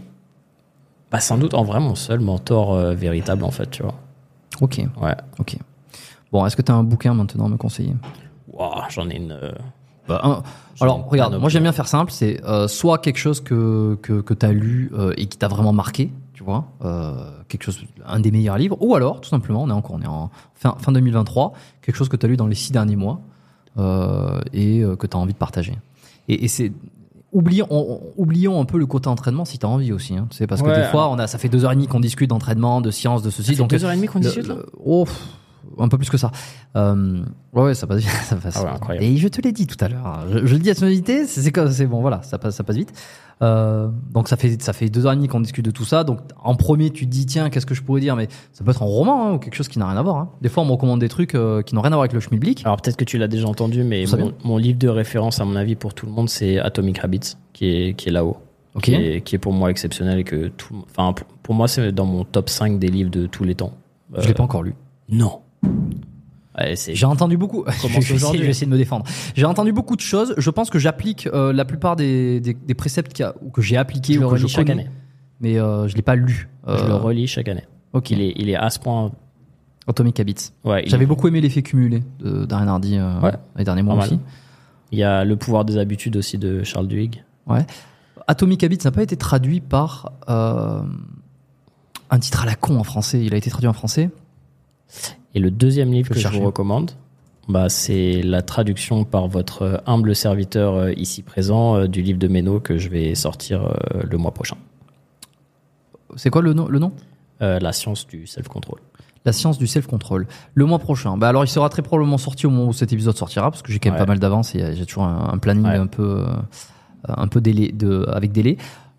S3: bah, sans doute en vrai mon seul mentor euh, véritable en fait, tu vois.
S2: Ok,
S3: Ouais.
S2: ok. Bon, est-ce que tu as un bouquin maintenant à me conseiller?
S3: Ouah, j'en ai une. euh,
S2: Bah, un- Alors, regarde, moi j'aime bien faire simple, c'est euh, soit quelque chose que, que, que tu as lu euh, et qui t'a vraiment marqué, tu vois, euh, quelque chose, un des meilleurs livres, ou alors, tout simplement, on est encore on est en fin, fin 2023, quelque chose que tu as lu dans les six derniers mois euh, et euh, que tu as envie de partager. Et, et c'est. Oublions, on- oublions un peu le côté entraînement si tu as envie aussi. Hein, tu sais, parce que
S3: Ouais.
S2: des fois, on a, ça fait deux heures et demie qu'on discute d'entraînement, de sciences, de ceci.
S3: Ça fait
S2: donc,
S3: deux heures et demie qu'on
S2: le-
S3: discute, là
S2: oh, un peu plus que ça. Euh, ouais, ça passe vite. Ça passe.
S3: Ah ouais.
S2: Et je te l'ai dit tout à l'heure. hein. Je, je le dis à c'est c'est comme- c'est bon, voilà, ça passe, ça passe vite. Euh, donc ça fait ça fait deux heures et demie qu'on discute de tout ça. Donc en premier, tu te dis tiens, qu'est-ce que je pourrais dire? Mais ça peut être un roman hein, ou quelque chose qui n'a rien à voir. hein. Des fois, on me recommande des trucs euh, qui n'ont rien à voir avec le schmilblick.
S3: Alors peut-être que tu l'as déjà entendu, mais mon, livre de référence, à mon avis, pour tout le monde, c'est Atomic Habits, qui est, qui est là-haut.
S2: Ok.
S3: Qui, est, qui est pour moi exceptionnel et que tout. Enfin, pour- moi, c'est dans mon top 5 des livres de tous les temps.
S2: Je l'ai pas encore lu.
S3: Non. C'est-
S2: J'ai entendu beaucoup. je,
S3: aujourd'hui.
S2: je vais essayer de me défendre. J'ai entendu beaucoup de choses. Je pense que j'applique euh, la plupart des, des, des préceptes a- ou que j'ai appliqués ou que je
S3: chaque
S2: connais,
S3: année.
S2: mais euh, je l'ai pas lu.
S3: Je
S2: Euh,
S3: le relis chaque année.
S2: Ok.
S3: Il, est, il est à ce point.
S2: Atomic Habits.
S3: Ouais,
S2: J'avais beaucoup aimé l'effet cumulé de Hardy euh,
S3: Ouais.
S2: les derniers mois aussi.
S3: Il y a Le pouvoir des habitudes aussi de Charles Duhigg.
S2: Ouais. Atomic Habits n'a pas été traduit par euh, un titre à la con en français. Il a été traduit en français.
S3: Et le deuxième livre
S2: Je
S3: que je vous recommande, bah, c'est la traduction par votre humble serviteur euh, ici présent euh, du livre de Méno que je vais sortir euh, le mois prochain.
S2: C'est quoi le, nom- le nom?
S3: Euh, la science du self-control.
S2: La science du self-control. Le mois prochain. Bah alors, il sera très probablement sorti au moment où cet épisode sortira, parce que j'ai quand même
S3: Ouais.
S2: pas mal d'avance et j'ai toujours un, un planning
S3: Ouais.
S2: un peu, un peu délai, de, avec délai.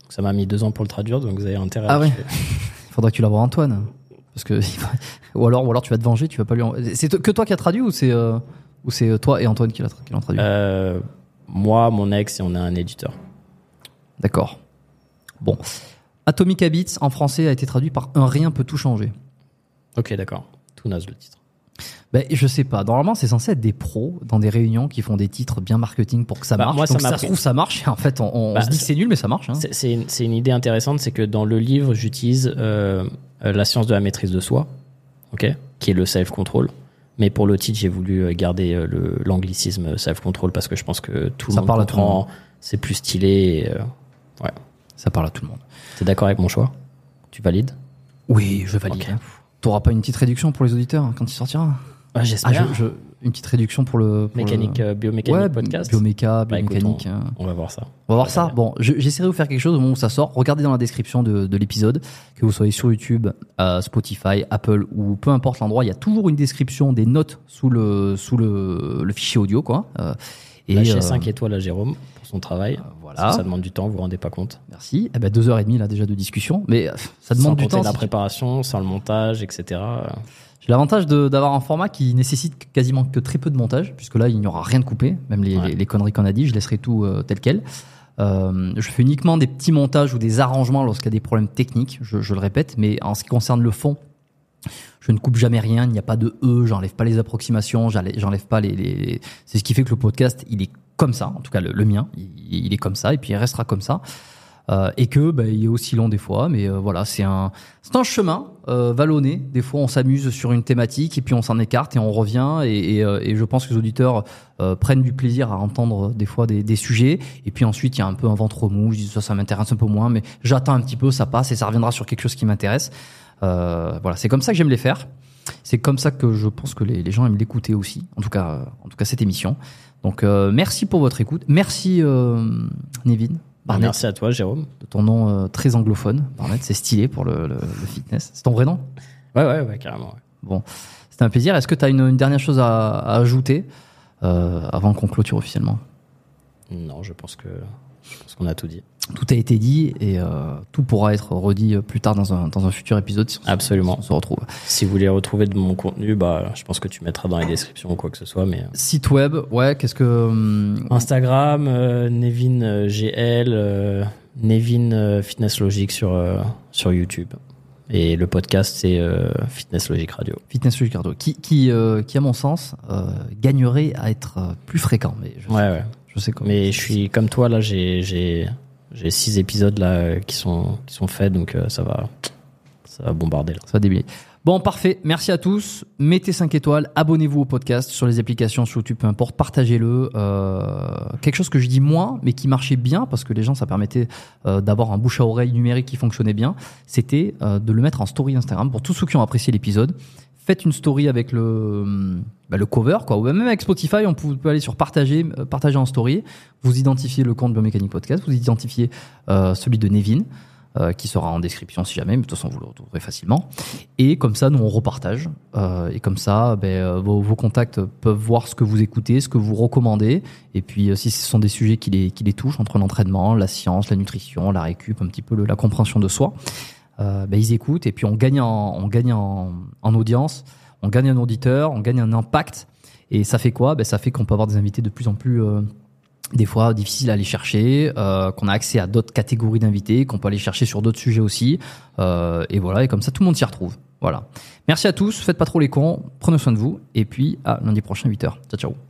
S3: Ça m'a mis deux ans pour le traduire, donc vous avez intérêt
S2: Ah
S3: à
S2: ouais. Il faudra que tu l'envoies Antoine. Parce que, ou alors, ou alors tu vas te venger, tu vas pas lui. en- C'est que toi qui as traduit ou c'est, euh, ou c'est toi et Antoine qui l'ont traduit?
S3: Euh, moi, mon ex et on a un éditeur.
S2: D'accord. Bon. Atomic Habits en français a été traduit par Un rien peut tout changer.
S3: Ok, d'accord. Tout naze le titre.
S2: Ben, je sais pas. Normalement, c'est censé être des pros dans des réunions qui font des titres bien marketing pour que ça
S3: Bah,
S2: marche.
S3: moi, ça
S2: Donc, se trouve, ça marche. En fait, on, on
S3: Bah,
S2: se dit que
S3: c'est-
S2: nul, mais ça marche. hein.
S3: C'est- une, idée intéressante, c'est que dans le livre, j'utilise euh, euh, la science de la maîtrise de soi, ok, qui est le self-control. Mais pour le titre, j'ai voulu euh, garder l'anglicisme self-control parce que je pense que tout le
S2: Ça
S3: monde
S2: parle
S3: comprend, c'est plus stylé. et, euh, ouais.
S2: Ça parle à tout le monde.
S3: T'es d'accord avec mon choix? Tu valides?
S2: Oui, je valide.
S3: Ok.
S2: T'auras pas une petite réduction pour les auditeurs hein, quand il sortira?
S3: Ah,
S2: Ah,
S3: J'espère.
S2: je- je- Une petite réduction pour le. pour
S3: Mécanique,
S2: le-
S3: euh, biomécanique
S2: ouais,
S3: podcast.
S2: Bioméca,
S3: Bah, écoute,
S2: biomécanique. hein.
S3: On va voir ça.
S2: On va voir ça.
S3: bien.
S2: Bon, je- j'essaierai de vous faire quelque chose au moment où ça sort. Regardez dans la description de, de l'épisode, que vous soyez sur YouTube, euh, Spotify, Apple ou peu importe l'endroit, il y a toujours une description des notes sous le sous le, le fichier audio, quoi. Euh, et
S3: Lâchez
S2: euh,
S3: 5 étoiles à Jérôme pour son travail.
S2: voilà.
S3: Parce que Ça demande du temps, vous vous rendez pas compte.
S2: Merci. Eh ben deux heures et demie là déjà de discussion, mais ça demande
S3: Sans
S2: du temps.
S3: la
S2: si tu-
S3: préparation, sans le montage, etc.
S2: L'avantage d'avoir un format qui nécessite quasiment que très peu de montage, puisque là, il n'y aura rien de coupé, même les,
S3: Ouais.
S2: les- les conneries qu'on a dit, je laisserai tout euh, tel quel. Euh, je fais uniquement des petits montages ou des arrangements lorsqu'il y a des problèmes techniques, je, je le répète, mais en ce qui concerne le fond, je ne coupe jamais rien, il n'y a pas de E, j'enlève pas les approximations, j'enlève j'enlève pas les, les- C'est ce qui fait que le podcast, il est comme ça, en tout cas le, le mien, il, il est comme ça, et puis il restera comme ça. Euh, et que bah, il est aussi long des fois, mais euh, voilà, c'est un, c'est un chemin euh, vallonné. Des fois, on s'amuse sur une thématique et puis on s'en écarte et on revient. Et, et, euh, et je pense que les auditeurs euh, prennent du plaisir à entendre des fois des, des sujets. Et puis ensuite, il y a un peu un ventre mou. Je dis ça, ça m'intéresse un peu moins, mais j'attends un petit peu, ça passe et ça reviendra sur quelque chose qui m'intéresse. Voilà, c'est comme ça que j'aime les faire. C'est comme ça que je pense que les, gens aiment l'écouter aussi. En tout cas, en tout cas cette émission. Donc euh, merci pour votre écoute. Merci euh, Nevin. Barnett,
S3: Merci à toi, Jérôme.
S2: de ton nom euh, très anglophone. Barnett, c'est stylé pour le, le- le fitness. C'est ton vrai nom?
S3: Ouais, ouais, ouais, carrément. ouais.
S2: Bon, c'était un plaisir. Est-ce que tu as une, une dernière chose à, à ajouter euh, avant qu'on clôture officiellement?
S3: Non, je pense que je pense qu'on a tout dit.
S2: Tout a été dit et euh, tout pourra être redit plus tard dans un, dans un futur épisode si on, se-
S3: Absolument.
S2: si on se retrouve.
S3: Si vous voulez retrouver de mon contenu, bah, je pense que tu mettras dans les descriptions ou quoi que ce soit. Mais euh,
S2: Site web, ouais, qu'est-ce que. hum,
S3: Instagram, euh, Nevin euh, GL, euh, Nevin euh, Fitness Logic sur euh, sur YouTube. Et le podcast c'est euh, Fitness Logic Radio.
S2: Fitness Logic Cardio, qui, qui, euh, qui, à mon sens, euh, gagnerait à être euh, plus fréquent. Mais je,
S3: Ouais,
S2: sais,
S3: ouais.
S2: je sais comment.
S3: Mais je suis comme toi là, j'ai j'ai six épisodes là qui sont faits, donc euh, ça va ça va bombarder là.
S2: Ça va. Bon, parfait. Merci à tous. Mettez 5 étoiles. Abonnez-vous au podcast sur les applications, sur YouTube, peu importe. Partagez-le. Euh, quelque chose que je dis moins, mais qui marchait bien parce que les gens, ça permettait euh, d'avoir un bouche à oreille numérique qui fonctionnait bien. C'était de le mettre en story Instagram. Pour tous ceux qui ont apprécié l'épisode, faites une story avec le, bah, le cover, quoi. Ou même avec Spotify, on peut, aller sur partager, euh, partager en story. Vous identifiez le compte Biomécanique Podcast. Vous identifiez euh, celui de Nevin euh, qui sera en description si jamais, mais de toute façon vous le retrouverez facilement. Et comme ça, nous on repartage. Et comme ça, ben, vos, contacts peuvent voir ce que vous écoutez, ce que vous recommandez. Et puis si ce sont des sujets qui les, qui les touchent, entre l'entraînement, la science, la nutrition, la récup, un petit peu la compréhension de soi, euh, ben, ils écoutent. Et puis on gagne en, audience, on gagne un auditeur, on gagne un impact. Et ça fait quoi? Ben, Ça fait qu'on peut avoir des invités de plus en plus euh, des fois difficiles à aller chercher, euh, qu'on a accès à d'autres catégories d'invités, qu'on peut aller chercher sur d'autres sujets aussi. Et voilà, et comme ça tout le monde s'y retrouve. Voilà. Merci à tous, faites pas trop les cons, prenez soin de vous, et puis à lundi prochain 8h. Ciao ciao.